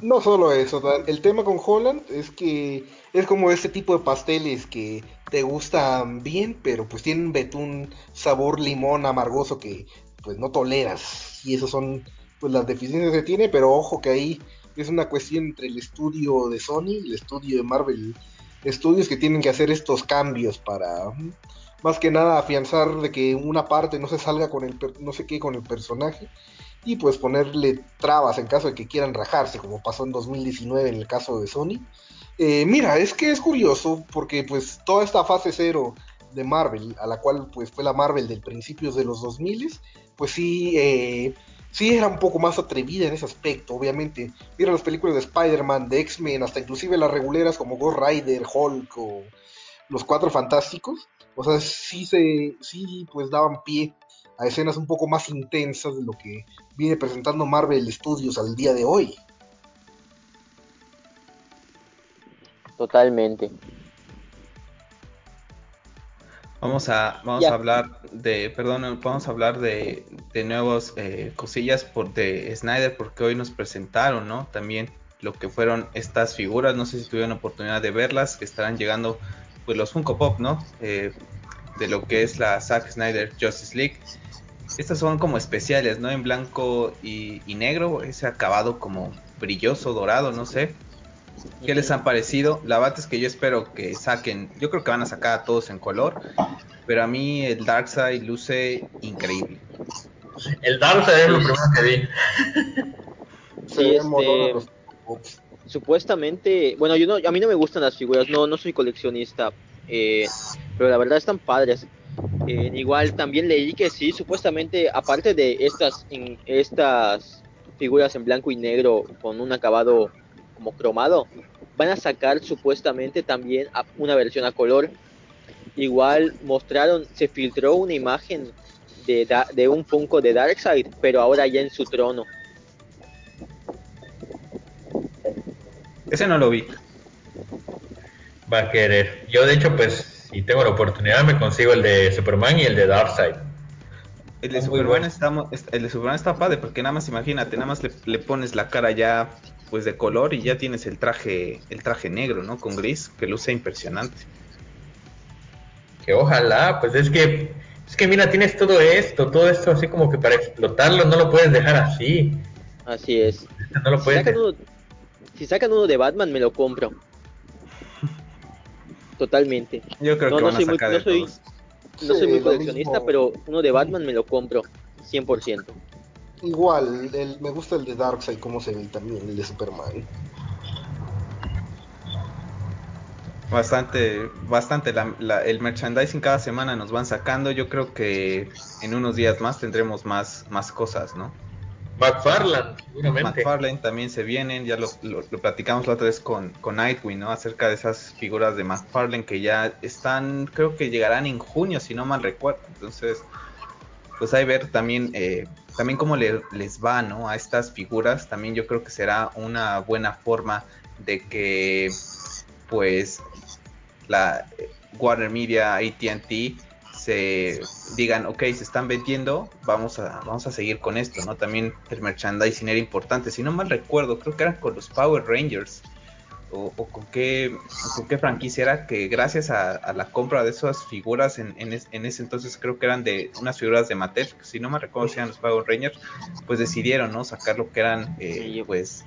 No solo eso, el tema con Holland es que es como ese tipo de pasteles que te gustan bien, pero pues tienen betún sabor limón amargoso que pues no toleras. Y esas son pues las deficiencias que tiene, pero ojo que ahí es una cuestión entre el estudio de Sony y el estudio de Marvel Studios que tienen que hacer estos cambios para más que nada afianzar de que una parte no se salga con el no sé qué con el personaje y pues ponerle trabas en caso de que quieran rajarse, como pasó en 2019 en el caso de Sony. Eh, mira, es que es curioso porque pues toda esta fase cero de Marvel, a la cual pues fue la Marvel del principios de los 2000, pues sí, eh, sí era un poco más atrevida en ese aspecto, obviamente. Mira las películas de Spider-Man, de X-Men, hasta inclusive las reguleras como Ghost Rider, Hulk o Los Cuatro Fantásticos. O sea, sí se, sí pues daban pie a escenas un poco más intensas de lo que viene presentando Marvel Studios al día de hoy. Totalmente. Vamos a, vamos a hablar de, perdón, vamos a hablar de, de nuevas eh, cosillas por, de Snyder porque hoy nos presentaron, ¿no? También lo que fueron estas figuras, no sé si tuvieron oportunidad de verlas, que estarán llegando pues los Funko Pop, ¿no? Eh, de lo que es la Zack Snyder Justice League. Estas son como especiales, ¿no? En blanco y, negro, ese acabado como brilloso, dorado, no sé. ¿Qué les han parecido? La bata es que yo espero que saquen, yo creo que van a sacar a todos en color, pero a mí el Darkseid luce increíble. El Darkseid es lo primero que vi. Sí, este, supuestamente, bueno, yo no, a mí no me gustan las figuras, no, no soy coleccionista, eh, pero la verdad están padres. Eh, igual también leí que sí, supuestamente, aparte de estas, en, estas figuras en blanco y negro con un acabado como cromado, van a sacar supuestamente también una versión a color. Igual mostraron, se filtró una imagen de, de un Funko de Darkseid, pero ahora ya en su trono. Ese no lo vi. Va a querer. Yo de hecho pues si tengo la oportunidad me consigo el de Superman y el de Darkseid. El de, Superman está, el de Superman está padre porque nada más imagínate, nada más le, pones la cara ya pues de color y ya tienes el traje el traje negro, ¿no? Con gris, que luce impresionante. Que ojalá, pues es que es que mira, tienes todo esto, todo esto así como que para explotarlo no lo puedes dejar así. Así es. No lo puedes si sacan uno de Batman me lo compro totalmente. Yo creo que no soy muy, no soy, no soy muy coleccionista, pero uno de Batman me lo compro 100%. Igual, el, me gusta el de Darkseid, como se ve también, el de Superman. Bastante, bastante. el merchandising cada semana nos van sacando. Yo creo que en unos días más tendremos más, más cosas, ¿no? McFarlane, seguramente. McFarlane también se vienen, ya lo, lo, platicamos la otra vez con, con Nightwing, ¿no? Acerca de esas figuras de McFarlane que ya están, creo que llegarán en junio, si no mal recuerdo. Entonces, pues hay ver también, eh, también cómo les va, ¿no? A estas figuras, también yo creo que será una buena forma de que, pues, la eh, Warner Media, AT&T se digan, ok, se están vendiendo, vamos a, vamos a seguir con esto, ¿no? También el merchandising era importante. Si no mal recuerdo, creo que era con los Power Rangers. O, con, qué, con qué franquicia era que gracias a, la compra de esas figuras en, en, ese entonces creo que eran de unas figuras de Mattel, si no me recuerdo si eran los Power Rangers, pues decidieron ¿no? sacar lo que eran eh, pues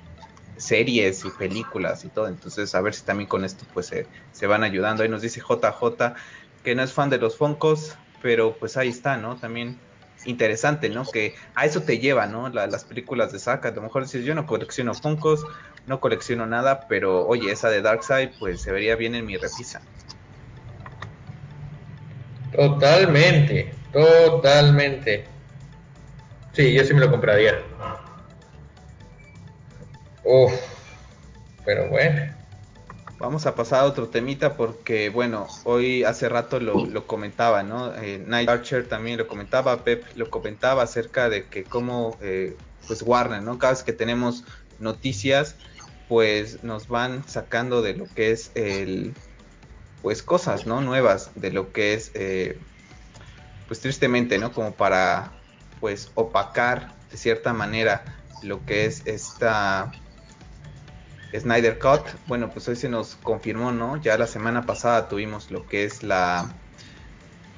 series y películas y todo, entonces a ver si también con esto pues se, se van ayudando. Ahí nos dice JJ que no es fan de los Foncos, pero pues ahí está, ¿no? También interesante, ¿no? Que a eso te lleva, ¿no? las películas de Saga. A lo mejor dices, yo no colecciono Foncos, no colecciono nada, pero oye, esa de Darkseid, pues se vería bien en mi repisa. Totalmente, totalmente. Sí, yo sí me lo compraría. Uf, pero bueno. Vamos a pasar a otro temita porque, bueno, hoy hace rato lo, comentaba, ¿no? Eh, Night Archer también lo comentaba, Pep lo comentaba acerca de que cómo, eh, pues Warner, ¿no? Cada vez que tenemos noticias, pues nos van sacando de lo que es el, pues cosas, ¿no? Nuevas, de lo que es, eh, pues tristemente, ¿no? Como para, pues opacar de cierta manera lo que es esta Snyder Cut, bueno, pues hoy se nos confirmó, ¿no? Ya la semana pasada tuvimos lo que es la,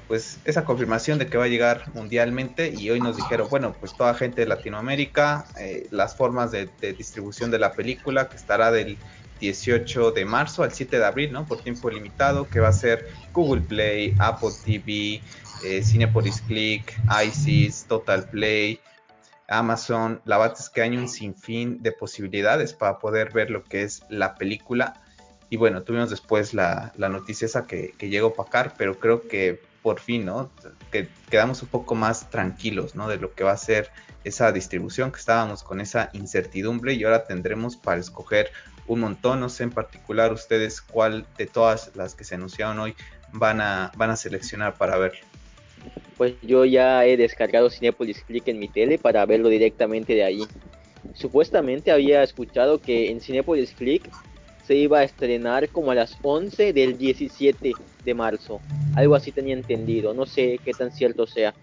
pues esa confirmación de que va a llegar mundialmente y hoy nos dijeron, bueno, pues toda gente de Latinoamérica, eh, las formas de, distribución de la película que estará del 18 de marzo al 7 de abril, ¿no? Por tiempo limitado, que va a ser Google Play, Apple TV, eh, Cinepolis Click, ISIS, Total Play, Amazon, la verdad es que hay un sinfín de posibilidades para poder ver lo que es la película. Y bueno, tuvimos después la, noticia esa que, llegó a opacar, pero creo que por fin, ¿no? Que quedamos un poco más tranquilos, ¿no? De lo que va a ser esa distribución, que estábamos con esa incertidumbre y ahora tendremos para escoger un montón, no sé en particular ustedes cuál de todas las que se anunciaron hoy van a, van a seleccionar para ver pues yo ya he descargado Cinepolis Click en mi tele para verlo directamente de ahí. Supuestamente había escuchado que en Cinepolis Click se iba a estrenar como a las 11 del 17 de marzo. Algo así tenía entendido, no sé qué tan cierto sea.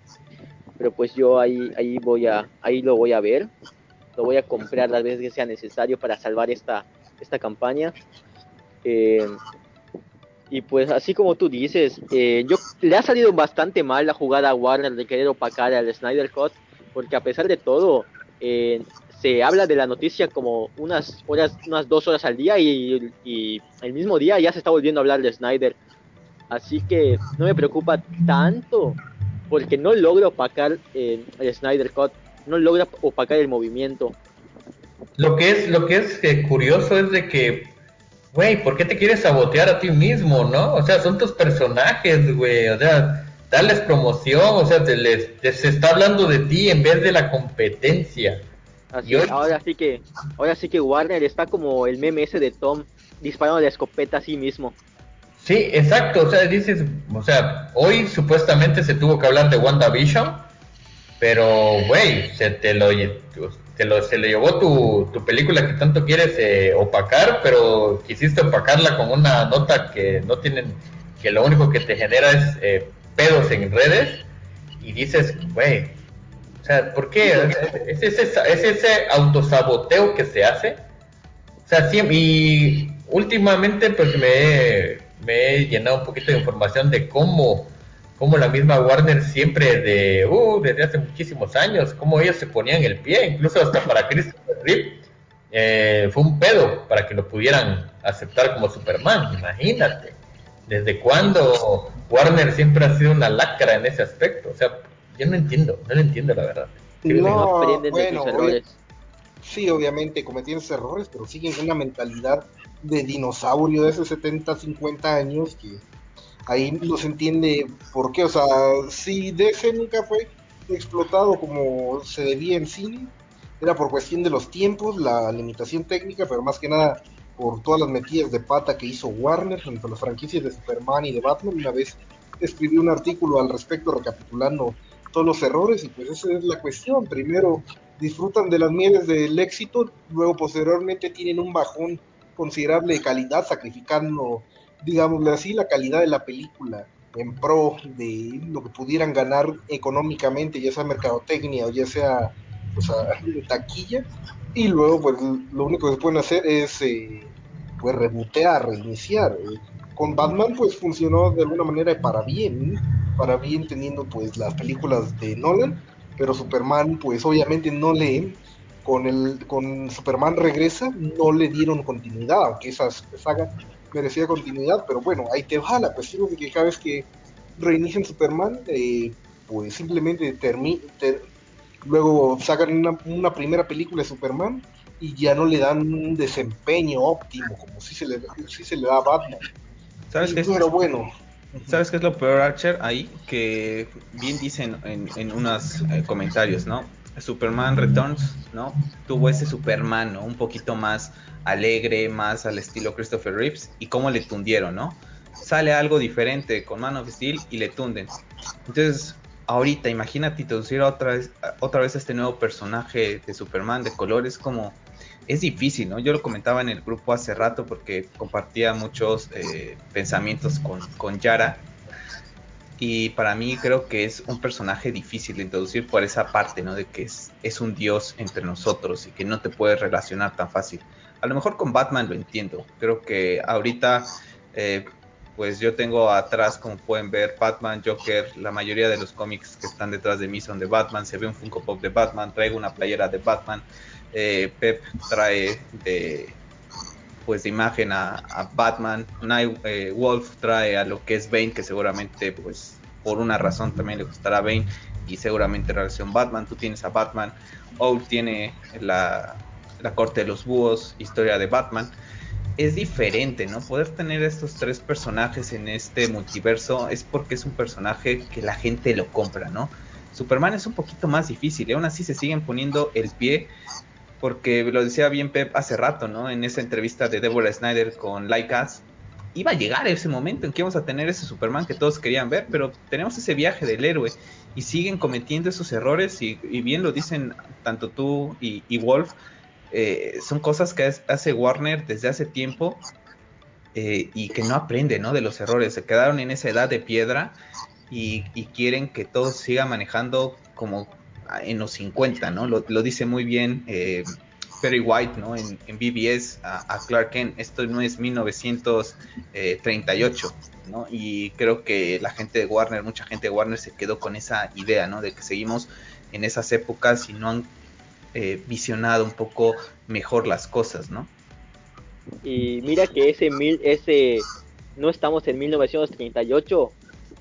Pero pues yo ahí, ahí voy a, ahí lo voy a ver. Lo voy a comprar las veces que sea necesario para salvar esta, esta campaña. Eh, y pues así como tú dices, eh, yo le ha salido bastante mal la jugada a Warner de querer opacar al Snyder Cut, porque a pesar de todo, eh, se habla de la noticia como unas horas, unas dos horas al día y, el mismo día ya se está volviendo a hablar de Snyder. Así que no me preocupa tanto, porque no logra opacar eh, el Snyder Cut, no logra opacar el movimiento. Lo que es, lo que es curioso es de que güey, ¿por qué te quieres sabotear a ti mismo, no? O sea, son tus personajes, güey, o sea, darles promoción, o sea, te les, se está hablando de ti en vez de la competencia. Así, ahora sí que, ahora sí que Warner está como el meme ese de Tom disparando la escopeta a sí mismo. Sí, exacto, o sea, dices, o sea, hoy supuestamente se tuvo que hablar de WandaVision, pero, güey, se te lo, se le llevó tu, tu película que tanto quieres eh, opacar, pero quisiste opacarla con una nota que no tienen, que lo único que te genera es eh, pedos en redes y dices, güey, o sea, ¿por qué? Es, ese, es ese autosaboteo que se hace. O sea, siempre, y últimamente pues me me he llenado un poquito de información de cómo como la misma Warner siempre de, uh, desde hace muchísimos años, como ellos se ponían el pie, incluso hasta para Christopher Reeve, eh, fue un pedo para que lo pudieran aceptar como Superman, imagínate. ¿Desde cuándo Warner siempre ha sido una lacra en ese aspecto? O sea, yo no entiendo, no lo entiendo la verdad. No, bueno, sí, obviamente cometiendo errores, pero siguen con una mentalidad de dinosaurio de hace 70, 50 años que ahí no se entiende por qué, o sea, si DC nunca fue explotado como se debía en cine, era por cuestión de los tiempos, la limitación técnica, pero más que nada por todas las metidas de pata que hizo Warner entre las franquicias de Superman y de Batman. Una vez escribí un artículo al respecto recapitulando todos los errores y pues esa es la cuestión. Primero disfrutan de las mieles del éxito, luego posteriormente tienen un bajón considerable de calidad, sacrificando, digámosle así, la calidad de la película en pro de lo que pudieran ganar económicamente, ya sea mercadotecnia o ya sea taquilla, y luego pues lo único que se pueden hacer es eh, pues rebotear, reiniciar. Con Batman pues funcionó de alguna manera para bien, para bien teniendo pues las películas de Nolan, pero Superman pues obviamente no le con el con Superman regresa no le dieron continuidad, aunque esa saga merecía continuidad, pero bueno, ahí te va la cuestión de que cada vez que reinician Superman, eh, pues simplemente termina luego sacan una, una, primera película de Superman y ya no le dan un desempeño óptimo como si se le, si se le da a Batman. ¿Sabes qué es? Pero bueno. ¿Sabes qué es lo peor, Archer? Ahí que bien dicen en, en unos eh, comentarios, ¿no? Superman Returns, ¿no? Tuvo ese Superman, ¿no? Un poquito más alegre, más al estilo Christopher Reeves y cómo le tundieron, ¿no? Sale algo diferente con Man of Steel y le tunden. Entonces, ahorita, imagínate introducir otra vez, otra vez a este nuevo personaje de Superman de colores como es difícil, ¿no? Yo lo comentaba en el grupo hace rato porque compartía muchos eh, pensamientos con, con Yara y para mí creo que es un personaje difícil de introducir por esa parte, ¿no? De que es, es un dios entre nosotros y que no te puedes relacionar tan fácil. A lo mejor con Batman lo entiendo. Creo que ahorita, eh, pues yo tengo atrás, como pueden ver, Batman, Joker, la mayoría de los cómics que están detrás de mí son de Batman. Se ve un Funko Pop de Batman, traigo una playera de Batman. Eh, Pep trae de pues de imagen a, Batman. Night eh, Wolf trae a lo que es Bane, que seguramente pues por una razón también le gustará Bane y seguramente relación Batman. Tú tienes a Batman. Owl tiene la, la corte de los búhos, historia de Batman. Es diferente, ¿no? Poder tener estos tres personajes en este multiverso es porque es un personaje que la gente lo compra, ¿no? Superman es un poquito más difícil y aún así se siguen poniendo el pie porque lo decía bien Pep hace rato, ¿no? En esa entrevista de Deborah Snyder con Like Us, iba a llegar ese momento en que íbamos a tener ese Superman que todos querían ver, pero tenemos ese viaje del héroe y siguen cometiendo esos errores y, bien lo dicen tanto tú y, Wolf, eh, son cosas que hace Warner desde hace tiempo eh, y que no aprende, ¿no? De los errores, se quedaron en esa edad de piedra y, y quieren que todo siga manejando como en los 50, ¿no? Lo, dice muy bien eh, Perry White, ¿no? En, BBS a, Clark Kent, esto no es 1938, ¿no? Y creo que la gente de Warner, mucha gente de Warner se quedó con esa idea, ¿no? De que seguimos en esas épocas y no han eh, visionado un poco mejor las cosas, ¿no? Y mira que ese mil, ese no estamos en 1938,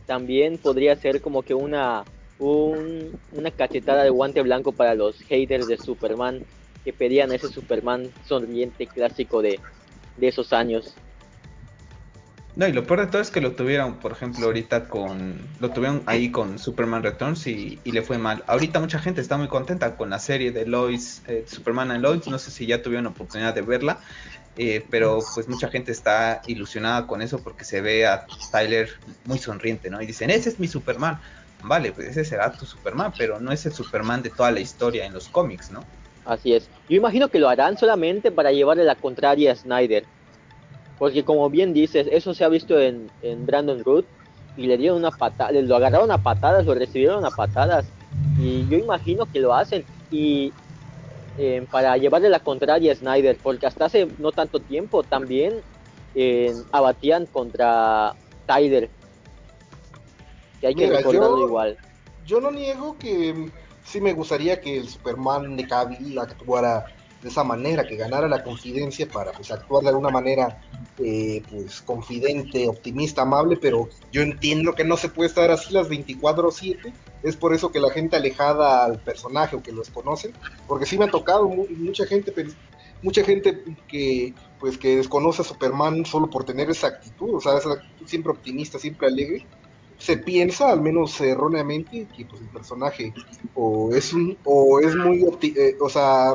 también podría ser como que una una cachetada de guante blanco para los haters de Superman que pedían ese Superman sonriente clásico de, esos años. No, y lo peor de todo es que lo tuvieron, por ejemplo, ahorita con. Lo tuvieron ahí con Superman Returns y, le fue mal. Ahorita mucha gente está muy contenta con la serie de Lois, eh, Superman and Lois. No sé si ya tuvieron oportunidad de verla, eh, pero pues mucha gente está ilusionada con eso porque se ve a Tyler muy sonriente, ¿no? Y dicen, ese es mi Superman vale, pues ese será tu Superman, pero no es el Superman de toda la historia en los cómics, ¿no? Así es. Yo imagino que lo harán solamente para llevarle la contraria a Snyder. Porque como bien dices, eso se ha visto en, Brandon Root y le dieron una patada, lo agarraron a patadas, lo recibieron a patadas. Y yo imagino que lo hacen y eh, para llevarle la contraria a Snyder, porque hasta hace no tanto tiempo también eh, abatían contra Tyler que hay que recordarlo igual. Yo no niego que sí me gustaría que el Superman de Cavill actuara de esa manera, que ganara la confidencia para pues actuar de alguna manera eh, pues confidente, optimista, amable, pero yo entiendo que no se puede estar así las 24/7, es por eso que la gente alejada al personaje o que los conoce, porque sí me ha tocado mucha gente mucha gente que pues que desconoce a Superman solo por tener esa actitud, o sea, esa actitud siempre optimista, siempre alegre, se piensa, al menos erróneamente, que pues el personaje o es un, o es muy, eh, o sea,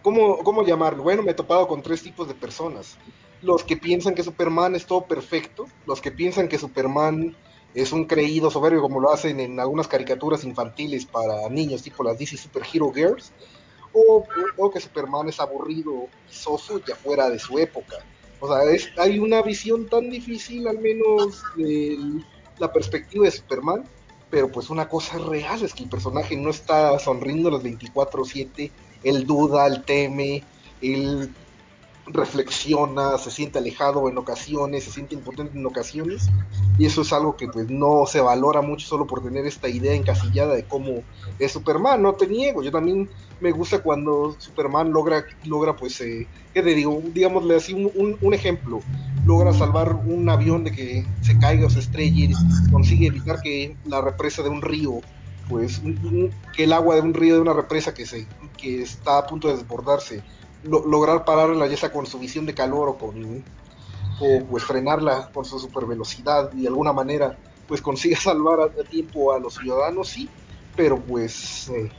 ¿cómo, ¿cómo llamarlo? Bueno, me he topado con tres tipos de personas. Los que piensan que Superman es todo perfecto, los que piensan que Superman es un creído soberbio como lo hacen en algunas caricaturas infantiles para niños, tipo las DC Super Hero Girls, o, o que Superman es aburrido y soso ya fuera de su época. O sea, es, hay una visión tan difícil, al menos de la perspectiva de Superman, pero pues una cosa real es que el personaje no está sonriendo los 24/7, él duda, él teme, él reflexiona, se siente alejado en ocasiones, se siente impotente en ocasiones, y eso es algo que pues no se valora mucho solo por tener esta idea encasillada de cómo es Superman, no te niego, yo también me gusta cuando Superman logra, logra pues, eh, ¿qué te digo? Digámosle así un, un, ejemplo, logra salvar un avión de que se caiga o se estrelle, consigue evitar que la represa de un río pues que el agua de un río de una represa que se que está a punto de desbordarse lograr pararla ya sea con su visión de calor o con o pues frenarla con su super velocidad y de alguna manera pues consigue salvar a, tiempo a los ciudadanos sí pero pues eh,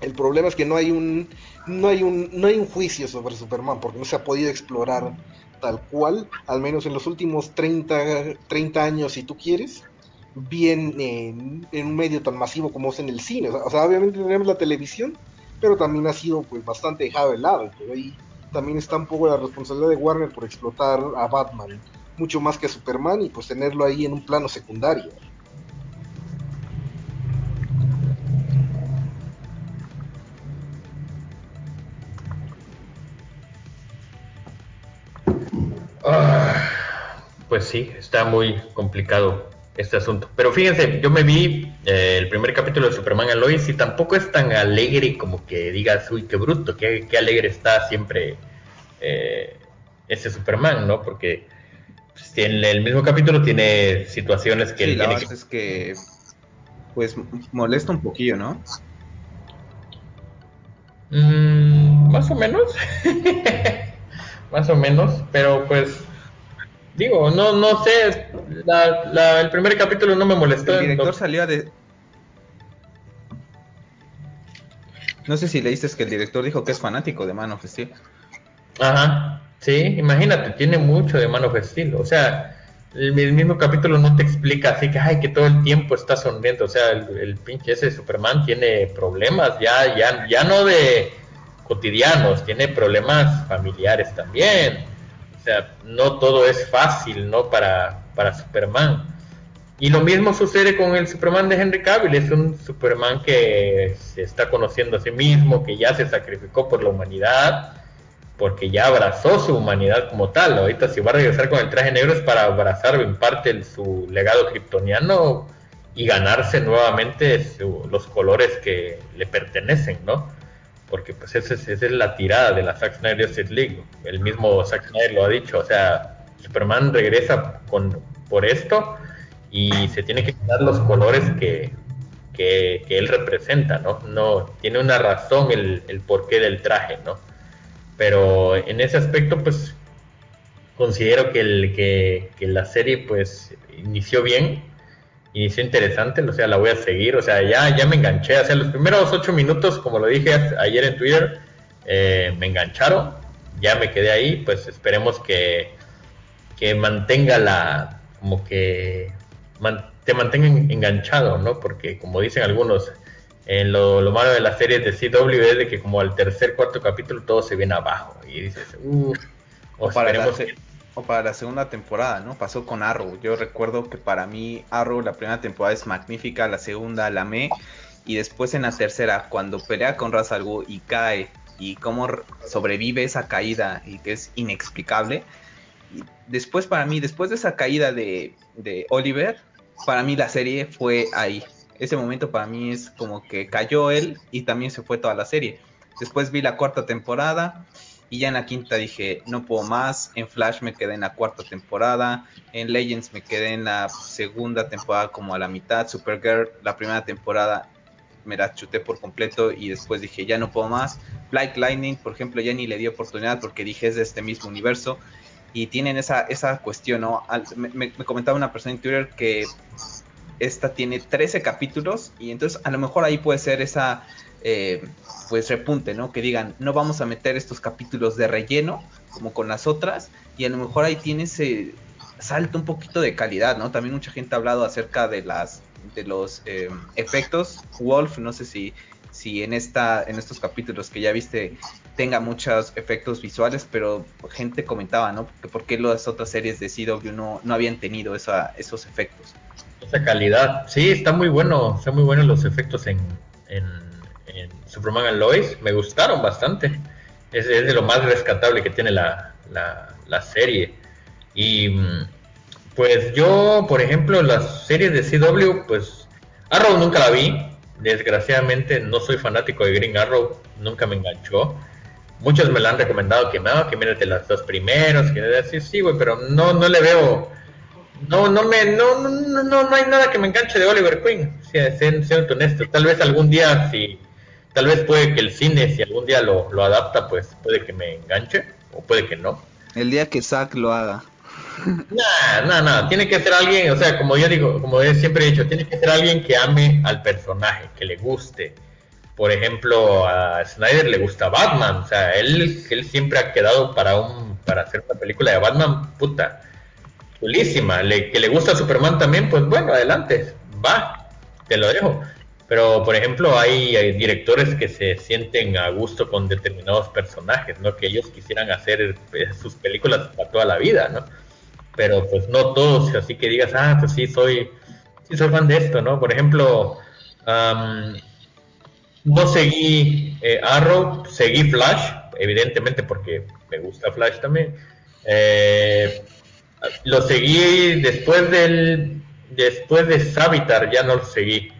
el problema es que no hay un no hay un no hay un juicio sobre Superman porque no se ha podido explorar tal cual al menos en los últimos 30 30 años si tú quieres bien en, en un medio tan masivo como es en el cine. O sea obviamente tenemos la televisión pero también ha sido pues bastante dejado de lado. Pero ahí también está un poco la responsabilidad de Warner por explotar a Batman mucho más que a Superman y pues tenerlo ahí en un plano secundario. Ah, pues sí, está muy complicado este asunto. Pero fíjense, yo me vi eh, el primer capítulo de Superman Alois y tampoco es tan alegre como que digas, uy, qué bruto, qué, qué alegre está siempre eh, ese Superman, ¿no? Porque pues, en el mismo capítulo tiene situaciones que... Sí, la verdad es que, pues, molesta un poquillo, ¿no? Mm, más o menos. más o menos, pero pues Digo, no, no sé, el primer capítulo no me molestó. El director salió de... No sé si leíste que el director dijo que es fanático de Man of Steel. Ajá, sí, imagínate, tiene mucho de Man of Steel. O sea, el, mismo capítulo no te explica así que, ay, que todo el tiempo está sonriendo. O sea, el, el pinche ese Superman tiene problemas ya, ya, ya no de cotidianos, tiene problemas familiares también sea, no todo es fácil, ¿no? Para, para Superman. Y lo mismo sucede con el Superman de Henry Cavill. Es un Superman que se está conociendo a sí mismo, que ya se sacrificó por la humanidad, porque ya abrazó su humanidad como tal. Ahorita si va a regresar con el traje negro es para abrazar en parte su legado kryptoniano y ganarse nuevamente los colores que le pertenecen, ¿no? Porque pues esa es, es la tirada de la Zack Snyder Justice League. El mismo Zack Snyder lo ha dicho, o sea, Superman regresa con, por esto y se tiene que dar los colores que, que, él representa, ¿no? No, tiene una razón el, el porqué del traje, ¿no? Pero en ese aspecto, pues considero que, el, que, que la serie pues inició bien, inició interesante, o sea, la voy a seguir, o sea, ya, ya me enganché, o sea, los primeros ocho minutos, como lo dije ayer en Twitter, eh, me engancharon, ya me quedé ahí, pues esperemos que, que mantenga la, como que te mantenga enganchado, ¿no? Porque como dicen algunos, en lo, lo, malo de las series de CW es de que como al tercer, cuarto capítulo todo se viene abajo y dices, uff, o, esperemos que o para la segunda temporada, ¿no? Pasó con Arrow. Yo recuerdo que para mí Arrow la primera temporada es magnífica, la segunda la me y después en la tercera cuando pelea con Ra's y cae y cómo sobrevive esa caída y que es inexplicable. Y después para mí, después de esa caída de, de Oliver, para mí la serie fue ahí. Ese momento para mí es como que cayó él y también se fue toda la serie. Después vi la cuarta temporada y ya en la quinta dije, no puedo más. En Flash me quedé en la cuarta temporada. En Legends me quedé en la segunda temporada como a la mitad. Supergirl, la primera temporada me la chuté por completo y después dije, ya no puedo más. Black Lightning, por ejemplo, ya ni le di oportunidad porque dije, es de este mismo universo. y tienen esa, esa cuestión, ¿no? me, comentaba una persona en Twitter que esta tiene 13 capítulos y entonces a lo mejor ahí puede ser esa eh, pues repunte, ¿no? Que digan, no vamos a meter estos capítulos de relleno como con las otras y a lo mejor ahí tiene ese salto un poquito de calidad, ¿no? También mucha gente ha hablado acerca de las de los eh, efectos. Wolf, no sé si si en esta en estos capítulos que ya viste tenga muchos efectos visuales, pero gente comentaba, ¿no? Que por qué las otras series de CW no, no habían tenido esa, esos efectos. Esa calidad, sí, está muy bueno, están muy buenos los efectos en, Superman and Lois, me gustaron bastante. Es, de lo más rescatable que tiene la, serie. Y mm, pues yo, por ejemplo, las series de CW, pues Arrow nunca la vi. Desgraciadamente no soy fanático de Green Arrow, nunca me enganchó. Muchos me la han recomendado que no, que mírate las dos primeros, que decir sí, güey, pero no, no le veo, no, no me, no, no, no, no hay nada que me enganche de Oliver Queen, siendo honesto. Tal vez algún día, si, tal vez puede que el cine, si algún día lo, lo adapta, pues puede que me enganche, o puede que no. El día que Zack lo haga. No, no, no, tiene que ser alguien, o sea, como yo digo, como siempre he dicho, tiene que ser alguien que ame al personaje, que le guste. Por ejemplo, a Snyder le gusta Batman, o sea, él, él siempre ha quedado para un para hacer una película de Batman, puta, chulísima. Le, que le gusta Superman también, pues bueno, adelante, va, te lo dejo. Pero, por ejemplo, hay, directores que se sienten a gusto con determinados personajes, ¿no? Que ellos quisieran hacer eh, sus películas para toda la vida, ¿no? Pero pues no todos, así que digas, ah, pues sí, soy, sí soy fan de esto, ¿no? Por ejemplo, no seguí eh, Arrow, seguí Flash, evidentemente porque me gusta Flash también. Eh, lo seguí después del después de Savitar, ya no lo seguí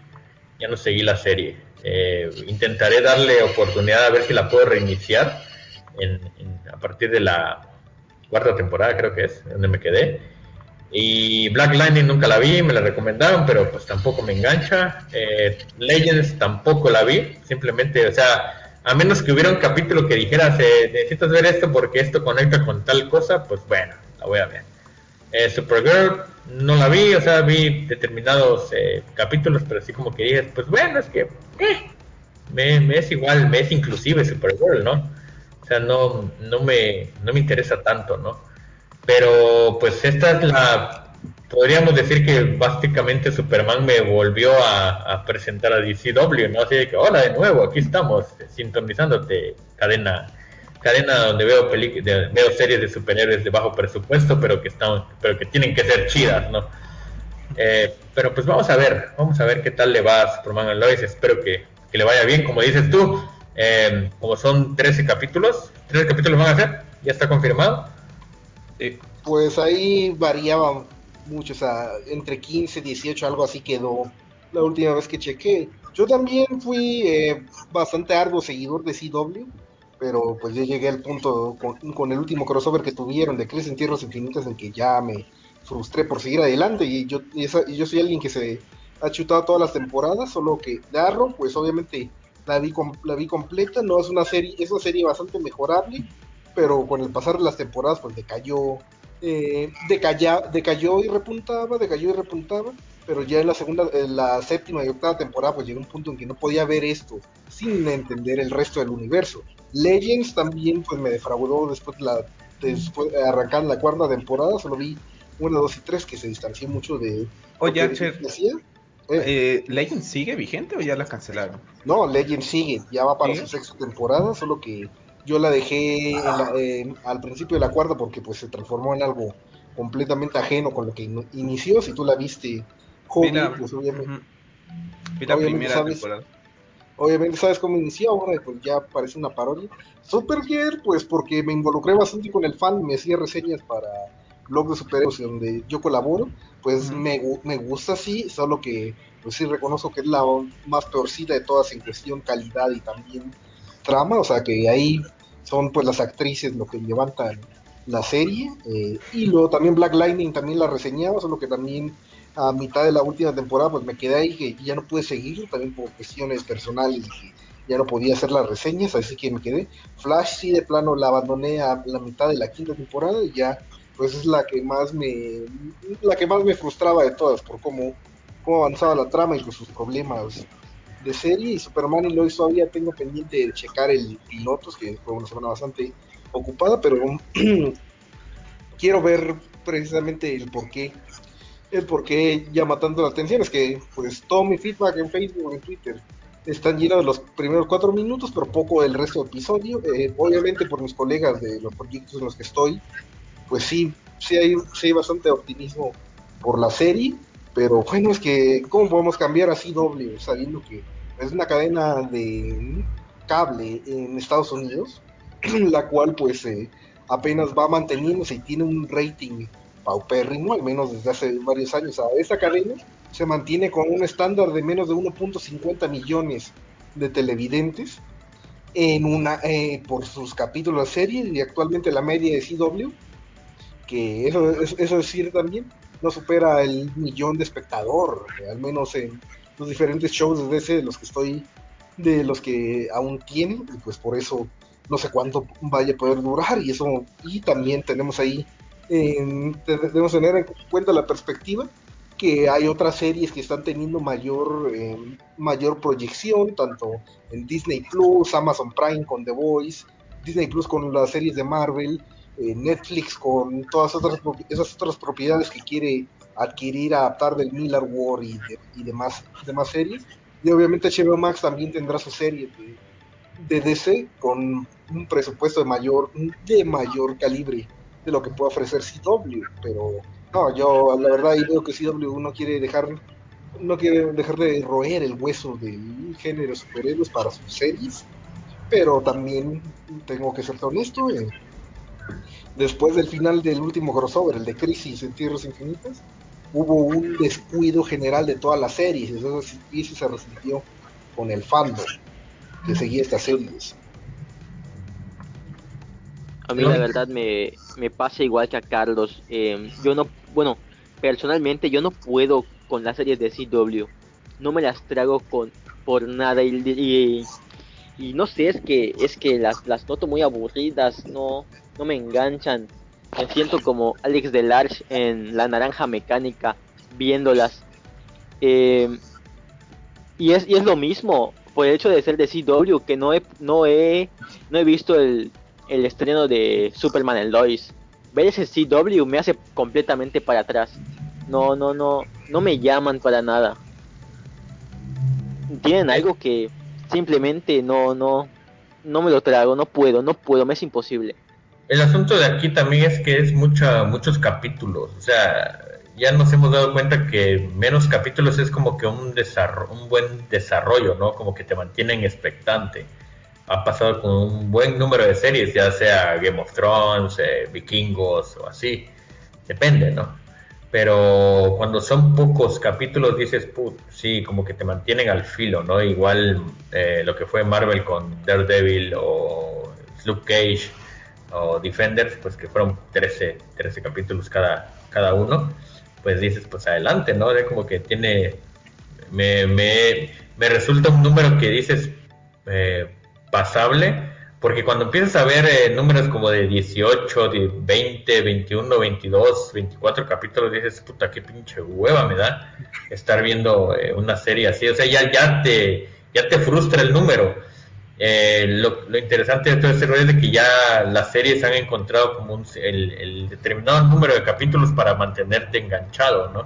ya no seguí la serie. Eh, intentaré darle oportunidad a ver si la puedo reiniciar a partir de la cuarta temporada, creo que es, donde me quedé. Y Black Lightning nunca la vi, me la recomendaron, pero pues tampoco me engancha. Eh, Legends tampoco la vi, simplemente, o sea, a menos que hubiera un capítulo que dijeras, eh, necesitas ver esto porque esto conecta con tal cosa, pues bueno, la voy a ver. Supergirl no la vi, o sea, vi determinados eh, capítulos, pero así como que dije, pues bueno, es que eh, me, es igual, me es inclusive Supergirl, ¿no? O sea, no, no, me, no me interesa tanto, ¿no? Pero pues esta es la, podríamos decir que básicamente Superman me volvió a, presentar a DCW, ¿no? Así de que, hola de nuevo, aquí estamos, sintonizándote, cadena cadena donde veo veo series de superhéroes de bajo presupuesto, pero que están, pero que tienen que ser chidas, ¿no? Eh, pero pues vamos a ver, vamos a ver qué tal le va a Superman and Lois. Espero que, le vaya bien, como dices tú. Eh, como son 13 capítulos, 13 capítulos van a ser, ya está confirmado. Pues ahí variaba mucho, o sea, entre 15, 18, algo así quedó la última vez que chequé. Yo también fui eh, bastante arduo seguidor de CW pero pues yo llegué al punto con, el último crossover que tuvieron de Crisis en Tierras Infinitas en que ya me frustré por seguir adelante y yo, yo soy alguien que se ha chutado todas las temporadas, solo que Darro, pues obviamente la vi, la vi completa, no es una serie, es una serie bastante mejorable, pero con el pasar de las temporadas pues decayó, eh, decayó y repuntaba, decayó y repuntaba, pero ya en la segunda, en la séptima y octava temporada pues llegó un punto en que no podía ver esto sin entender el resto del universo. Legends también pues me defraudó después de la después de arrancar la cuarta temporada, solo vi una, dos y tres que se distanció mucho de Oye, decía. Eh, eh, ¿Legends sigue vigente o ya la cancelaron? No, Legends sigue, ya va para su sexta temporada, solo que yo la dejé al principio de la cuarta porque pues se transformó en algo completamente ajeno con lo que inició. Si tú la viste. Joven, pues obviamente, primera temporada. Obviamente sabes cómo inició, ahora pues ya parece una parodia. Supergirl, pues porque me involucré bastante con el fan, me hacía reseñas para blog de superhéroes donde yo colaboro, pues me, me, gusta así, solo que pues sí reconozco que es la más peorcita de todas en cuestión calidad y también trama, o sea que ahí son pues las actrices lo que levantan la serie, eh, y luego también Black Lightning también la reseñaba, solo que también a mitad de la última temporada, pues me quedé ahí que ya no pude seguir, también por cuestiones personales ya no podía hacer las reseñas, así que me quedé. Flash sí de plano la abandoné a la mitad de la quinta temporada y ya pues es la que más me la que más me frustraba de todas por cómo, cómo avanzaba la trama y con sus problemas de serie y Superman y Lois todavía tengo pendiente de checar el pilotos que fue una semana bastante ocupada pero quiero ver precisamente el por qué el por qué llama tanto la atención es que pues todo mi feedback en Facebook en Twitter están llenos los primeros cuatro minutos, pero poco del resto del episodio. Eh, obviamente por mis colegas de los proyectos en los que estoy, pues sí, sí hay, sí hay bastante optimismo por la serie, pero bueno, es que ¿cómo podemos cambiar así doble sabiendo que es una cadena de cable en Estados Unidos, la cual pues eh, apenas va manteniéndose y tiene un rating paupérrimo, al menos desde hace varios años. A esa cadena, se mantiene con un estándar de menos de 1.50 millones de televidentes en una eh, por sus capítulos de serie y actualmente la media de CW que eso, eso, es decir también no supera el millón de espectador al menos en los diferentes shows de DC de los que estoy de los que aún tienen y pues por eso no sé cuánto vaya a poder durar y eso y también tenemos ahí debemos tener en cuenta la perspectiva que hay otras series que están teniendo mayor, eh, mayor proyección, tanto en Disney Plus, Amazon Prime con The Voice, Disney Plus con las series de Marvel, eh, Netflix con todas otras, esas otras propiedades que quiere adquirir, adaptar del Miller War y, demás, series. Y obviamente HBO Max también tendrá su serie de, DC con un presupuesto de mayor, de mayor calibre de lo que puede ofrecer CW, pero no, yo la verdad ahí veo que CW no quiere dejar no quiere dejar de roer el hueso del género superhéroes para sus series, pero también tengo que ser honesto, eh, después del final del último crossover, el de Crisis en Tierras Infinitas, hubo un descuido general de todas las series, y eso se resintió con el fandom que seguía estas series. A mí la verdad me, me pasa igual que a Carlos. Eh, yo no, bueno, personalmente yo no puedo con las series de CW. No me las trago con por nada y, y, no sé, es que es que las, las noto muy aburridas, no no me enganchan. Me siento como Alex Delarge en La Naranja Mecánica viéndolas. Eh, y es y es lo mismo por el hecho de ser de CW que no he no he no he visto el el estreno de Superman en Lois. Ver ese CW me hace completamente para atrás. No, no, no, no me llaman para nada. Tienen algo que simplemente no, no, no me lo trago, no puedo, no puedo, me es imposible. El asunto de aquí también es que es mucha, muchos capítulos, o sea, ya nos hemos dado cuenta que menos capítulos es como que un, un buen desarrollo, ¿no? Como que te mantienen expectante ha pasado con un buen número de series, ya sea Game of Thrones, eh, Vikingos o así, depende, ¿no? Pero cuando son pocos capítulos dices, put, sí, como que te mantienen al filo, ¿no? Igual eh, lo que fue Marvel con Daredevil o Luke Cage o Defenders, pues que fueron 13, 13 capítulos cada, cada uno, pues dices, pues adelante, ¿no? Es como que tiene, me, me, me resulta un número que dices, eh, pasable, porque cuando empiezas a ver eh, números como de 18, de 20, 21, 22, 24 capítulos, dices, puta, qué pinche hueva me da estar viendo eh, una serie así. O sea, ya, ya, te, ya te frustra el número. Eh, lo, interesante de todo este rollo es de que ya las series han encontrado como un, el, el, determinado número de capítulos para mantenerte enganchado, ¿no?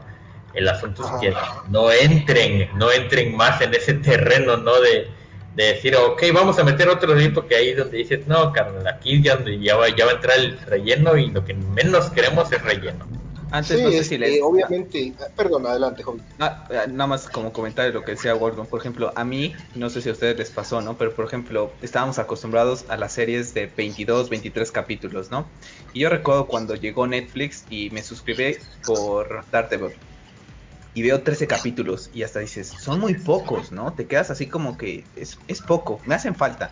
El asunto es que no entren, no entren más en ese terreno, ¿no? De, de decir, ok, vamos a meter otro dedito que ahí donde dices, no, carnal, aquí ya, ya, va, ya va a entrar el relleno y lo que menos queremos es relleno. Antes, no sé si le... obviamente, ah, perdón, adelante, joven. Ah, ah, nada más como comentario lo que decía Gordon, por ejemplo, a mí, no sé si a ustedes les pasó, ¿no? Pero por ejemplo, estábamos acostumbrados a las series de 22, 23 capítulos, ¿no? Y yo recuerdo cuando llegó Netflix y me suscribí por Daredevil y veo 13 capítulos y hasta dices, son muy pocos, ¿no? Te quedas así como que es, es poco, me hacen falta.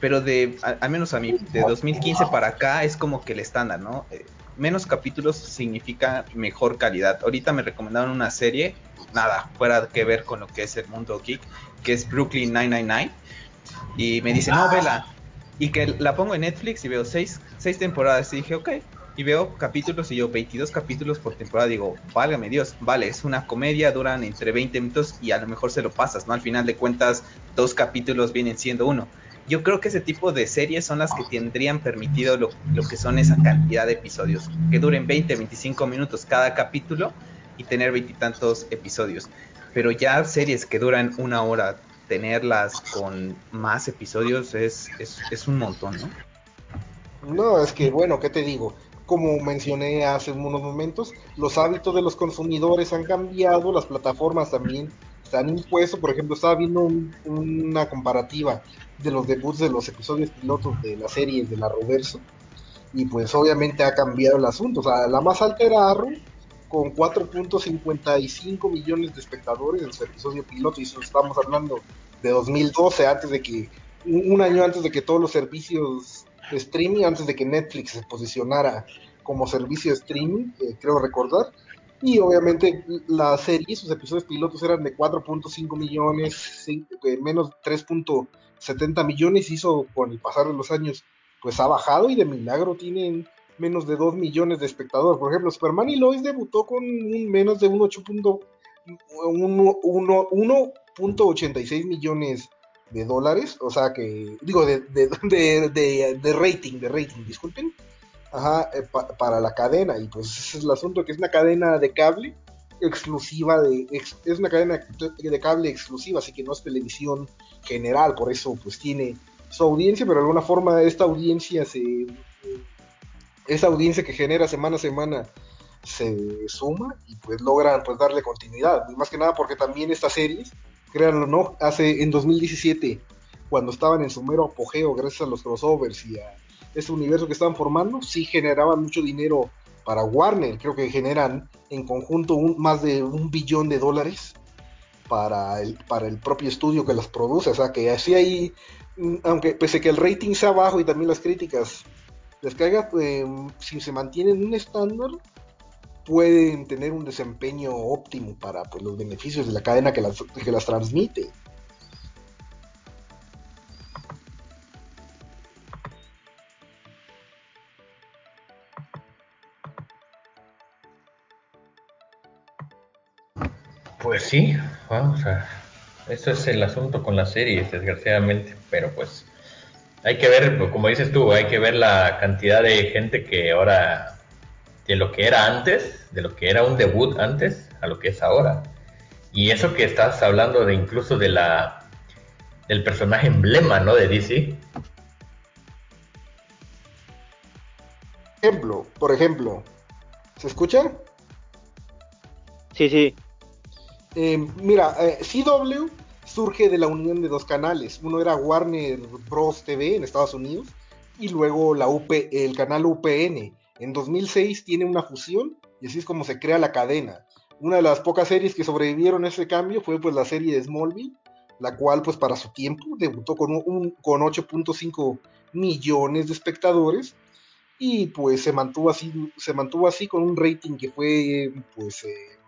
Pero de, al menos a mí, de 2015 para acá es como que el estándar, ¿no? Menos capítulos significa mejor calidad. Ahorita me recomendaron una serie, nada, fuera que ver con lo que es el mundo geek, que es Brooklyn 999. Y me dice, no, vela. Y que la pongo en Netflix y veo seis, seis temporadas. Y dije, ok, y veo capítulos y yo 22 capítulos por temporada, digo, válgame Dios, vale, es una comedia, duran entre 20 minutos y a lo mejor se lo pasas, ¿no? Al final de cuentas, dos capítulos vienen siendo uno. Yo creo que ese tipo de series son las que tendrían permitido lo, lo que son esa cantidad de episodios, que duren 20, 25 minutos cada capítulo y tener veintitantos episodios. Pero ya series que duran una hora, tenerlas con más episodios es, es, es un montón, ¿no? No, es que bueno, ¿qué te digo? Como mencioné hace unos momentos, los hábitos de los consumidores han cambiado, las plataformas también han impuesto. Por ejemplo, estaba viendo un- una comparativa de los debuts de los episodios pilotos de la serie de la Roverso, y pues obviamente ha cambiado el asunto. O sea, la más alta era Arrow, con 4.55 millones de espectadores en su episodio piloto, y eso estamos hablando de 2012, antes de que, un año antes de que todos los servicios streaming, antes de que Netflix se posicionara como servicio streaming, eh, creo recordar. Y obviamente la serie, sus episodios pilotos eran de 4.5 millones, sí, eh, menos 3.70 millones, hizo con el pasar de los años, pues ha bajado y de milagro tienen menos de 2 millones de espectadores. Por ejemplo, Superman y Lois debutó con un menos de un 8. punto- uno- uno- 1.86 millones de dólares, o sea que, digo, de, de, de, de- de rating, de rating, disculpen, ajá, eh, pa- para la cadena, y pues ese es el asunto, que es una cadena de cable exclusiva, de, es una cadena de cable exclusiva, así que no es televisión general, por eso pues tiene su audiencia, pero de alguna forma esta audiencia se... Esa audiencia que genera semana a semana se suma y pues logran pues darle continuidad. Y más que nada porque también estas series, créanlo no, hace en 2017, cuando estaban en su mero apogeo gracias a los crossovers y a este universo que estaban formando, sí generaban mucho dinero para Warner. Creo que generan en conjunto un, más de un billón de dólares para el, para el propio estudio que las produce. O sea que así hay, mm, aunque pese que el rating sea bajo y también las críticas les caiga, eh, si se mantienen un estándar, pueden tener un desempeño óptimo para pues, los beneficios de la cadena que las, que las transmite. Pues sí, vamos a. Eso es el asunto con las series, desgraciadamente. Pero pues hay que ver, como dices tú, hay que ver la cantidad de gente que ahora, de lo que era antes, de lo que era un debut antes, a lo que es ahora. Y eso que estás hablando de incluso de la del personaje emblema, ¿no? De DC. Ejemplo, por ejemplo, ¿se escucha? Sí, sí. Eh, mira, eh, CW surge de la unión de dos canales. Uno era Warner Bros. TV en Estados Unidos y luego la UP, el canal UPN. En 2006 tiene una fusión y así es como se crea la cadena. Una de las pocas series que sobrevivieron a ese cambio fue pues la serie de Smallville, la cual pues para su tiempo debutó con, con 8.5 millones de espectadores y pues se mantuvo así, se mantuvo así con un rating que fue pues eh,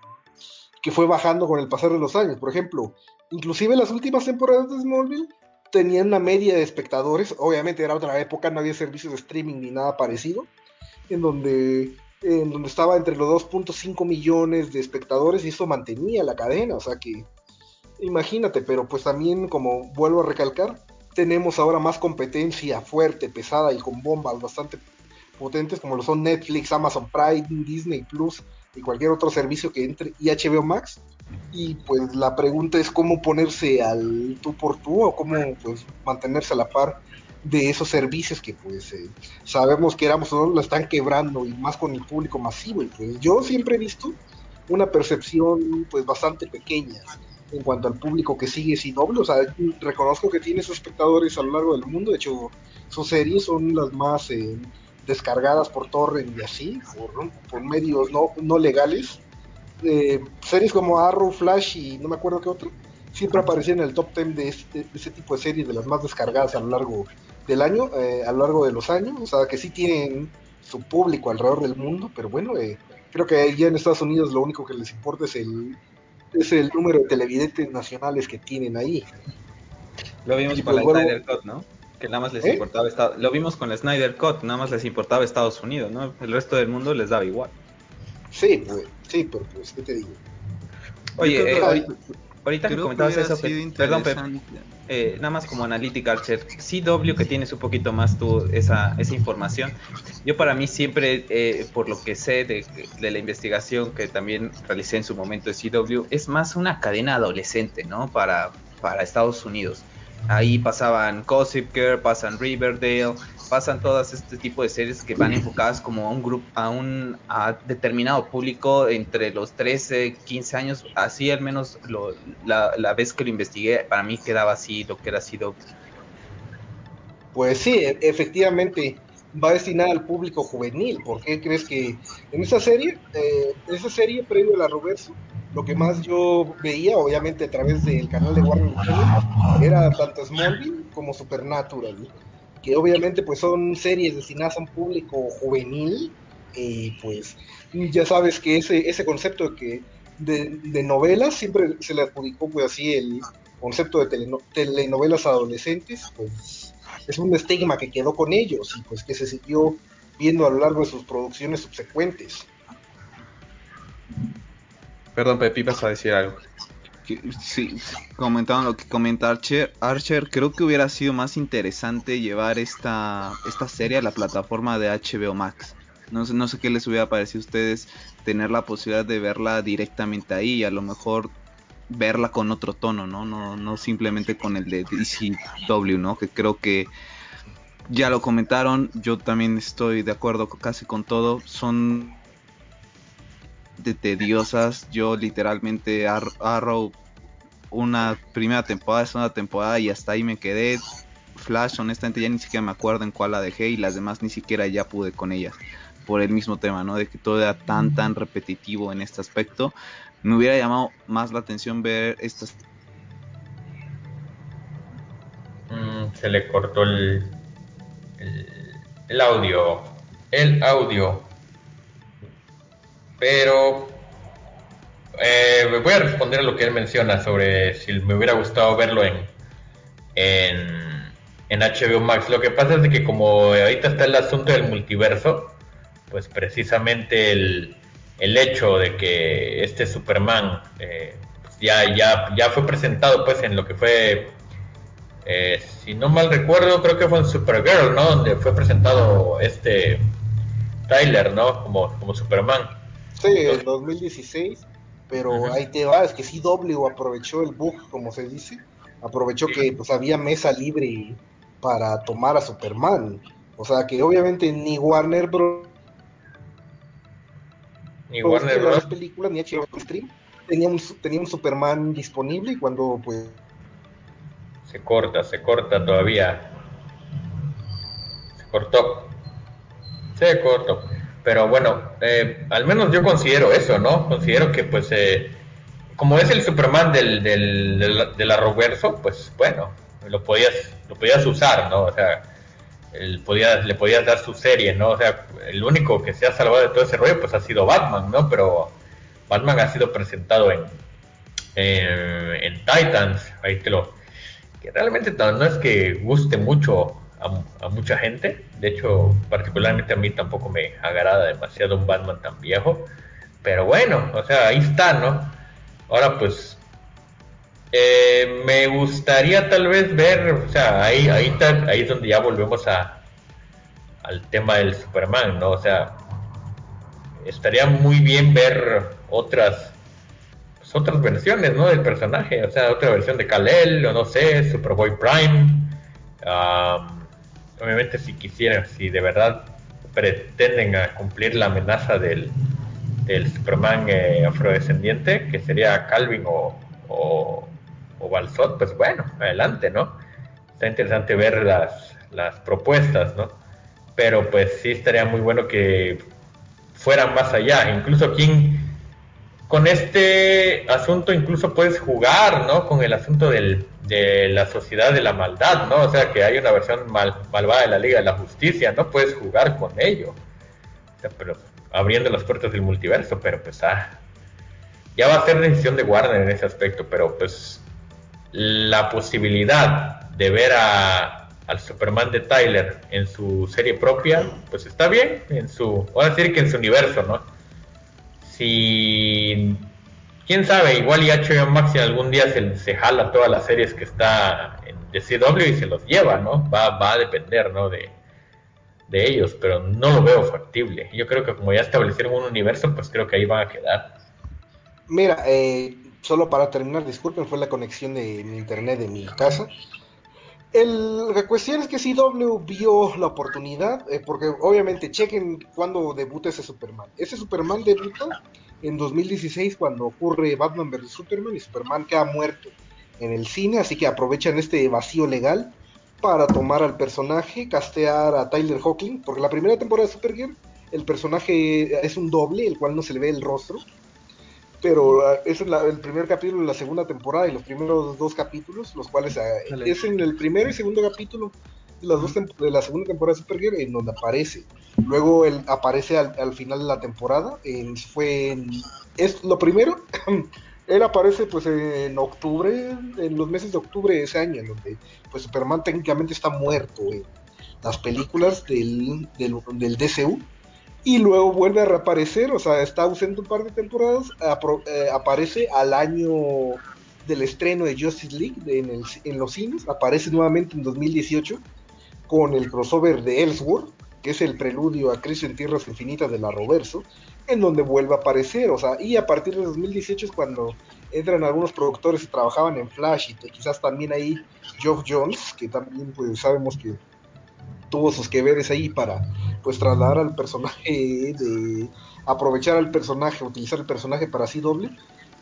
que fue bajando con el pasar de los años. Por ejemplo, inclusive las últimas temporadas de Smallville tenían una media de espectadores, obviamente era otra época, no había servicios de streaming ni nada parecido, en donde, en donde estaba entre los 2.5 millones de espectadores y eso mantenía la cadena, o sea que imagínate, pero pues también como vuelvo a recalcar, tenemos ahora más competencia fuerte, pesada y con bombas bastante potentes como lo son Netflix, Amazon Prime, Disney Plus y cualquier otro servicio que entre y HBO Max. Y pues la pregunta es cómo ponerse al tú por tú o cómo pues mantenerse a la par de esos servicios que pues eh, sabemos que éramos nosotros lo están quebrando y más con el público masivo. Y pues yo siempre he visto una percepción pues bastante pequeña en cuanto al público que sigue CW, o sea, reconozco que tiene sus espectadores a lo largo del mundo, de hecho sus series son las más eh, descargadas por torrent y así, por, por medios no, no legales. Eh, series como Arrow, Flash y no me acuerdo qué otro, siempre aparecían en el top 10 de, este, de ese tipo de series, de las más descargadas a lo largo del año, eh, a lo largo de los años, o sea, que sí tienen su público alrededor del mundo, pero bueno, eh, creo que ya en Estados Unidos lo único que les importa es el, es el número de televidentes nacionales que tienen ahí. Lo vimos Y con pues la bueno, Cut, ¿no? Que nada más les ¿Eh? importaba Estados Lo vimos con la Snyder Cut, nada más les importaba Estados Unidos, ¿no? El resto del mundo les daba igual. Sí, pues, sí, pero pues, ¿qué te digo? Oye, eh, ahorita, que comentabas eso, perdón, eh, nada más como Analytic Archer, CW que tienes un poquito más tú esa, esa información. Yo para mí siempre, eh, por lo que sé de, de, la investigación que también realicé en su momento de CW, es más una cadena adolescente, ¿no? Para, para Estados Unidos. Ahí pasaban Gossip Girl, pasan Riverdale, pasan todas este tipo de series que van enfocadas como a un grupo, a un determinado público entre los 13, 15 años, así al menos la, vez que lo investigué, para mí quedaba así lo que era sido. Pues sí, e, efectivamente va destinada al público juvenil. ¿Por qué crees que en esa serie, eh, esa serie previo a la Roverso, lo que más yo veía, obviamente a través del canal de Warner era tanto Smallville como Supernatural, que obviamente pues son series destinadas a un público juvenil, y pues ya sabes que ese, ese concepto de que de, novelas siempre se le adjudicó pues así el concepto de telenovelas adolescentes, pues es un estigma que quedó con ellos y pues que se siguió viendo a lo largo de sus producciones subsecuentes. Perdón, Pepi, vas a decir algo. Sí, comentando lo que comenta Archer, Archer, creo que hubiera sido más interesante llevar esta, esta serie a la plataforma de HBO Max. No sé, no sé qué les hubiera parecido a ustedes tener la posibilidad de verla directamente ahí y a lo mejor verla con otro tono, ¿no? No, no simplemente con el de DCW, ¿no? Que creo que ya lo comentaron, yo también estoy de acuerdo casi con todo. Son de tediosas. Yo literalmente Arrow una primera temporada, segunda temporada y hasta ahí me quedé. Flash, honestamente ya ni siquiera me acuerdo en cuál la dejé y las demás ni siquiera ya pude con ellas por el mismo tema, ¿no? De que todo era tan tan repetitivo en este aspecto. Me hubiera llamado más la atención ver estas mm, se le cortó el, el audio. El audio. Pero eh, voy a responder a lo que él menciona sobre si me hubiera gustado verlo en, en, en HBO Max. Lo que pasa es de que como ahorita está el asunto del multiverso, pues precisamente el, el hecho de que este Superman eh, pues ya, ya, ya fue presentado pues en lo que fue, eh, si no mal recuerdo, creo que fue en Supergirl, ¿no? Donde fue presentado este Tyler, ¿no? Como, como Superman. Sí, en 2016, pero ahí te va, es que sí W aprovechó el bug, como se dice, aprovechó que pues había mesa libre para tomar a Superman. O sea que obviamente ni Warner Bros. Ni Warner Bros. películas ni HBO Stream tenía un, tenía un Superman disponible y cuando pues... Se corta, se corta todavía. Se cortó. Se cortó. Pero bueno, eh, al menos yo considero eso, ¿no? Considero que pues eh, como es el Superman del, del, del, arroverso, pues bueno, lo podías, lo podías usar, ¿no? O sea, le podías dar su serie, ¿no? O sea, el único que se ha salvado de todo ese rollo pues ha sido Batman, ¿no? Pero Batman ha sido presentado en, en Titans, ahí te lo... Que realmente no es que guste mucho a, mucha gente. De hecho, particularmente a mí tampoco me agrada demasiado un Batman tan viejo. Pero bueno, o sea, ahí está, ¿no? Ahora pues eh, me gustaría tal vez ver, o sea, ahí, ahí, está, ahí es donde ya volvemos a, al tema del Superman, ¿no? O sea, estaría muy bien ver otras pues, otras versiones, ¿no? Del personaje, o sea, otra versión de Kal-El, o no sé, Superboy Prime, obviamente si quisieran, si de verdad pretenden cumplir la amenaza del, del Superman eh, afrodescendiente, que sería Calvin o, o, Balsot, pues bueno, adelante, ¿no? Está interesante ver las, las propuestas, ¿no? Pero pues sí estaría muy bueno que fueran más allá, incluso quien con este asunto incluso puedes jugar, ¿no? Con el asunto del, de la sociedad de la maldad, ¿no? O sea, que hay una versión mal, malvada de la Liga de la Justicia, ¿no? Puedes jugar con ello. O sea, pero abriendo las puertas del multiverso, pero pues ah, ya va a ser decisión de Warner en ese aspecto, pero pues la posibilidad de ver a, al Superman de Tyler en su serie propia, pues está bien, en su, voy a decir que en su universo, ¿no? Si, quién sabe, igual y HBO Max algún día se, se jala todas las series que está en de CW y se los lleva, ¿no? Va, va a depender, ¿no? De, de ellos, pero no lo veo factible. Yo creo que como ya establecieron un universo, pues creo que ahí van a quedar. Mira, eh, solo para terminar, disculpen, fue la conexión de mi internet de mi casa. La cuestión es que CW vio la oportunidad, eh, porque obviamente chequen cuando debuta ese Superman. Ese Superman debuta en 2016 cuando ocurre Batman vs. Superman y Superman queda muerto en el cine, así que aprovechan este vacío legal para tomar al personaje, castear a Tyler Hoechlin, porque la primera temporada de Supergirl el personaje es un doble, el cual no se le ve el rostro, pero uh, es la, el primer capítulo de la segunda temporada y los primeros dos capítulos, los cuales uh, es en el primero y segundo capítulo las dos de la segunda temporada de Supergirl en donde aparece. Luego él aparece al, al final de la temporada, fue en, es lo primero él aparece pues en octubre, en los meses de octubre de ese año, en donde pues Superman técnicamente está muerto en las películas del, del, del DCU y luego vuelve a reaparecer, o sea, está ausente un par de temporadas, apro, eh, aparece al año del estreno de Justice League de, en, el, en, los cines, aparece nuevamente en 2018 con el crossover de Ellsworth, que es el preludio a Crisis en Tierras Infinitas de la Roverso, en donde vuelve a aparecer, o sea, y a partir de 2018 es cuando entran algunos productores que trabajaban en Flash y quizás también ahí Geoff Jones, que también pues sabemos que tuvo sus que veres ahí para pues trasladar al personaje de aprovechar al personaje, utilizar el personaje para así doble.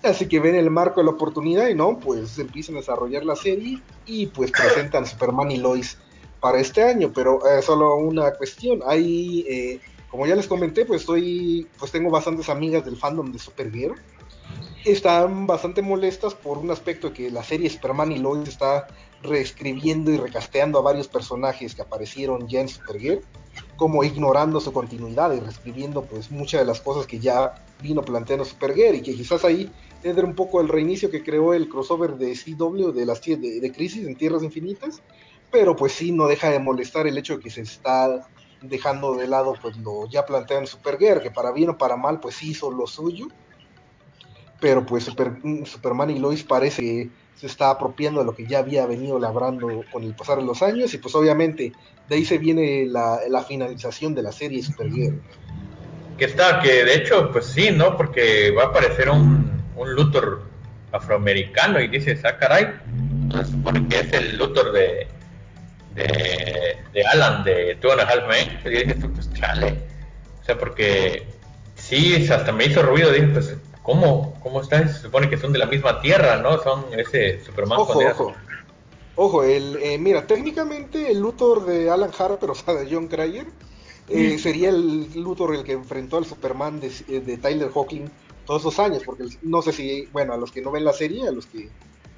Así que ven el marco de la oportunidad y no, pues empiezan a desarrollar la serie y pues presentan Superman y Lois para este año, pero eh, solo una cuestión, hay eh, como ya les comenté, pues estoy, pues tengo bastantes amigas del fandom de Supergirl. Están bastante molestas por un aspecto que la serie Superman y Lois está reescribiendo y recasteando a varios personajes que aparecieron ya en Supergirl, como ignorando su continuidad y reescribiendo pues muchas de las cosas que ya vino planteando Supergirl y que quizás ahí tendrá un poco el reinicio que creó el crossover de CW de las de, de Crisis en Tierras Infinitas, pero pues sí no deja de molestar el hecho de que se está dejando de lado pues lo ya planteado en Supergirl, que para bien o para mal pues hizo lo suyo, pero pues Super, Superman y Lois parece que se está apropiando de lo que ya había venido labrando con el pasar de los años y pues obviamente de ahí se viene la, la finalización de la serie Supergirl. Que está, que de hecho pues sí, ¿no? Porque va a aparecer un, un Luthor afroamericano y dices, ah caray, pues porque es el Luthor de, de, de Alan de Two and a Half Men, y dije, pues chale. O sea, porque sí, hasta me hizo ruido, dije, pues, ¿cómo? ¿Cómo está? Se supone que son de la misma tierra, ¿no? Son ese Superman ojo, con ojo. Ojo, el, eh, mira, técnicamente el Luthor de Alan Harper, o sea, de John Cryer, eh, sería el Luthor el que enfrentó al Superman de, de Tyler Hoechlin todos esos años, porque no sé si, bueno, a los que no ven la serie, a los que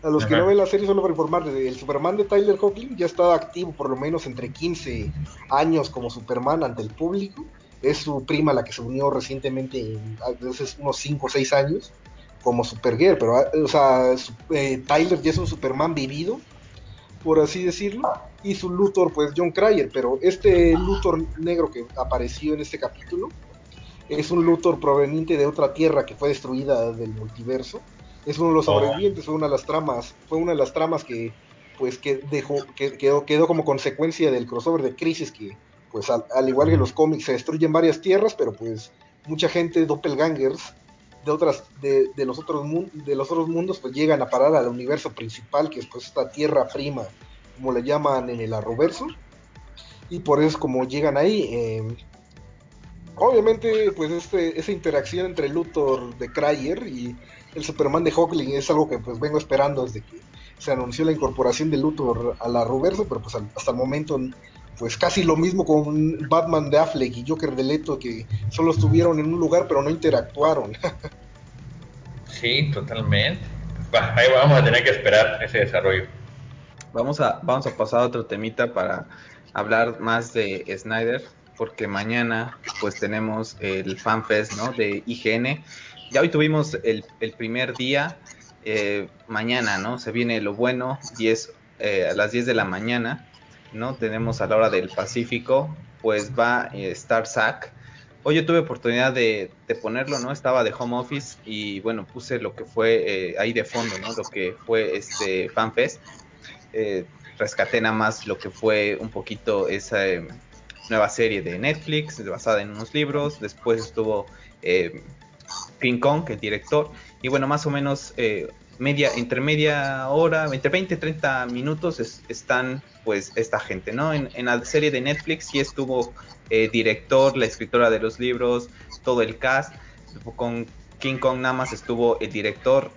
a los Ajá. que no ven la serie, solo para informarles, el Superman de Tyler Hoechlin ya está activo por lo menos entre 15 años como Superman ante el público. Es su prima la que se unió recientemente, hace unos 5 o 6 años, como Supergirl. Pero, o sea, eh, Tyler ya es un Superman vivido, por así decirlo. Y su Luthor, pues John Cryer. Pero este Luthor negro que apareció en este capítulo es un Luthor proveniente de otra tierra que fue destruida del multiverso es uno de los sobrevivientes, fue una de las tramas, fue una de las tramas que pues que dejó, que quedó, quedó como consecuencia del crossover de Crisis que pues al, al, igual que los cómics se destruyen varias tierras, pero pues mucha gente doppelgangers de otras de, de los otros de los otros mundos pues llegan a parar al universo principal que es pues esta tierra prima como le llaman en el arroverso y por eso es como llegan ahí eh, obviamente pues este, esa interacción entre Luthor de Cryer y el Superman de Hawkling es algo que pues vengo esperando desde que se anunció la incorporación de Luthor a la Roverso, pero pues hasta el momento pues casi lo mismo con Batman de Affleck y Joker de Leto que solo estuvieron en un lugar pero no interactuaron. sí, totalmente. Ahí vamos a tener que esperar ese desarrollo. Vamos a, vamos a pasar a otro temita para hablar más de Snyder, porque mañana pues tenemos el FanFest ¿no? de IGN ya hoy tuvimos el, el primer día, eh, mañana, ¿no? Se viene lo bueno, 10, eh, a las 10 de la mañana. ¿no? Tenemos a la hora del Pacífico, pues va a estar Zack. Hoy yo tuve oportunidad de, ponerlo, ¿no? Estaba de home office y bueno, puse lo que fue eh, ahí de fondo, ¿no? Lo que fue este FanFest. Eh, rescaté nada más lo que fue un poquito esa eh, nueva serie de Netflix basada en unos libros. Después estuvo King Kong, el director. Y bueno, más o menos media, entre media hora, entre 20 y 30 minutos están pues esta gente, ¿no? En, la serie de Netflix sí estuvo eh, director, la escritora de los libros, todo el cast. Con King Kong nada más estuvo el director.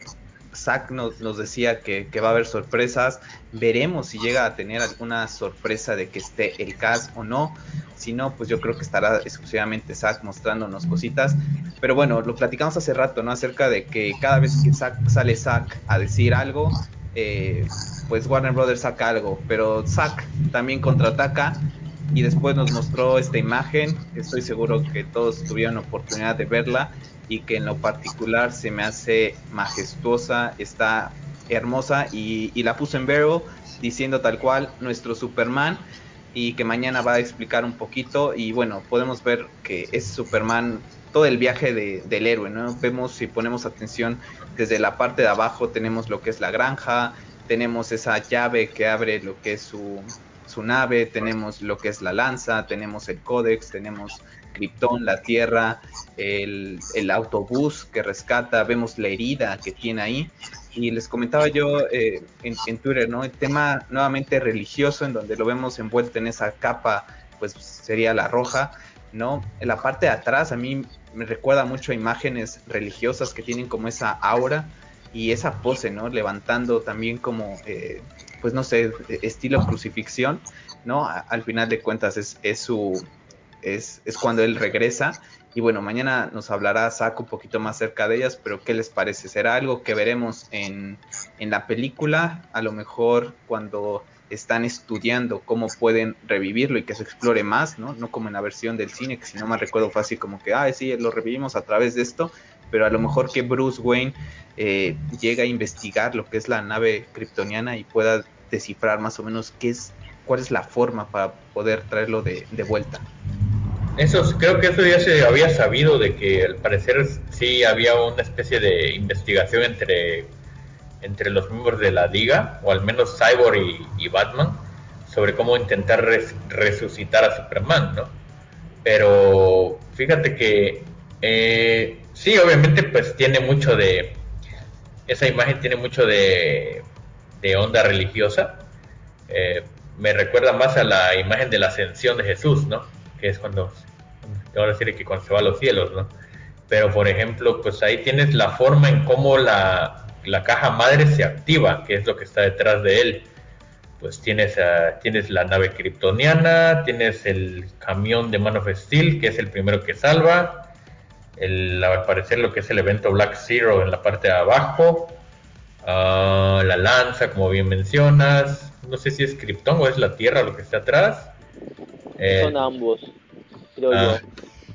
Zack nos, decía que, que, va a haber sorpresas. Veremos si llega a tener alguna sorpresa de que esté el cast o no. Si no, pues yo creo que estará exclusivamente Zack mostrándonos cositas. Pero bueno, lo platicamos hace rato, ¿no? Acerca de que cada vez que sale Zack a decir algo, eh, pues Warner Brothers saca algo. Pero Zack también contraataca y después nos mostró esta imagen. Estoy seguro que todos tuvieron oportunidad de verla y que en lo particular se me hace majestuosa, está hermosa y, y la puso en Vero diciendo tal cual nuestro Superman y que mañana va a explicar un poquito y bueno, podemos ver que es Superman todo el viaje de, del héroe, ¿no? Vemos si ponemos atención desde la parte de abajo tenemos lo que es la granja, tenemos esa llave que abre lo que es su, su nave, tenemos lo que es la lanza, tenemos el códex, tenemos Krypton, la Tierra, el, autobús que rescata, vemos la herida que tiene ahí y les comentaba yo eh, en, Twitter, ¿no? El tema nuevamente religioso, en donde lo vemos envuelto en esa capa, pues sería la roja, ¿no? En la parte de atrás a mí me recuerda mucho a imágenes religiosas que tienen como esa aura y esa pose, ¿no? Levantando también como, eh, pues no sé, estilo crucifixión, ¿no? al final de cuentas es su, es, es cuando él regresa y bueno, mañana nos hablará Saco un poquito más cerca de ellas, pero ¿qué les parece? ¿Será algo que veremos en, en la película? A lo mejor cuando están estudiando cómo pueden revivirlo y que se explore más, ¿no? No como en la versión del cine, que si no me recuerdo fue así como que, ah, sí, lo revivimos a través de esto, pero a lo mejor que Bruce Wayne eh, llega a investigar lo que es la nave kryptoniana y pueda descifrar más o menos qué es, cuál es la forma para poder traerlo de, de vuelta. Eso, creo que eso ya se había sabido de que al parecer sí había una especie de investigación entre, entre los miembros de la Liga, o al menos Cyborg y, Batman, sobre cómo intentar resucitar a Superman, ¿no? Pero fíjate que eh, sí, obviamente pues tiene mucho de... Esa imagen tiene mucho de, onda religiosa. Eh, me recuerda más a la imagen de la ascensión de Jesús, ¿no? Que es cuando ahora sí que cuando se va a los cielos, ¿no? Pero por ejemplo, pues ahí tienes la forma en cómo la, la caja madre se activa, que es lo que está detrás de él. Pues tienes, tienes la nave kryptoniana, tienes el camión de Man of Steel, que es el primero que salva, el, al parecer lo que es el evento Black Zero en la parte de abajo, ah, la lanza, como bien mencionas, no sé si es Krypton o es la Tierra lo que está atrás. Son eh, Ah,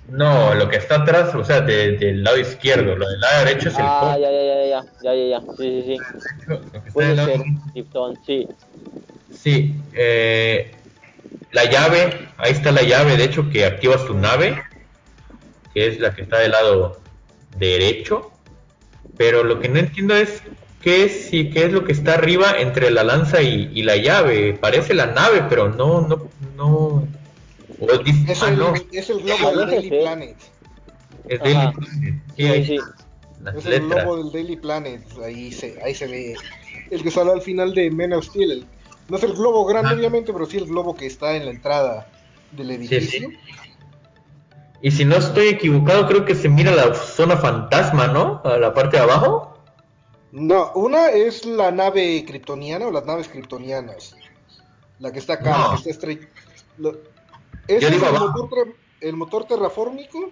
no, lo que está atrás, o sea, del lado izquierdo, lo del lado derecho es el Ah, ya, ya, ya, ya, ya, ya, ya, sí, sí, sí. Puede ser Krypton, sí. Sí, eh, la llave, ahí está la llave, de hecho, que activas tu nave, que es la que está del lado derecho, pero lo que no entiendo es qué es y qué es lo que está arriba entre la lanza y, y la llave. Parece la nave, pero no, no, no, es, el, es el globo del Daily Planet. Es Daily Planet. Sí, sí. Es el globo del Daily Planet. Ahí se, ahí se ve el que sale al final de Men of Steel. no es el globo grande, ah. obviamente, pero sí el globo que está en la entrada del edificio. Y si no estoy equivocado, creo que se mira la zona fantasma, ¿no? A la parte de abajo. No, una es la nave kryptoniana o las naves kryptonianas. La que está acá, la que está estrella. ¿Ese es el motor, el motor, terraformico?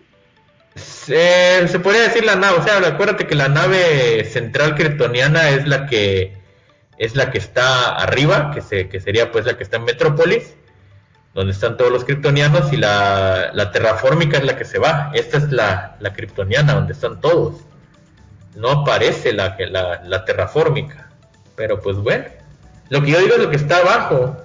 Se, se, podría decir la nave, o sea, acuérdate que la nave central kryptoniana es la que es la que está arriba, que, se, que sería pues la que está en Metrópolis, donde están todos los kryptonianos, y la, la terraformica es la que se va. Esta es la, la kryptoniana, donde están todos. No aparece la, la, la terrafórmica. Pero pues bueno, lo que yo digo es lo que está abajo.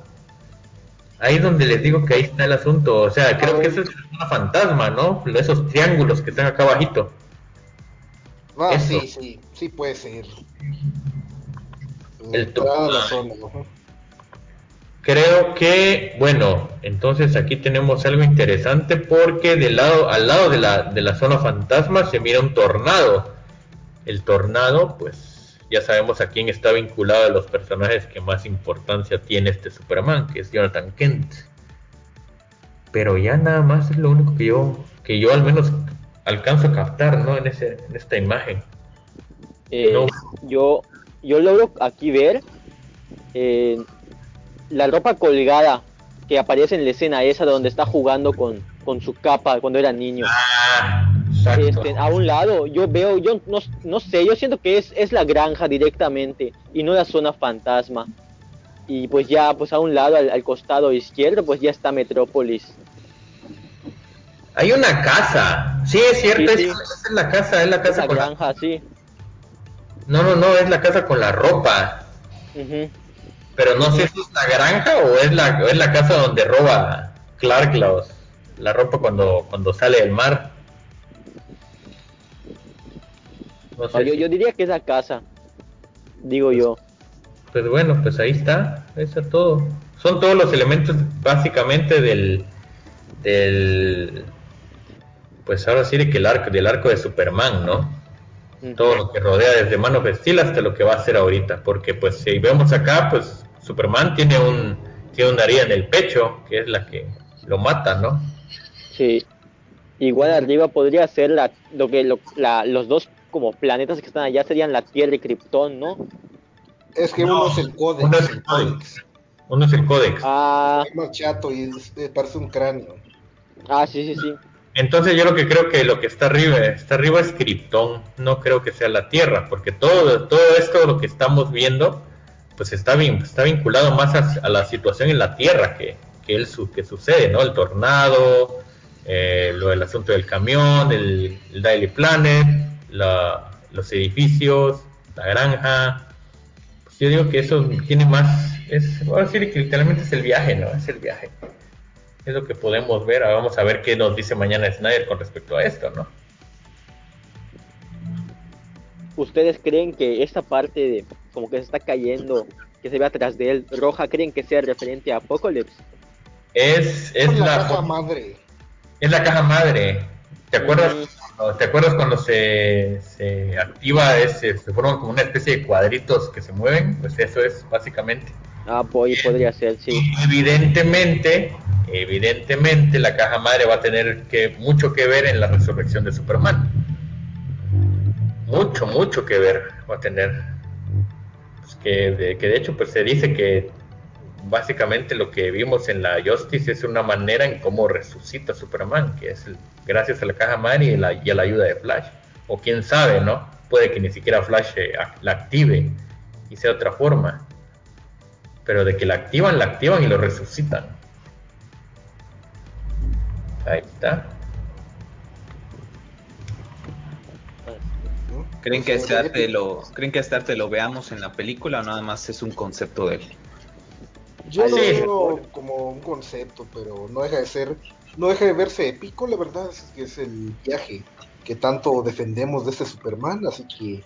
Ahí es donde les digo que ahí está el asunto. O sea, creo que eso es una fantasma, ¿no? Esos triángulos que están acá abajito. Ah, sí, sí, sí puede ser. El Creo que, bueno, entonces aquí tenemos algo interesante porque del lado, al lado de la, de la zona fantasma se mira un tornado. El tornado, pues ya sabemos a quién está vinculado a los personajes que más importancia tiene este Superman, que es Jonathan Kent. Pero ya nada más es lo único que yo, que yo al menos alcanzo a captar, ¿no? En, ese, en esta imagen. Eh, yo, yo logro aquí ver eh, la ropa colgada que aparece en la escena esa donde está jugando con, con su capa cuando era niño. Ah, este, a un lado, yo veo, yo no, no, sé, yo siento que es, es la granja directamente y no la zona fantasma. Y pues ya, pues a un lado, al, costado izquierdo, pues ya está Metrópolis. Hay una casa, sí es cierto, Es, la casa, es la casa la granja, sí. No, no, no, es la casa con la ropa. Pero no sé si es la granja o es la, es la casa donde roba Clark la ropa cuando, cuando sale del mar. Yo, diría que es la casa, digo yo. Pues bueno, pues ahí está, eso es todo. Son todos los elementos básicamente del, del pues ahora sí que el arco, del arco de Superman, ¿no? todo lo que rodea desde manos of hasta lo que va a hacer ahorita, porque pues si vemos acá, pues Superman tiene un tiene una herida en el pecho, que es la que lo mata, ¿no? Sí. Igual arriba podría ser la, lo que los dos como planetas que están allá serían la Tierra y Krypton, ¿no? Es que uno es el Codex. Uno es el Codex. Uno es el Codex. Ah. Es más chato y parece un cráneo. Ah, sí, sí, sí. Entonces yo lo que creo que lo que está arriba, está arriba es Krypton, no creo que sea la Tierra, porque todo, todo esto lo que estamos viendo, pues está, bien, está vinculado más a, la situación en la Tierra que, que, el, que sucede, ¿no? El tornado, eh, lo del asunto del camión, el, Daily Planet, los edificios, la granja. Pues yo digo que eso tiene más, es, voy a decir que literalmente es el viaje, ¿no? Es el viaje es lo que podemos ver. Vamos a ver qué nos dice mañana Snyder con respecto a esto, ¿no? ¿Ustedes creen que esta parte de como que se está cayendo, que se ve atrás de él, roja, creen que sea referente a Apocalypse? Es, es la, caja madre. Es la caja madre. ¿Te acuerdas? ¿Te acuerdas cuando se, se activa, ese, se forman como una especie de cuadritos que se mueven? Pues eso es básicamente. Ah, pues, podría ser, sí. Evidentemente, evidentemente la caja madre va a tener que mucho que ver en la resurrección de Superman. Mucho, mucho que ver va a tener. Pues que, de, que de hecho pues se dice que básicamente lo que vimos en la Justice es una manera en cómo resucita Superman, que es gracias a la caja madre y, la, y a la ayuda de Flash. O quién sabe, ¿no? Puede que ni siquiera Flash eh, la active y sea otra forma. Pero de que la activan, la activan y lo resucitan. Ahí está. ¿Creen que, este arte lo, ¿Creen que este arte lo veamos en la película o nada más es un concepto de él? Yo lo veo como un concepto, pero no deja de ser, no deja de verse épico, la verdad es que es el viaje que tanto defendemos de este Superman, así que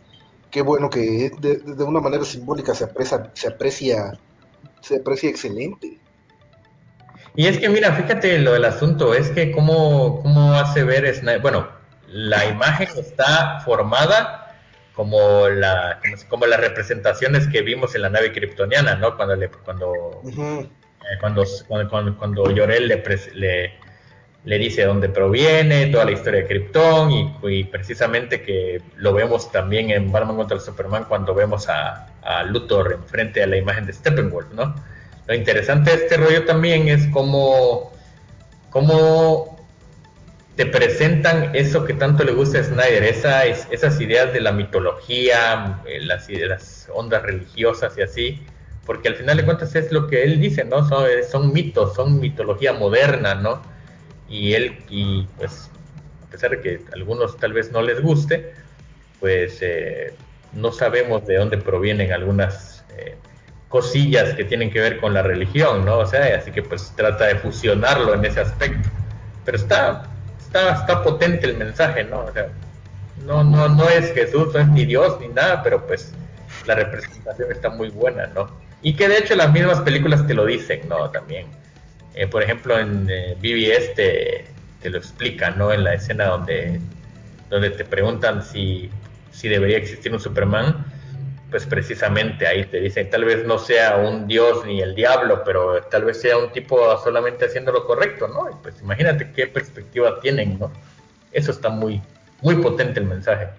qué bueno que de, una manera simbólica se aprecia, se aprecia, se aprecia excelente. Y es que mira, fíjate lo del asunto, es que cómo, cómo hace ver bueno, la imagen está formada como la como las representaciones que vimos en la nave kryptoniana, ¿no? Cuando le cuando eh, cuando, cuando, cuando, Llorel le, le, le, dice dónde proviene, toda la historia de Krypton y, precisamente que lo vemos también en Batman contra el Superman cuando vemos a, a Luthor enfrente a la imagen de Steppenwolf, ¿no? Lo interesante de este rollo también es cómo, cómo te presentan eso que tanto le gusta a Snyder, esa, esas ideas de la mitología, eh, las, las ondas religiosas y así, porque al final de cuentas es lo que él dice, ¿no? Son, son mitos, son mitología moderna, ¿no? Y él, y pues, a pesar de que a algunos tal vez no les guste, pues eh, no sabemos de dónde provienen algunas eh, cosillas que tienen que ver con la religión, ¿no? O sea, así que pues trata de fusionarlo en ese aspecto. Pero está, está, está potente el mensaje, ¿no? O sea, no, no, no es Jesús, no es ni Dios ni nada, pero pues la representación está muy buena, ¿no? Y que de hecho las mismas películas te lo dicen, ¿no? También. Eh, por ejemplo, en eh, BBS te, lo explican, ¿no? En la escena donde, donde te preguntan si, si debería existir un Superman, pues precisamente ahí te dicen, tal vez no sea un dios ni el diablo, pero tal vez sea un tipo solamente haciendo lo correcto, ¿no? Y pues imagínate qué perspectiva tienen, ¿no? Eso está muy, muy potente el mensaje.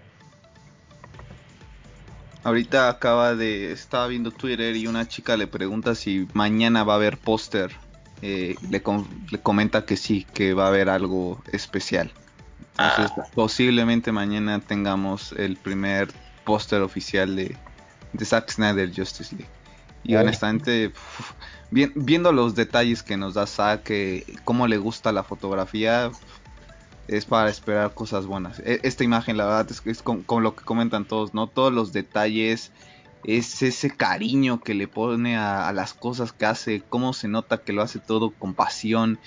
Ahorita acaba de. Estaba viendo Twitter y una chica le pregunta si mañana va a haber póster. Eh, le, comenta que sí, que va a haber algo especial. Entonces, ah. posiblemente mañana tengamos el primer póster oficial de, de Zack Snyder Justice League. Y honestamente, viendo los detalles que nos da Zack, eh, cómo le gusta la fotografía, es para esperar cosas buenas. E, esta imagen, la verdad, es, es con, lo que comentan todos, ¿no? Todos los detalles, es ese cariño que le pone a, las cosas que hace, cómo se nota que lo hace todo con pasión.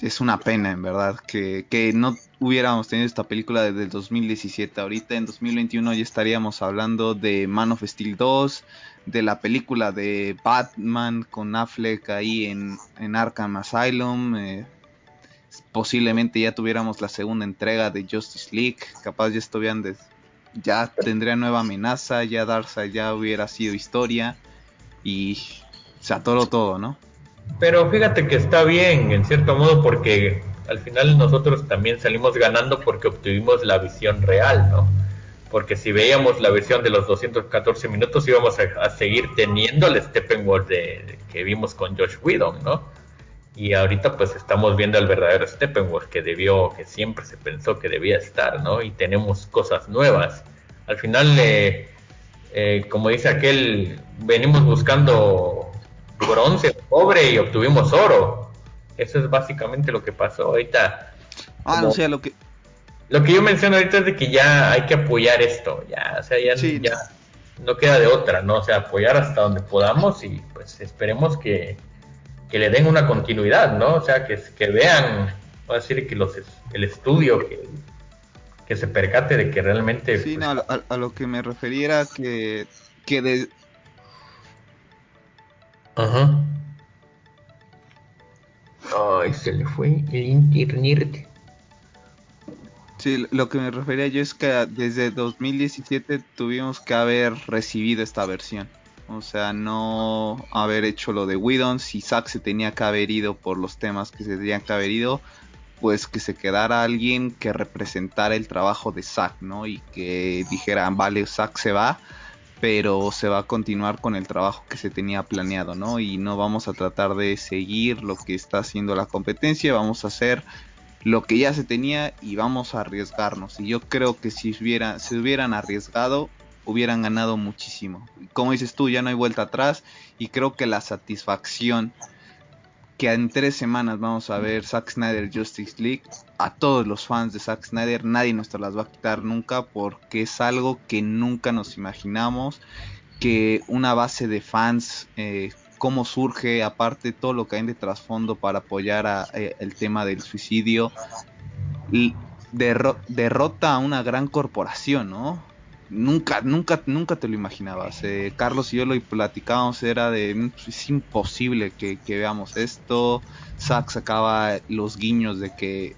Es una pena, en verdad, que, que no hubiéramos tenido esta película desde el 2017. Ahorita en 2021 ya estaríamos hablando de Man of Steel 2, de la película de Batman con Affleck ahí en, en Arkham Asylum. Eh, posiblemente ya tuviéramos la segunda entrega de Justice League, capaz ya estuvieran ya tendría nueva amenaza, ya Darkseid ya hubiera sido historia y se atoró todo, ¿no? Pero fíjate que está bien en cierto modo porque al final nosotros también salimos ganando porque obtuvimos la visión real, ¿no? Porque si veíamos la versión de los 214 minutos íbamos a, seguir teniendo el Steppenwolf de, que vimos con Josh Whedon, ¿no? y ahorita pues estamos viendo al verdadero Steppenwolf que debió, que siempre se pensó que debía estar, ¿no? Y tenemos cosas nuevas. Al final, eh, eh, como dice aquel, venimos buscando bronce, cobre y obtuvimos oro. Eso es básicamente lo que pasó ahorita. Ah, no sé, lo que... Lo que yo menciono ahorita es de que ya hay que apoyar esto, ya, o sea, ya, ya no queda de otra, ¿no? O sea, apoyar hasta donde podamos y pues esperemos que, que le den una continuidad, ¿no? O sea, que, que vean, voy a decir que los, el estudio, que, que se percate de que realmente... Sí, pues, no, a, lo que me refería que, que de... Ajá. Ay, se le fue el internet. Sí, lo que me refería yo es que desde 2017 tuvimos que haber recibido esta versión. O sea, no haber hecho lo de Whedon. Si Zack se tenía que haber ido por los temas que se tenían que haber ido, pues que se quedara alguien que representara el trabajo de Zack, ¿no? Y que dijeran, vale, Zack se va, pero se va a continuar con el trabajo que se tenía planeado, ¿no? Y no vamos a tratar de seguir lo que está haciendo la competencia, vamos a hacer lo que ya se tenía y vamos a arriesgarnos. Y yo creo que si se hubieran arriesgado, hubieran ganado muchísimo. Como dices tú, ya no hay vuelta atrás y creo que la satisfacción que en tres semanas vamos a ver Zack Snyder Justice League, a todos los fans de Zack Snyder nadie nos las va a quitar nunca porque es algo que nunca nos imaginamos, que una base de fans, eh, cómo surge, aparte todo lo que hay de trasfondo para apoyar a, eh, el tema del suicidio, y derrota a una gran corporación, ¿no? Nunca, nunca, nunca te lo imaginabas. Eh, Carlos y yo lo platicábamos, era de, mm, es imposible que, veamos esto. Zack sacaba los guiños de que,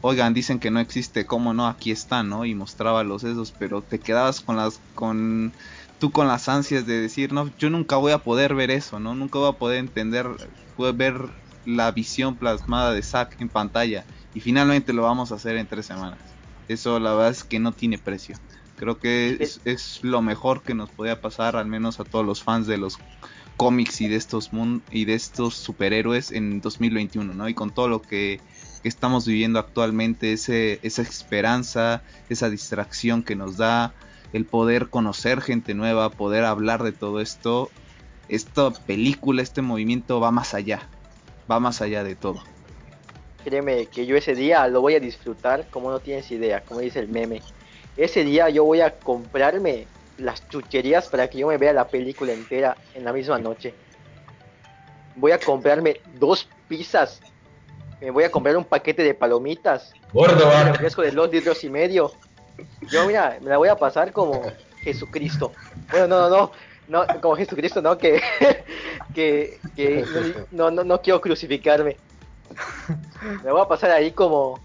oigan, dicen que no existe, ¿cómo no? Aquí está, ¿no? Y mostraba los esos, pero te quedabas con las, con, tú con las ansias de decir, no, yo nunca voy a poder ver eso, ¿no? Nunca voy a poder entender, ver la visión plasmada de Zack en pantalla. Y finalmente lo vamos a hacer en tres semanas. Eso la verdad es que no tiene precio. Creo que es, lo mejor que nos podía pasar, al menos a todos los fans de los cómics y de estos y de estos superhéroes en 2021, ¿no? Y con todo lo que, estamos viviendo actualmente, ese, esa esperanza, esa distracción que nos da, el poder conocer gente nueva, poder hablar de todo esto, esta película, este movimiento va más allá, va más allá de todo. Créeme que yo ese día lo voy a disfrutar como no tienes idea, como dice el meme ese día yo voy a comprarme las chucherías para que yo me vea la película entera en la misma noche. Voy a comprarme dos pizzas. Me voy a comprar un paquete de palomitas. Gordo, un refresco de dos litros y medio. Yo, mira, me la voy a pasar como Jesucristo. Bueno, no, no, no, no como Jesucristo, no, que, que, que no, no, no quiero crucificarme. Me voy a pasar ahí como,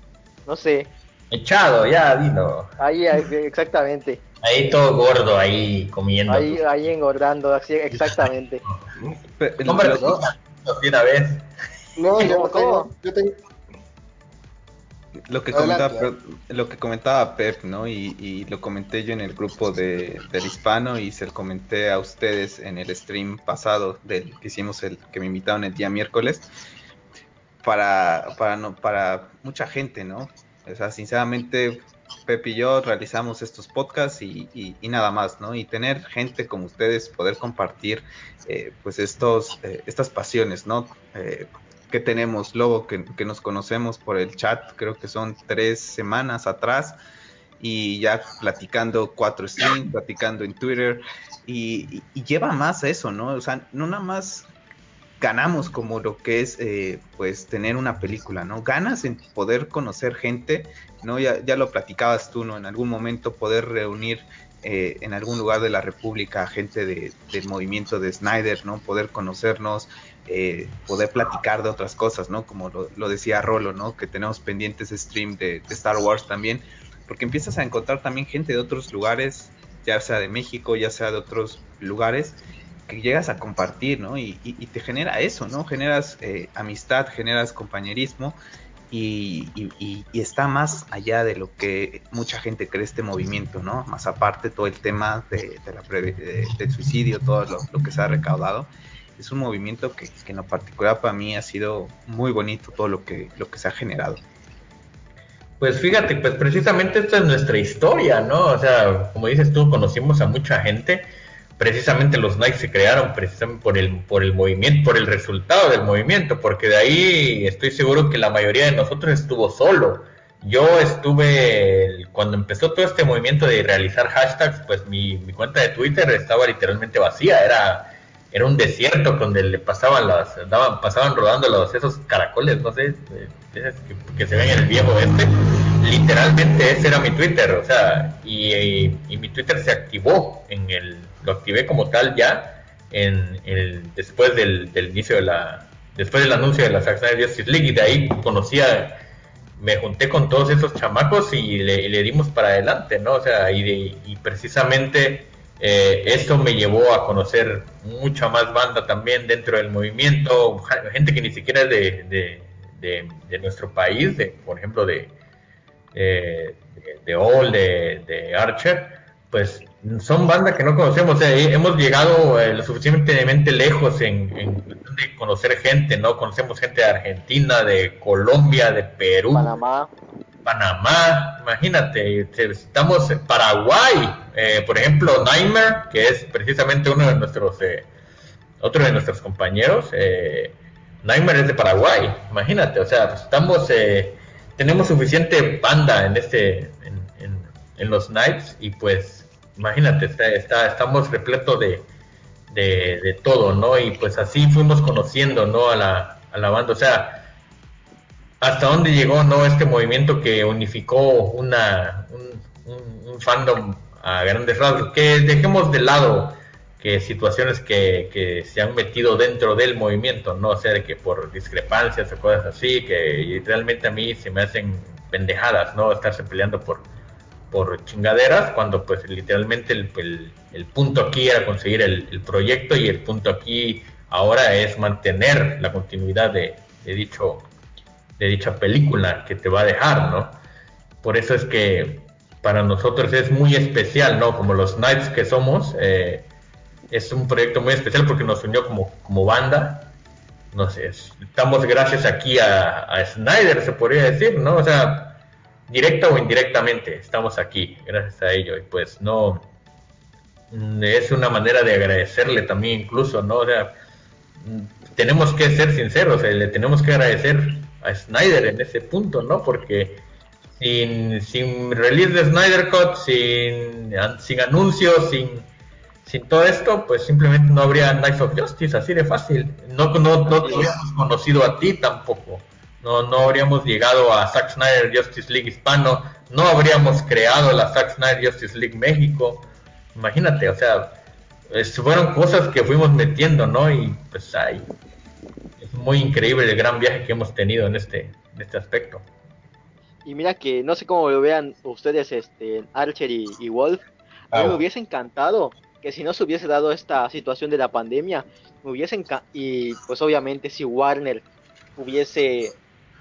no sé. Echado, ya, dilo. Ahí, exactamente. Ahí todo gordo, ahí comiendo. Ahí, ahí engordando, así, exactamente. Hombre, no, una vez. No, yo, tengo, yo tengo, lo que comentaba lo que comentaba Pep no y, lo comenté yo en el grupo de, del hispano y se lo comenté a ustedes en el stream pasado del que hicimos el que me invitaron el día miércoles para para no para mucha gente no o sea sinceramente Pep y yo realizamos estos podcasts y, y, nada más, ¿no? Y tener gente como ustedes, poder compartir, eh, pues estos, eh, estas pasiones, ¿no? Eh, que tenemos, Lobo, que, nos conocemos por el chat, creo que son tres semanas atrás, y ya platicando cuatro streams, platicando en Twitter, y, lleva más eso, ¿no? O sea, no nada más ganamos como lo que es, eh, pues, tener una película, ¿no? Ganas en poder conocer gente, ¿no? Ya, ya lo platicabas tú, ¿no? En algún momento poder reunir eh, en algún lugar de la República gente de, del movimiento de Snyder, ¿no? Poder conocernos, eh, poder platicar de otras cosas, ¿no? Como lo, decía Rolo, ¿no? Que tenemos pendientes stream de, Star Wars también, porque empiezas a encontrar también gente de otros lugares, ya sea de México, ya sea de otros lugares, que llegas a compartir, ¿no? Y, te genera eso, ¿no? Generas eh, amistad, generas compañerismo y, está más allá de lo que mucha gente cree este movimiento, ¿no? Más aparte todo el tema de, la del suicidio, todo lo, que se ha recaudado. Es un movimiento que, en lo particular para mí ha sido muy bonito todo lo que, lo que se ha generado. Pues fíjate, pues precisamente esta es nuestra historia, ¿no? O sea, como dices tú, conocimos a mucha gente precisamente los Nike se crearon precisamente por el, por el movimiento, por el resultado del movimiento, porque de ahí estoy seguro que la mayoría de nosotros estuvo solo. Yo estuve, cuando empezó todo este movimiento de realizar hashtags, pues mi, cuenta de Twitter estaba literalmente vacía, era, era un desierto donde le pasaban las, daban, pasaban rodando los, esos caracoles, no sé, que, se ven en el viejo este literalmente ese era mi Twitter, o sea, y, mi Twitter se activó en el, lo activé como tal ya en el, después del, inicio de la, después del anuncio de la Saxon Justice League y de ahí conocía, me junté con todos esos chamacos y le, dimos para adelante, ¿no? O sea, y, y precisamente eh, esto me llevó a conocer mucha más banda también dentro del movimiento, gente que ni siquiera es de, de, de nuestro país, de, por ejemplo, de de, de All, de, Archer, pues son bandas que no conocemos. hemos llegado eh, lo suficientemente lejos en, en, de conocer gente, ¿no? Conocemos gente de Argentina, de Colombia, de Perú. Panamá. Panamá, imagínate, estamos en Paraguay, eh, por ejemplo, Nightmare, que es precisamente uno de nuestros, eh, otro de nuestros compañeros, eh, Nightmare es de Paraguay, imagínate, o sea, estamos eh, tenemos suficiente banda en este en, los Knights y pues imagínate está, estamos repletos de, todo no y pues así fuimos conociendo no a la, banda o sea hasta dónde llegó no este movimiento que unificó una un, fandom a grandes rasgos. Que dejemos de lado que situaciones que, que, se han metido dentro del movimiento, no ser que por discrepancias o cosas así, que realmente a mí se me hacen pendejadas, ¿no? Estarse peleando por, por chingaderas, cuando pues literalmente el, el, punto aquí era conseguir el, proyecto y el punto aquí ahora es mantener la continuidad de, de, dicho, de dicha película que te va a dejar, ¿no? Por eso es que para nosotros es muy especial, ¿no? Como los Knights que somos, eh, es un proyecto muy especial porque nos unió como, como banda. No sé, estamos gracias aquí a, Snyder, se podría decir, ¿no? O sea, directa o indirectamente, estamos aquí, gracias a ello. Y pues no, mm, es una manera de agradecerle también incluso, ¿no? O sea, mm, tenemos que ser sinceros, le tenemos que agradecer a Snyder en ese punto, ¿no? Porque sin, sin release de Snyder Cut, sin, sin anuncios, sin sin todo esto, pues simplemente no habría Knights of Justice, así de fácil. No, no, no te hubiéramos conocido a ti tampoco. No, no habríamos llegado a Zack Snyder Justice League Hispano, no habríamos creado la Zack Snyder Justice League México. Imagínate, o sea, fueron cosas que fuimos metiendo, ¿no? Y pues ahí es muy increíble el gran viaje que hemos tenido en este, en este aspecto. Y mira que no sé cómo lo vean ustedes, este, Archer y, Wolf. A mí me hubiese encantado que si no se hubiese dado esta situación de la pandemia, me hubiese y pues obviamente si Warner hubiese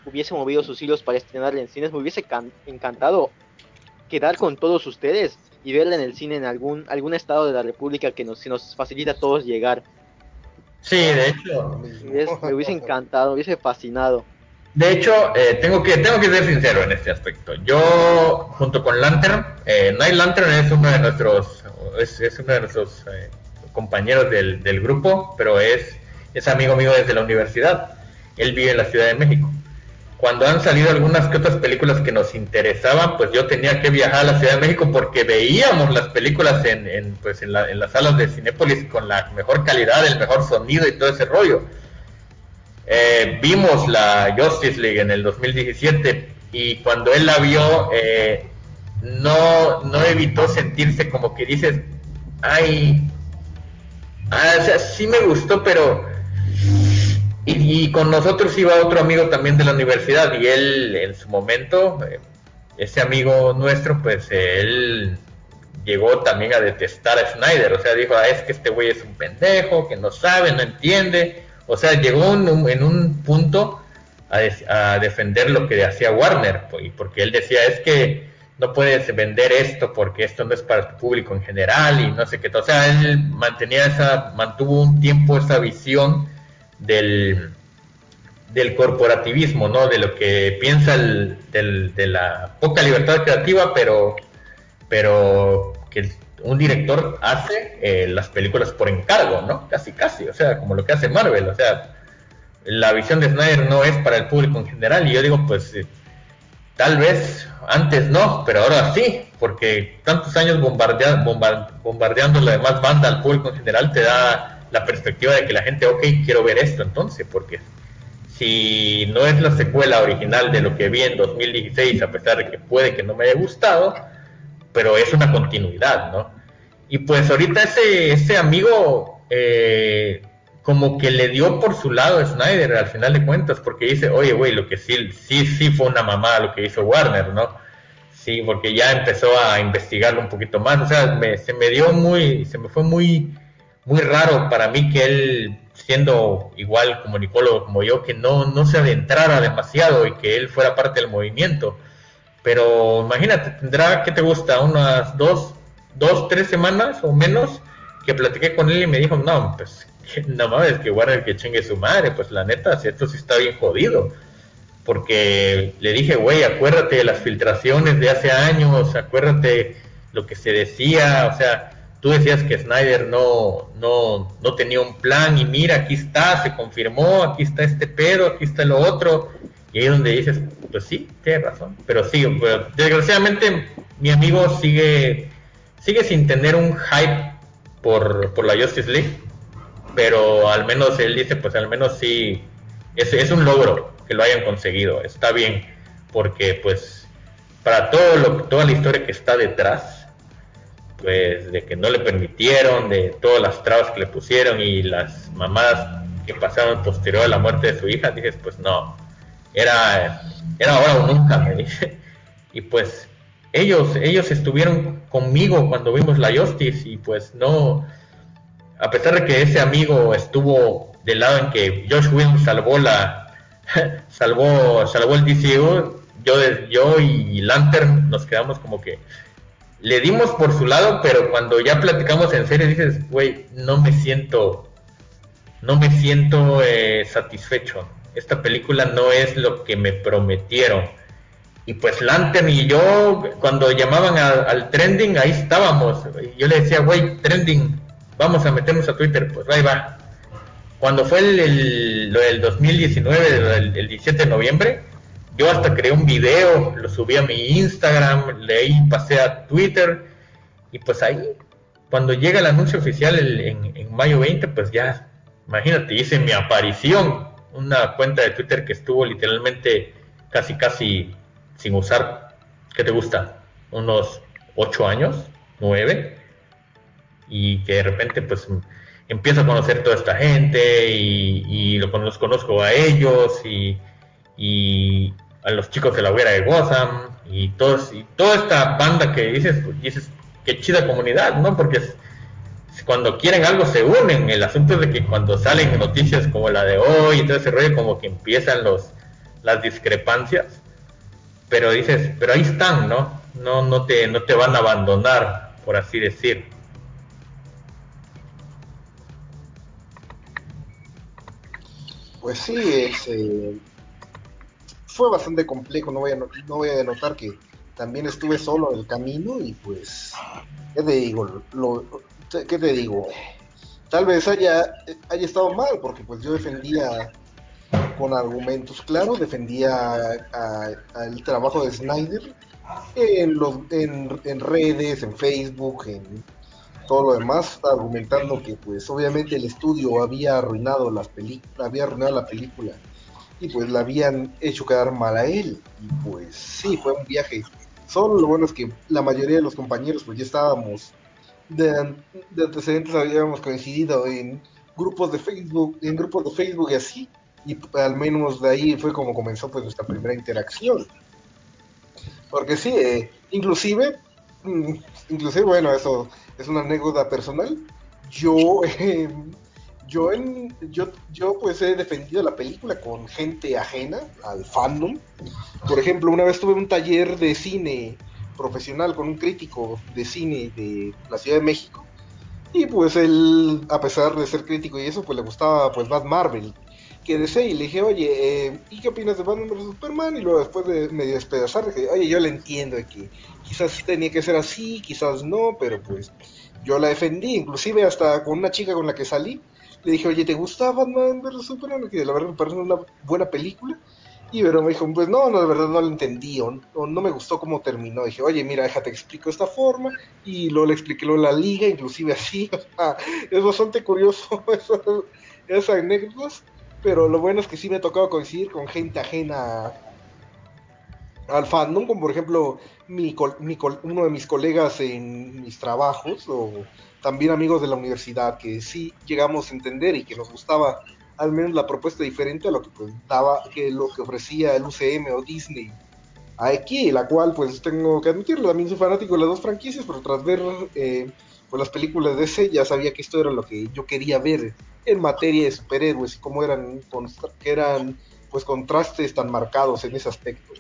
hubiese movido sus hilos para estrenar en cines, me hubiese encantado quedar con todos ustedes y verla en el cine en algún algún estado de la República que nos, nos facilita a todos llegar. Sí, de hecho. Me hubiese encantado, me hubiese fascinado. De hecho, eh, tengo, que, tengo que ser sincero en este aspecto. Yo, junto con Lantern, eh, Night Lantern es uno de nuestros, es, uno de nuestros eh, compañeros del, del, grupo, pero es, es amigo mío desde la universidad. Él vive en la Ciudad de México. Cuando han salido algunas que otras películas que nos interesaban, pues yo tenía que viajar a la Ciudad de México porque veíamos las películas en, en pues en, la, en las salas de Cinépolis con la mejor calidad, el mejor sonido y todo ese rollo. Eh, vimos la Justice League en el 2017 y cuando él la vio, eh, no, no evitó sentirse como que dices, ay, ah, o sea, sí me gustó, pero... Y, con nosotros iba otro amigo también de la universidad y él en su momento, eh, ese amigo nuestro, pues él llegó también a detestar a Snyder, o sea, dijo, ah, es que este güey es un pendejo, que no sabe, no entiende, o sea, llegó en un punto a, defender lo que hacía Warner, pues, porque él decía, es que no puedes vender esto porque esto no es para el público en general y no sé qué. O sea, él mantenía esa, mantuvo un tiempo esa visión del, del corporativismo, ¿no? De lo que piensa el, de la poca libertad creativa, pero, pero que un director hace eh, las películas por encargo, ¿no? Casi, casi, o sea, como lo que hace Marvel, o sea, la visión de Snyder no es para el público en general y yo digo, pues, eh, tal vez antes no, pero ahora sí, porque tantos años bombardeando la demás banda al público en general te da la perspectiva de que la gente, ok, quiero ver esto entonces, porque si no es la secuela original de lo que vi en 2016, a pesar de que puede que no me haya gustado, pero es una continuidad, ¿no? Y pues ahorita ese, ese amigo eh, como que le dio por su lado a Snyder al final de cuentas, porque dice, oye, güey, lo que sí, sí, sí fue una mamá lo que hizo Warner, ¿no? Sí, porque ya empezó a investigarlo un poquito más, o sea, se me dio muy, se me fue muy, muy raro para mí que él, siendo igual comunicólogo como yo, que no, no se adentrara demasiado y que él fuera parte del movimiento pero imagínate, tendrá, ¿qué te gusta? Unas dos, dos, tres semanas o menos que platiqué con él y me dijo, no, pues no mames, que Warner que chingue su madre, pues la neta, si esto sí está bien jodido. Porque le dije, güey, acuérdate de las filtraciones de hace años, acuérdate lo que se decía, o sea, tú decías que Snyder no, no, no tenía un plan y mira, aquí está, se confirmó, aquí está este pedo, aquí está lo otro, y ahí es donde dices, pues sí, tiene razón. Pero sí, desgraciadamente mi amigo sigue, sigue sin tener un hype por, por la Justice League. Pero al menos él dice, pues al menos sí, es, es un logro que lo hayan conseguido. Está bien, porque pues para todo toda la historia que está detrás, pues de que no le permitieron, de todas las trabas que le pusieron y las mamadas que pasaron posterior a la muerte de su hija, dices, pues no, era, era ahora o nunca, me dice. Y pues ellos, ellos estuvieron conmigo cuando vimos la Justice y pues no, a pesar de que ese amigo estuvo del lado en que Josh Whedon salvó la, salvó, salvó el DCU, yo, yo y Lantern nos quedamos como que le dimos por su lado, pero cuando ya platicamos en serio dices, güey, no me siento, no me siento eh, satisfecho esta película no es lo que me prometieron. Y pues Lantern y yo, cuando llamaban al trending, ahí estábamos. Yo le decía, güey, trending, vamos a meternos a Twitter, pues ahí va. Cuando fue el, lo del 2019, el, 17 de noviembre, yo hasta creé un video, lo subí a mi Instagram, leí, pasé a Twitter, y pues ahí, cuando llega el anuncio oficial en, en, mayo 20, pues ya, imagínate, hice mi aparición, una cuenta de Twitter que estuvo literalmente casi, casi sin usar, ¿qué te gusta? Unos 8 años, 9, y que de repente pues empiezo a conocer toda esta gente y, los conozco a ellos y, y, a los chicos de la hoguera de Gotham y, todos, y toda esta banda que dices, dices, qué chida comunidad, ¿no? Porque cuando quieren algo se unen. El asunto es de que cuando salen noticias como la de hoy y todo ese rollo, como que empiezan los, las discrepancias. Pero dices, pero ahí están, ¿no? No, no, te, no te van a abandonar, por así decir. Pues sí, eh, fue bastante complejo, no voy, a, no voy a denotar que también estuve solo en el camino y pues, ¿qué te digo? Lo, ¿Qué te digo? Tal vez haya, estado mal, porque pues yo defendía con argumentos claros, defendía el trabajo de Snyder en, los, en, redes, en Facebook, en todo lo demás, argumentando que pues obviamente el estudio había arruinado las había arruinado la película y pues la habían hecho quedar mal a él y pues sí, fue un viaje. Solo lo bueno es que la mayoría de los compañeros pues ya estábamos de, de antecedentes habíamos coincidido en grupos de Facebook, en grupos de Facebook y así, y al menos de ahí fue como comenzó pues nuestra primera interacción. Porque sí, eh, inclusive, mm, inclusive bueno, eso es una anécdota personal. Yo, eh, yo, en, yo, yo pues he defendido la película con gente ajena al fandom. Por ejemplo, una vez tuve un taller de cine profesional con un crítico de cine de la Ciudad de México. Y pues él, a pesar de ser crítico y eso, pues le gustaba pues Bad Marvel. Que desee y le dije, oye, eh, ¿y qué opinas de Batman vs Superman? Y luego después de medio despedazar, dije, oye, yo le entiendo que quizás tenía que ser así, quizás no, pero pues yo la defendí, inclusive hasta con una chica con la que salí, le dije, oye, ¿te gusta Batman vs Superman? Que la verdad me parece una buena película. Y pero me dijo, pues no, no, de verdad no lo entendí, o, no me gustó cómo terminó. dije, oye, mira, déjate explico esta forma, y luego le expliqué lo de la liga, inclusive así. es bastante curioso esas anécdotas, pero lo bueno es que sí me ha tocado coincidir con gente ajena al fandom, como por ejemplo mi, mi, uno de mis colegas en mis trabajos, o también amigos de la universidad, que sí llegamos a entender y que nos gustaba al menos la propuesta diferente a lo que pues, daba, que lo que ofrecía el UCM o Disney aquí, la cual pues tengo que admitirlo, también soy fanático de las dos franquicias, pero tras ver eh, pues, las películas de ese ya sabía que esto era lo que yo quería ver en materia de superhéroes y cómo eran, pues contrastes tan marcados en ese aspecto.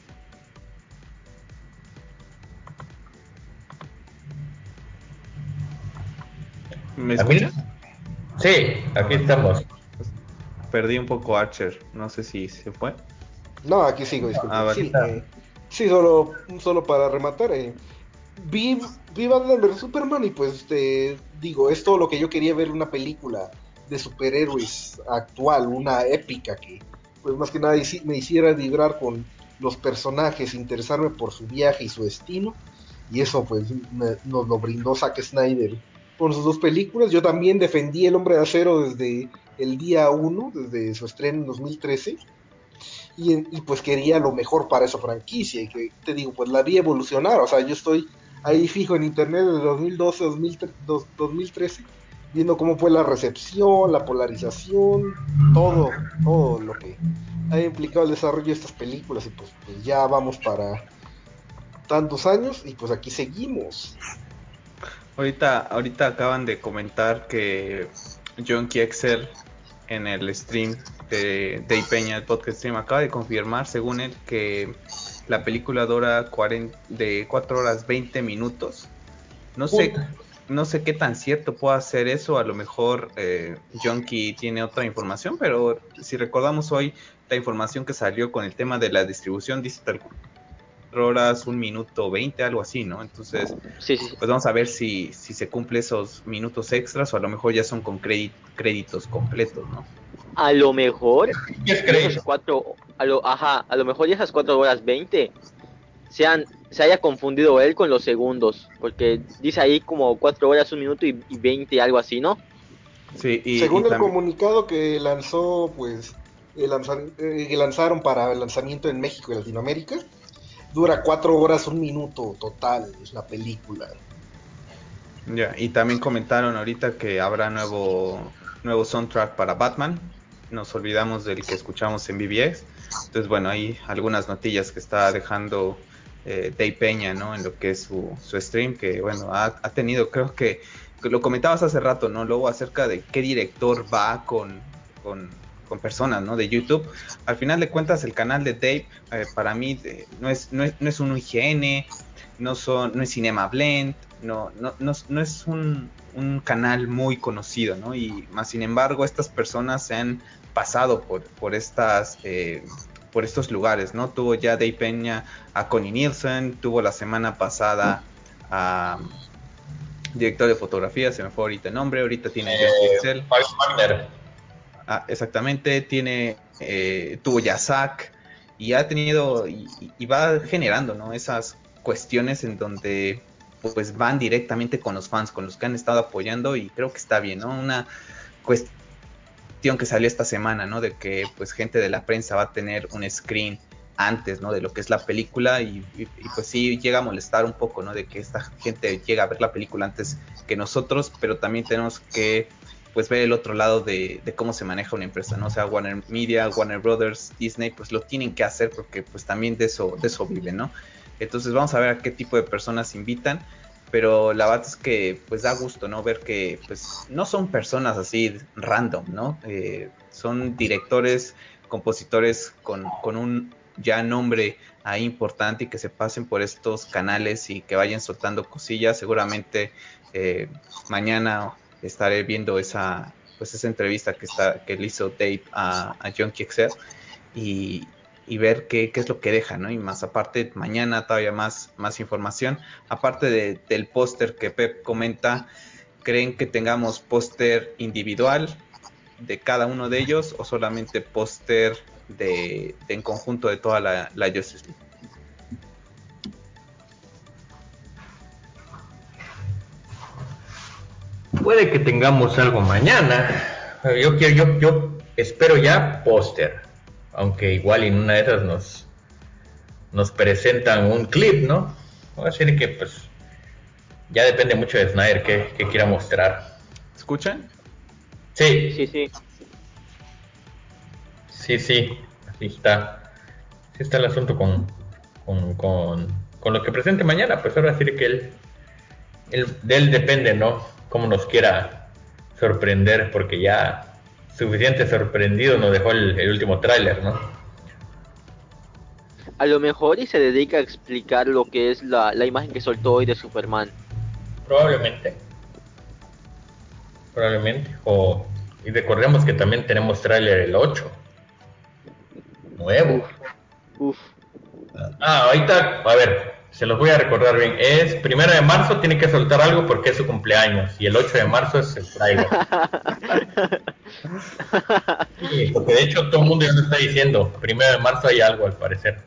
¿Me escuchas? Sí, aquí estamos perdí un poco Archer. No sé si se fue. No, aquí sigo, disculpe. Ah, sí, eh, sí, solo, solo para rematar. Eh, vi, vi Batman vs Superman y pues te digo, es todo lo que yo quería ver una película de superhéroes actual, una épica que pues más que nada me hiciera vibrar con los personajes, interesarme por su viaje y su destino. Y eso pues nos lo brindó Zack Snyder con sus dos películas. Yo también defendí El Hombre de Acero desde el día 1, desde su estreno en 2013. Y, pues quería lo mejor para esa franquicia. Y que te digo, pues la vi evolucionar. O sea, yo estoy ahí fijo en internet desde 2012, 2013, viendo cómo fue la recepción, la polarización, todo, todo lo que ha implicado el desarrollo de estas películas. Y pues, pues ya vamos para tantos años y pues aquí seguimos. Ahorita, ahorita acaban de comentar que John Kiexer en el stream de Day Peña, el podcast stream, acaba de confirmar, según él, que la película dura de 4 horas 20 minutos. No sé, no sé qué tan cierto pueda ser eso. A lo mejor eh, Junkie tiene otra información, pero si recordamos hoy la información que salió con el tema de la distribución digital horas, un minuto 20, algo así, ¿no? Entonces, pues vamos a ver si, si se cumple esos minutos extras o a lo mejor ya son con créditos completos, ¿no? A lo mejor, esos cuatro, a lo, ajá, a lo mejor esas 4 horas 20 sean se haya confundido él con los segundos, porque dice ahí como 4 horas, un minuto y, 20, algo así, ¿no? Sí, y, Según el comunicado que lanzó, pues, el eh, que lanzaron para el lanzamiento en México y Latinoamérica, dura 4 horas, un minuto total, la película. Ya, y también comentaron ahorita que habrá nuevo, nuevo soundtrack para Batman. Nos olvidamos del que escuchamos en BBS. Entonces, bueno, hay algunas notillas que está dejando eh, Dave Peña, ¿no? En lo que es su, stream, que bueno, ha, tenido, creo que, lo comentabas hace rato, ¿no? Luego acerca de qué director va con, personas, ¿no? De YouTube. Al final de cuentas, el canal de Dave, eh, para mí, no, es, no, es, no es un IGN, no, son, no es Cinema Blend, no, no, no, es un, un, canal muy conocido, ¿no? Y más sin embargo, estas personas se han pasado por, por estas eh, por estos lugares, ¿no? Tuvo ya Dave Peña a Connie Nielsen, tuvo la semana pasada a director de fotografía, se me fue ahorita el nombre, ahorita tiene eh, Ah, exactamente, tiene, eh, tuvo ya y ha tenido y, y, va generando, ¿no? Esas cuestiones en donde pues van directamente con los fans, con los que han estado apoyando y creo que está bien, ¿no? Una cuestión que salió esta semana, ¿no? De que pues gente de la prensa va a tener un screen antes, ¿no? De lo que es la película y, pues sí llega a molestar un poco, ¿no? De que esta gente llega a ver la película antes que nosotros, pero también tenemos que pues ver el otro lado de, cómo se maneja una empresa, ¿no? O sea, Warner Media, Warner Brothers, Disney, pues lo tienen que hacer porque pues también de eso, de eso viven, ¿no? Entonces vamos a ver a qué tipo de personas invitan pero la verdad es que pues da gusto, ¿no? Ver que pues no son personas así random, ¿no? Eh, son directores, compositores con, un ya nombre ahí importante y que se pasen por estos canales y que vayan soltando cosillas. Seguramente eh, mañana estaré viendo esa pues esa entrevista que está que le hizo Dave a, John Kiexer y, y ver qué, qué, es lo que deja, ¿no? Y más aparte, mañana todavía más, más información. Aparte del póster que Pep comenta, ¿creen que tengamos póster individual de cada uno de ellos o solamente póster de, en conjunto de toda la, la Justice League? Puede que tengamos algo mañana. Yo, yo, yo espero ya póster aunque igual en una de esas nos, nos presentan un clip, ¿no? Voy a decir que pues ya depende mucho de Snyder que, quiera mostrar. ¿Escuchan? Sí. Sí, sí. Sí, sí, así está. Así está el asunto con, con, con, lo que presente mañana. Pues ahora decir que él, de él depende, ¿no? Cómo nos quiera sorprender, porque ya suficiente sorprendido nos dejó el, último tráiler, ¿no? A lo mejor y se dedica a explicar lo que es la, imagen que soltó hoy de Superman. Probablemente. Probablemente. O, y recordemos que también tenemos tráiler el 8. Nuevo. Uf. Ah, ahorita, a ver, se los voy a recordar bien. Es primero de marzo, tiene que soltar algo porque es su cumpleaños. Y el 8 de marzo es el trailer. porque de hecho todo el mundo ya lo está diciendo. Primero de marzo hay algo al parecer.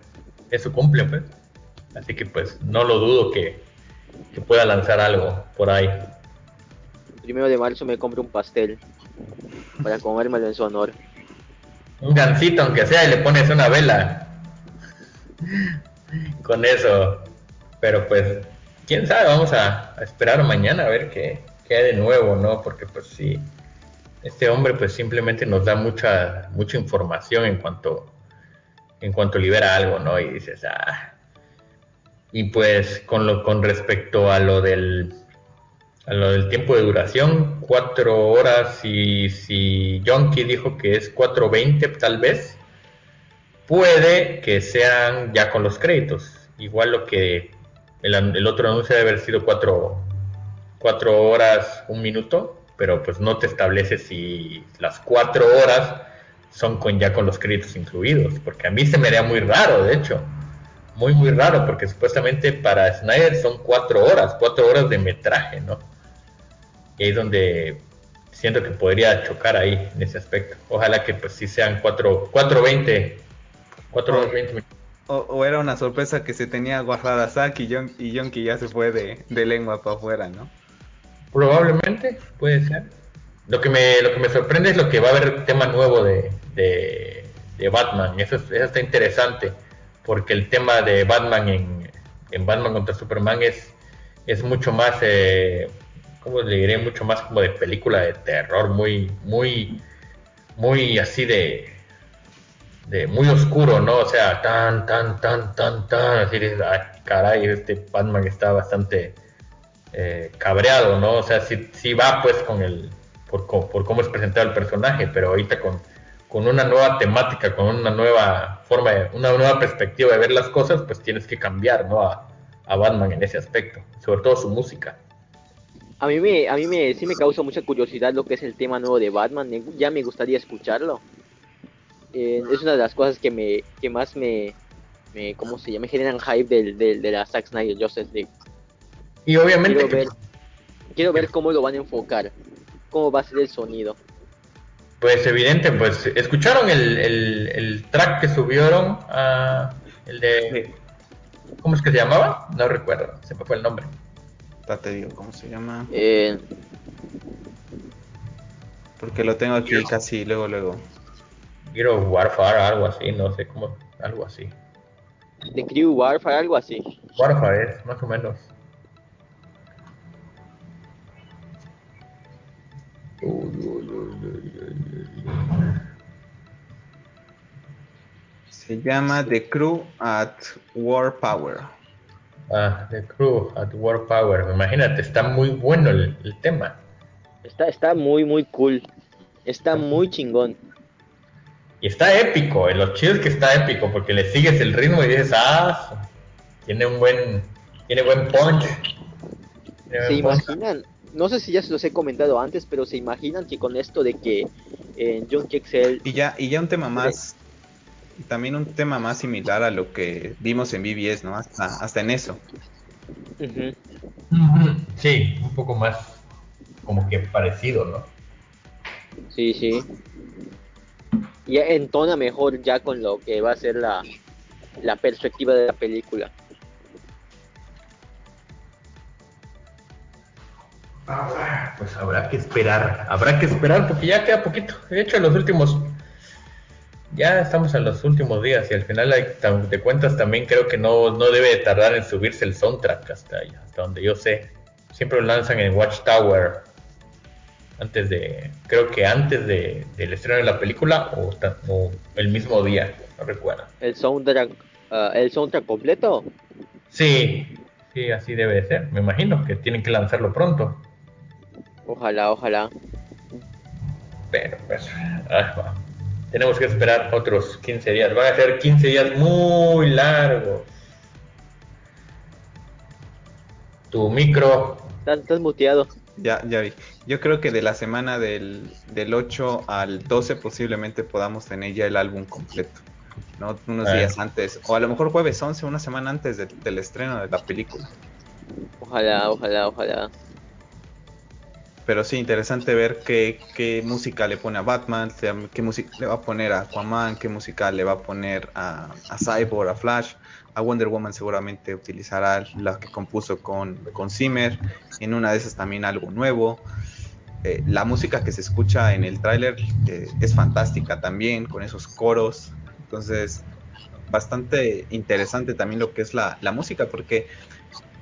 Es su cumple, pues. Así que pues no lo dudo que, que pueda lanzar algo por ahí. Primero de marzo me compro un pastel para comérmelo en su honor. Un gancito aunque sea y le pones una vela. Con eso pero pues, quién sabe, vamos a, esperar mañana a ver qué, hay de nuevo, ¿no? Porque pues sí, este hombre pues simplemente nos da mucha, mucha información en cuanto, en cuanto libera algo, ¿no? Y dices, ah. Y pues con lo con respecto a lo del a lo del tiempo de duración, cuatro horas y si Yonki dijo que es 4.20 tal vez, puede que sean ya con los créditos. Igual lo que el, otro anuncio debe haber sido cuatro, horas, un minuto, pero pues no te establece si las cuatro horas son con ya con los créditos incluidos, porque a mí se me haría muy raro, de hecho, muy muy raro, porque supuestamente para Snyder son cuatro horas, cuatro horas de metraje, ¿no? Y ahí es donde siento que podría chocar ahí en ese aspecto. Ojalá que pues sí sean cuatro, cuatro veinte, cuatro veinte minutos. O, era una sorpresa que se tenía guardada Zack y, John, y ya se fue de, de lengua para afuera, ¿no? Probablemente, puede ser. Lo que me, lo que me sorprende es lo que va a haber tema nuevo de, de, Batman. Eso, eso, está interesante, porque el tema de Batman en, en Batman contra Superman es, es mucho más, eh, ¿cómo le diré? Mucho más como de película de terror, muy, muy, muy así de, de muy oscuro, ¿no? O sea, tan, tan, tan, tan, tan, así de, caray, este Batman está bastante eh, cabreado, ¿no? O sea, sí, va pues con el, por, cómo es presentado el personaje, pero ahorita con, con una nueva temática, con una nueva forma, de, una nueva perspectiva de ver las cosas, pues tienes que cambiar, ¿no? A, a Batman en ese aspecto, sobre todo su música. A mí me, a mí me, sí me causa mucha curiosidad lo que es el tema nuevo de Batman, ya me gustaría escucharlo. Eh, es una de las cosas que me que más me, me ¿cómo se llama? generan hype del, del, de la Zack Snyder Justice League. Y obviamente quiero ver, quiero ver cómo lo van a enfocar, cómo va a ser el sonido. Pues evidente, pues escucharon el, el, el track que subieron a el de ¿cómo es que se llamaba? No recuerdo, se me fue el nombre. Ya te digo, ¿cómo se llama? Eh... Porque lo tengo aquí casi luego, luego. Hero Warfare, algo así, no sé cómo, algo así. The Crew Warfare, algo así. Warfare es, más o menos. Se llama The Crew at War Power. Ah, The Crew at War Power. Imagínate, está muy bueno el, el tema. Está, está muy, muy cool. Está muy chingón. Y está épico, en los chidos que está épico, porque le sigues el ritmo y dices, ah, tiene un buen, tiene buen punch. ¿Se imaginan? No sé si ya se los he comentado antes, pero se imaginan que con esto de que en John Excel... Y ya, y ya un tema más, también un tema más similar a lo que vimos en BBS, ¿no? Hasta, hasta en eso. Sí, un poco más como que parecido, ¿no? Sí, sí y entona mejor ya con lo que va a ser la, la perspectiva de la película. Pues habrá que esperar, habrá que esperar porque ya queda poquito. De hecho, en los últimos, ya estamos en los últimos días y al final de cuentas también creo que no, no debe tardar en subirse el soundtrack hasta, hasta donde yo sé. Siempre lo lanzan en Watchtower antes de, creo que antes de, del estreno de la película o, el mismo día, no recuerdo. ¿El soundtrack, uh, ¿El soundtrack completo? Sí, sí, así debe de ser. Me imagino que tienen que lanzarlo pronto. Ojalá, ojalá. Pero pues, ah, tenemos que esperar otros 15 días. Van a ser 15 días muy largos. Tu micro. Estás muteado. Ya, ya vi. Yo creo que de la semana del, del 8 al 12 posiblemente podamos tener ya el álbum completo. ¿no? Unos días antes. O a lo mejor jueves 11, una semana antes del estreno de la película. Ojalá, ojalá, ojalá. Pero sí, interesante ver qué, qué música le pone a Batman, qué música le va a poner a Aquaman, qué música le va a poner a, a Cyborg, a Flash. A Wonder Woman seguramente utilizará la que compuso con, con Zimmer. En una de esas también algo nuevo. Eh, la música que se escucha en el tráiler eh, es fantástica también, con esos coros. Entonces, bastante interesante también lo que es la, la música, porque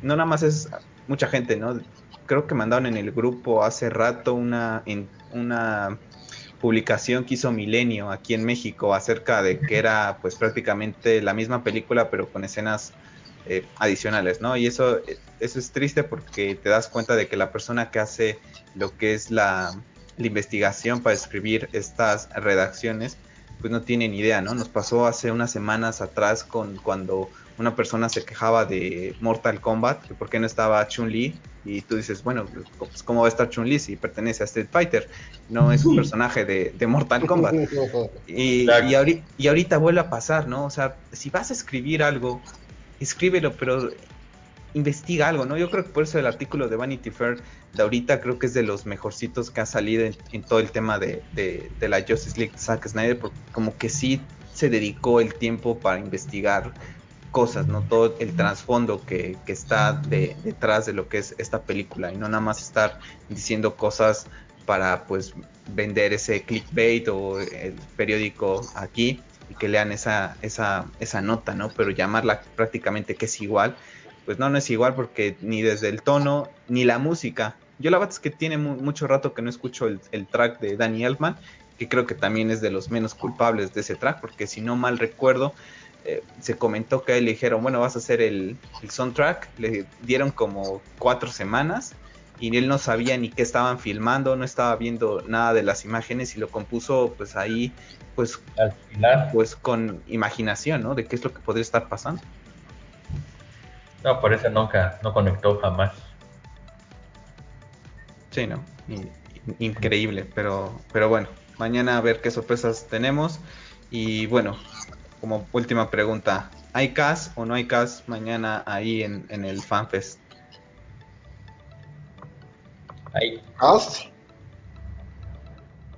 no nada más es mucha gente, ¿no? Creo que mandaron en el grupo hace rato una, en, una publicación que hizo Milenio aquí en México acerca de que era pues prácticamente la misma película pero con escenas eh, adicionales, ¿no? Y eso, eso es triste porque te das cuenta de que la persona que hace lo que es la, la investigación para escribir estas redacciones, pues no tiene ni idea, ¿no? Nos pasó hace unas semanas atrás con cuando una persona se quejaba de Mortal Kombat, que por qué no estaba Chun-Li, y tú dices, bueno, pues, ¿cómo va a estar Chun-Li si pertenece a Street Fighter? No es un personaje de, Mortal Kombat. Y, y, ahorita, vuelve a pasar, ¿no? O sea, si vas a escribir algo, escríbelo, pero investiga algo, ¿no? Yo creo que por eso el artículo de Vanity Fair de ahorita creo que es de los mejorcitos que ha salido en, todo el tema de, de, la Justice League Zack Snyder, porque como que sí se dedicó el tiempo para investigar cosas, ¿no? Todo el trasfondo que, que está detrás de lo que es esta película y no nada más estar diciendo cosas para pues vender ese clickbait o el periódico aquí y que lean esa, esa, esa nota, ¿no? Pero llamarla prácticamente que es igual, pues no, no es igual porque ni desde el tono ni la música. Yo la verdad es que tiene mucho rato que no escucho el, el track de Danny Elfman, que creo que también es de los menos culpables de ese track, porque si no mal recuerdo, eh, se comentó que le dijeron, bueno, vas a hacer el, soundtrack, le dieron como cuatro semanas y él no sabía ni qué estaban filmando, no estaba viendo nada de las imágenes y lo compuso pues ahí pues, Al final. pues con imaginación, ¿no? De qué es lo que podría estar pasando. No, por eso nunca, no conectó jamás. Sí, ¿no? increíble, pero, pero bueno, mañana a ver qué sorpresas tenemos. Y bueno, como última pregunta, ¿hay CAS o no hay CAS mañana ahí en, en el FanFest? ¿Hay ¿Cast?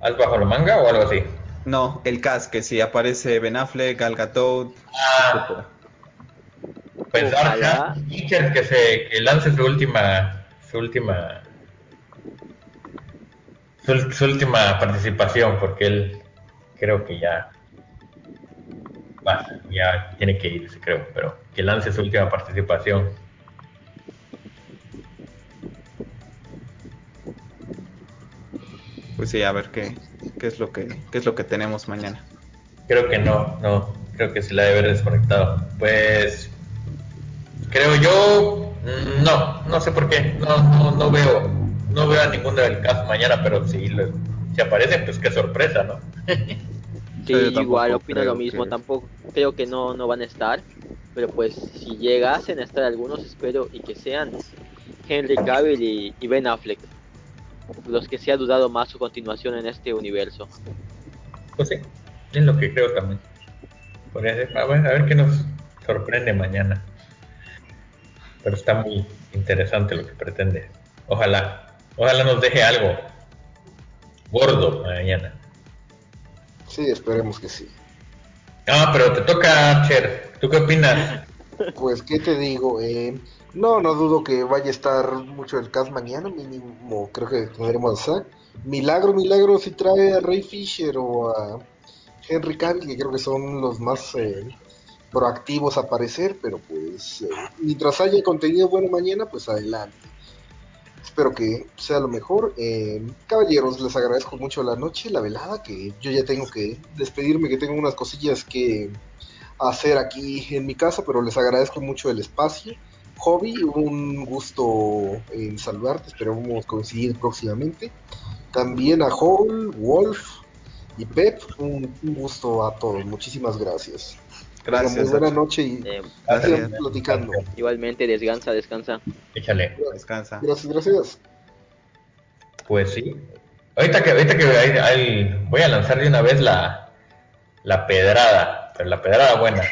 algo bajo la manga o algo así? No, el CAS, que si aparece Ben Affleck, Gal Gadot, Ah. Ojalá. Fincher que se que lance su última su última su, su última participación porque él creo que ya va, ya tiene que irse creo pero que lance su última participación. Pues sí, a ver qué, qué es lo que qué es lo que tenemos mañana. creo que no no creo que se la debe haber desconectado. Pues creo yo no no sé por qué no no, no veo no veo a ninguno del cast mañana pero si lo- si aparecen pues qué sorpresa no Sí, igual opino lo mismo, que- tampoco creo que no, no van a estar, pero pues si llegasen a estar algunos, espero y que sean Henry Cavill y, y Ben Affleck, los que se ha dudado más su continuación en este universo. Pues sí, es lo que creo también. Podría ser, a ver, a ver qué nos sorprende mañana. Pero está muy interesante lo que pretende. Ojalá, ojalá nos deje algo gordo mañana. Sí, esperemos que sí. Ah, pero te toca, Cher. ¿Tú qué opinas? Pues, ¿qué te digo? Eh, no, no dudo que vaya a estar mucho el cast mañana, mínimo creo que tendremos a Zack. Milagro, milagro si trae a Ray Fisher o a Henry Cavill, que creo que son los más eh, proactivos a aparecer, pero pues eh, mientras haya contenido bueno mañana, pues adelante. Espero que sea lo mejor. Eh, caballeros, les agradezco mucho la noche, la velada, que yo ya tengo que despedirme, que tengo unas cosillas que hacer aquí en mi casa, pero les agradezco mucho el espacio. Hobby, un gusto en saludarte, esperamos coincidir próximamente. También a Hall, Wolf y Pep, un, un gusto a todos, muchísimas gracias. Gracias. Buena noche y Eh, Gracias. platicando. igualmente, descansa, descansa. Échale. Descansa. Gracias, gracias. Pues sí. Ahorita que, ahorita que hay- hay- voy a lanzar de una vez la, la pedrada, pero la pedrada buena.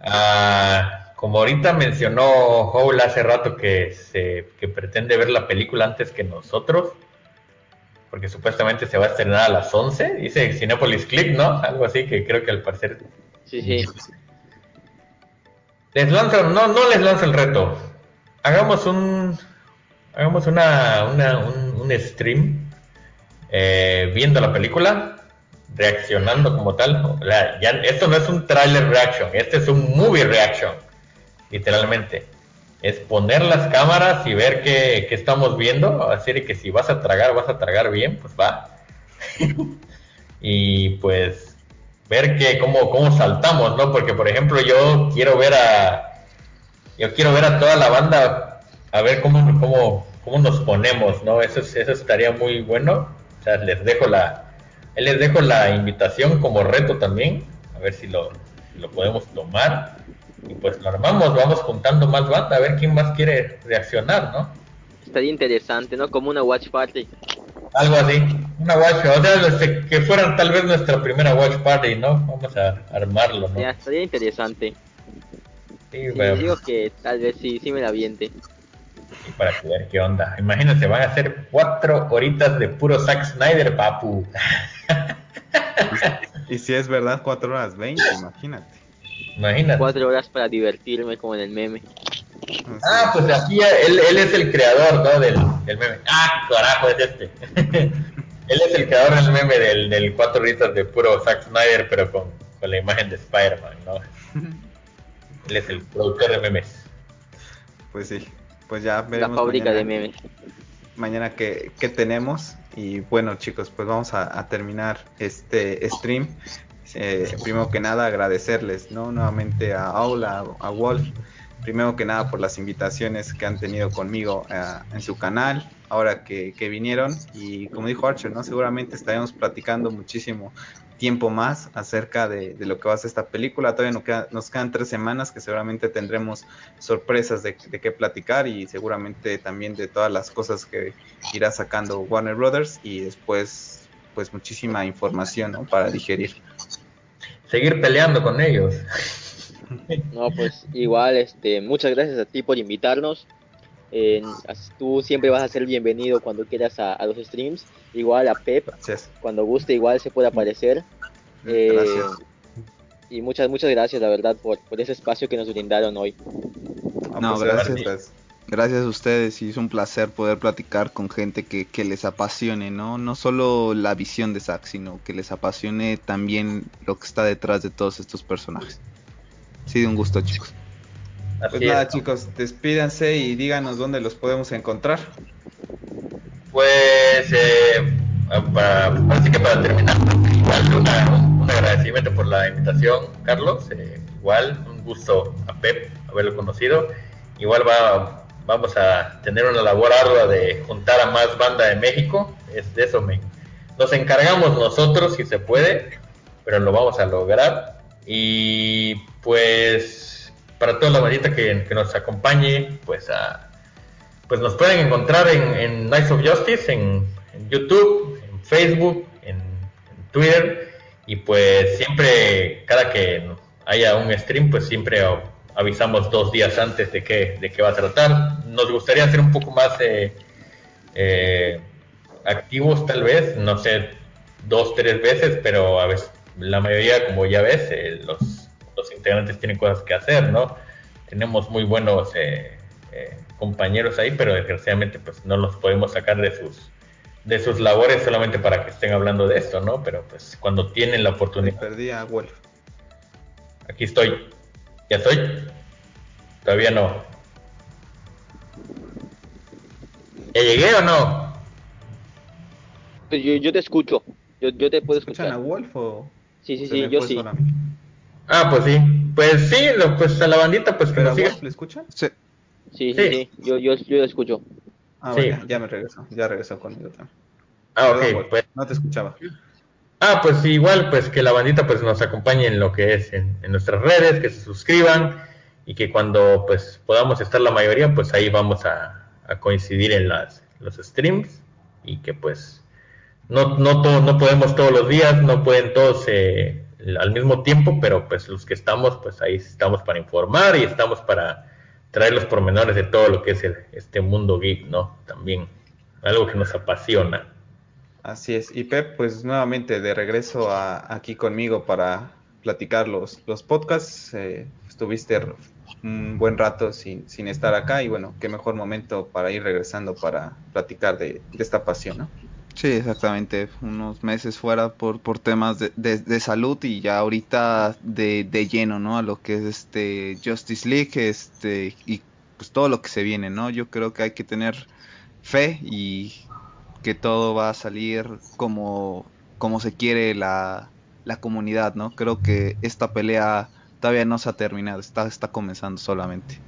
Ah, como ahorita mencionó Howell hace rato que, se, que pretende ver la película antes que nosotros, porque supuestamente se va a estrenar a las 11, dice Cinepolis Clip, ¿no? Algo así que creo que al parecer... Sí, sí. Les lanzo, no, no les lanzo el reto. Hagamos un, hagamos una, una- un, stream eh, viendo la película, reaccionando como tal. O sea, ya, esto no es un trailer reaction, este es un movie reaction, literalmente. Es poner las cámaras y ver qué, qué estamos viendo. Así que si vas a tragar, vas a tragar bien, pues va. y pues ver que cómo, cómo saltamos, ¿no? Porque por ejemplo yo quiero ver a yo quiero ver a toda la banda a ver cómo, cómo, cómo nos ponemos, ¿no? Eso, es- eso estaría muy bueno. O sea, les dejo la les dejo la invitación como reto también, a ver si lo, si lo podemos tomar. Y pues lo armamos, vamos juntando más banda, a ver quién más quiere reaccionar, ¿no? Estaría interesante, ¿no? Como una watch party. Algo así, una watch, o sea, este, que fueran tal vez nuestra primera watch party, ¿no? Vamos a armarlo, ¿no? Ya, estaría interesante. Sí, Sí, bueno, digo que tal vez sí, sí me la aviente. y para ver qué onda. Imagínense, van a ser cuatro horitas de puro Zack Snyder, papu. y si es verdad, 4 horas 20, imagínate. Imagínate. Cuatro horas para divertirme como en el meme. Ah, pues aquí él, él es el creador, ¿no? Del, del meme. Ah, carajo, es este. él es el creador del meme del, del cuatro horitas de puro Zack Snyder, pero con, con la imagen de Spider-Man, ¿no? él es el productor de memes. Pues sí, pues ya La veremos fábrica mañana, de memes. mañana qué, qué tenemos. Y bueno, chicos, pues vamos a, a terminar este stream. Eh, primero que nada, agradecerles, ¿no? Nuevamente a Aula, a Wolf, primero que nada por las invitaciones que han tenido conmigo eh, en su canal, ahora que, vinieron. Y como dijo Archer, ¿no? Seguramente estaremos platicando muchísimo tiempo más acerca de, lo que va a ser esta película. Todavía nos, queda- nos quedan tres semanas que seguramente tendremos sorpresas de, de qué platicar y seguramente también de todas las cosas que irá sacando Warner Brothers y después pues muchísima información para digerir. Seguir peleando con ellos. No, pues igual, este, muchas gracias a ti por invitarnos. Eh, tú siempre vas a ser bienvenido cuando quieras a, a los streams. Igual a Pep, Gracias. cuando guste, igual se puede aparecer. Eh, Gracias. Y muchas, muchas gracias, la verdad, por, por ese espacio que nos brindaron hoy. No, pues, gracias. gracias. Gracias a ustedes y es un placer poder platicar con gente que, que les apasione, ¿no? No solo la visión de Zack, sino que les apasione también lo que está detrás de todos estos personajes. Sí, de un gusto, chicos. Así Pues nada, es. chicos, despídanse y díganos dónde los podemos encontrar. Pues, eh, para, parece que para terminar, igual una- un, un agradecimiento por la invitación, Carlos. eh, igual, un gusto a Pep haberlo conocido. Igual va, vamos a tener una labor ardua de juntar a más banda de México. Es de eso me, nos encargamos nosotros si se puede, pero lo vamos a lograr. Y pues, para toda la bandita que, nos acompañe, pues a pues nos pueden encontrar en, en of Justice, en, en YouTube, en Facebook, en, Twitter. Y pues siempre, cada que haya un stream, pues siempre avisamos dos días antes de qué, de qué va a tratar. Nos gustaría ser un poco más eh, eh, activos tal vez, no sé, dos, tres veces, pero a veces la mayoría, como ya ves, eh, los, los integrantes tienen cosas que hacer, ¿no? Tenemos muy buenos eh, eh, compañeros ahí, pero desgraciadamente pues no los podemos sacar de sus de sus labores solamente para que estén hablando de esto, ¿no? Pero pues cuando tienen la Me oportunidad, perdí a Wolf. aquí estoy. ¿Ya estoy? Todavía no. ¿Ya llegué o no? Yo, yo te escucho, yo, yo te puedo ¿Escuchan a escuchar. Wolf o Sí, sí, se sí, yo sí. Ah, pues sí. Pues sí, lo- pues a la bandita pues que ¿Pero a nos siga. Le escuchan? Sí, Sí, sí, Sí. sí, yo, yo, yo lo escucho. Ah, Sí. vaya, ya me regresó, ya regresó conmigo también. Ah, Perdón, ok. Pues, no te escuchaba. Ah, pues igual, pues que la bandita pues nos acompañe en lo que es en, en nuestras redes, que se suscriban y que cuando pues podamos estar la mayoría, pues ahí vamos a, a coincidir en las, los streams y que pues no, no, todo, no podemos todos los días, no pueden todos eh, al mismo tiempo, pero pues los que estamos, pues ahí estamos para informar y estamos para traer los pormenores de todo lo que es el- este mundo geek, ¿no? También algo que nos apasiona. Así es. Y Pep, pues nuevamente de regreso a- aquí conmigo para platicar los, los podcasts. Eh, estuviste un buen rato sin, sin estar acá y bueno, qué mejor momento para ir regresando para platicar de, de esta pasión, ¿no? Sí, exactamente. Unos meses fuera por, por temas de, de- salud y ya ahorita de, de lleno, ¿no? A lo que es este Justice League, este y pues todo lo que se viene, ¿no? Yo creo que hay que tener fe y que todo va a salir como, como se quiere la, la comunidad, ¿no? Creo que esta pelea todavía no se ha terminado, está, está comenzando solamente.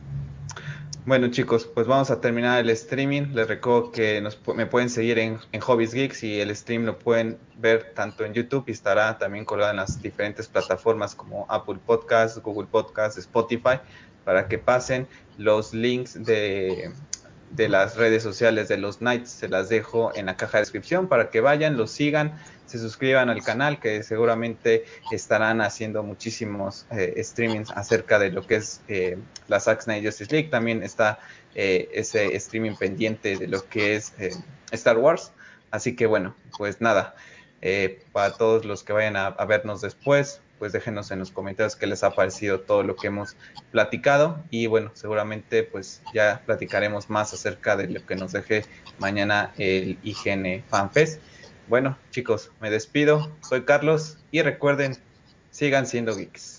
Bueno chicos, pues vamos a terminar el streaming. Les recuerdo que nos, me pueden seguir en, en Hobbies Geeks y el stream lo pueden ver tanto en YouTube y estará también colgado en las diferentes plataformas como Apple Podcasts, Google Podcasts, Spotify, para que pasen los links de, de las redes sociales de los Knights. Se las dejo en la caja de descripción para que vayan, los sigan, se suscriban al canal, que seguramente estarán haciendo muchísimos eh, streamings acerca de lo que es eh, la Zack Snyder League. También está eh, ese streaming pendiente de lo que es Star Wars. Así que bueno, pues nada, para todos los que vayan a, vernos después, pues déjenos en los comentarios qué les ha parecido todo lo que hemos platicado y bueno, seguramente pues ya platicaremos más acerca de lo que nos deje mañana el IGN FanFest. Bueno, chicos, me despido. Soy Carlos y recuerden, sigan siendo geeks.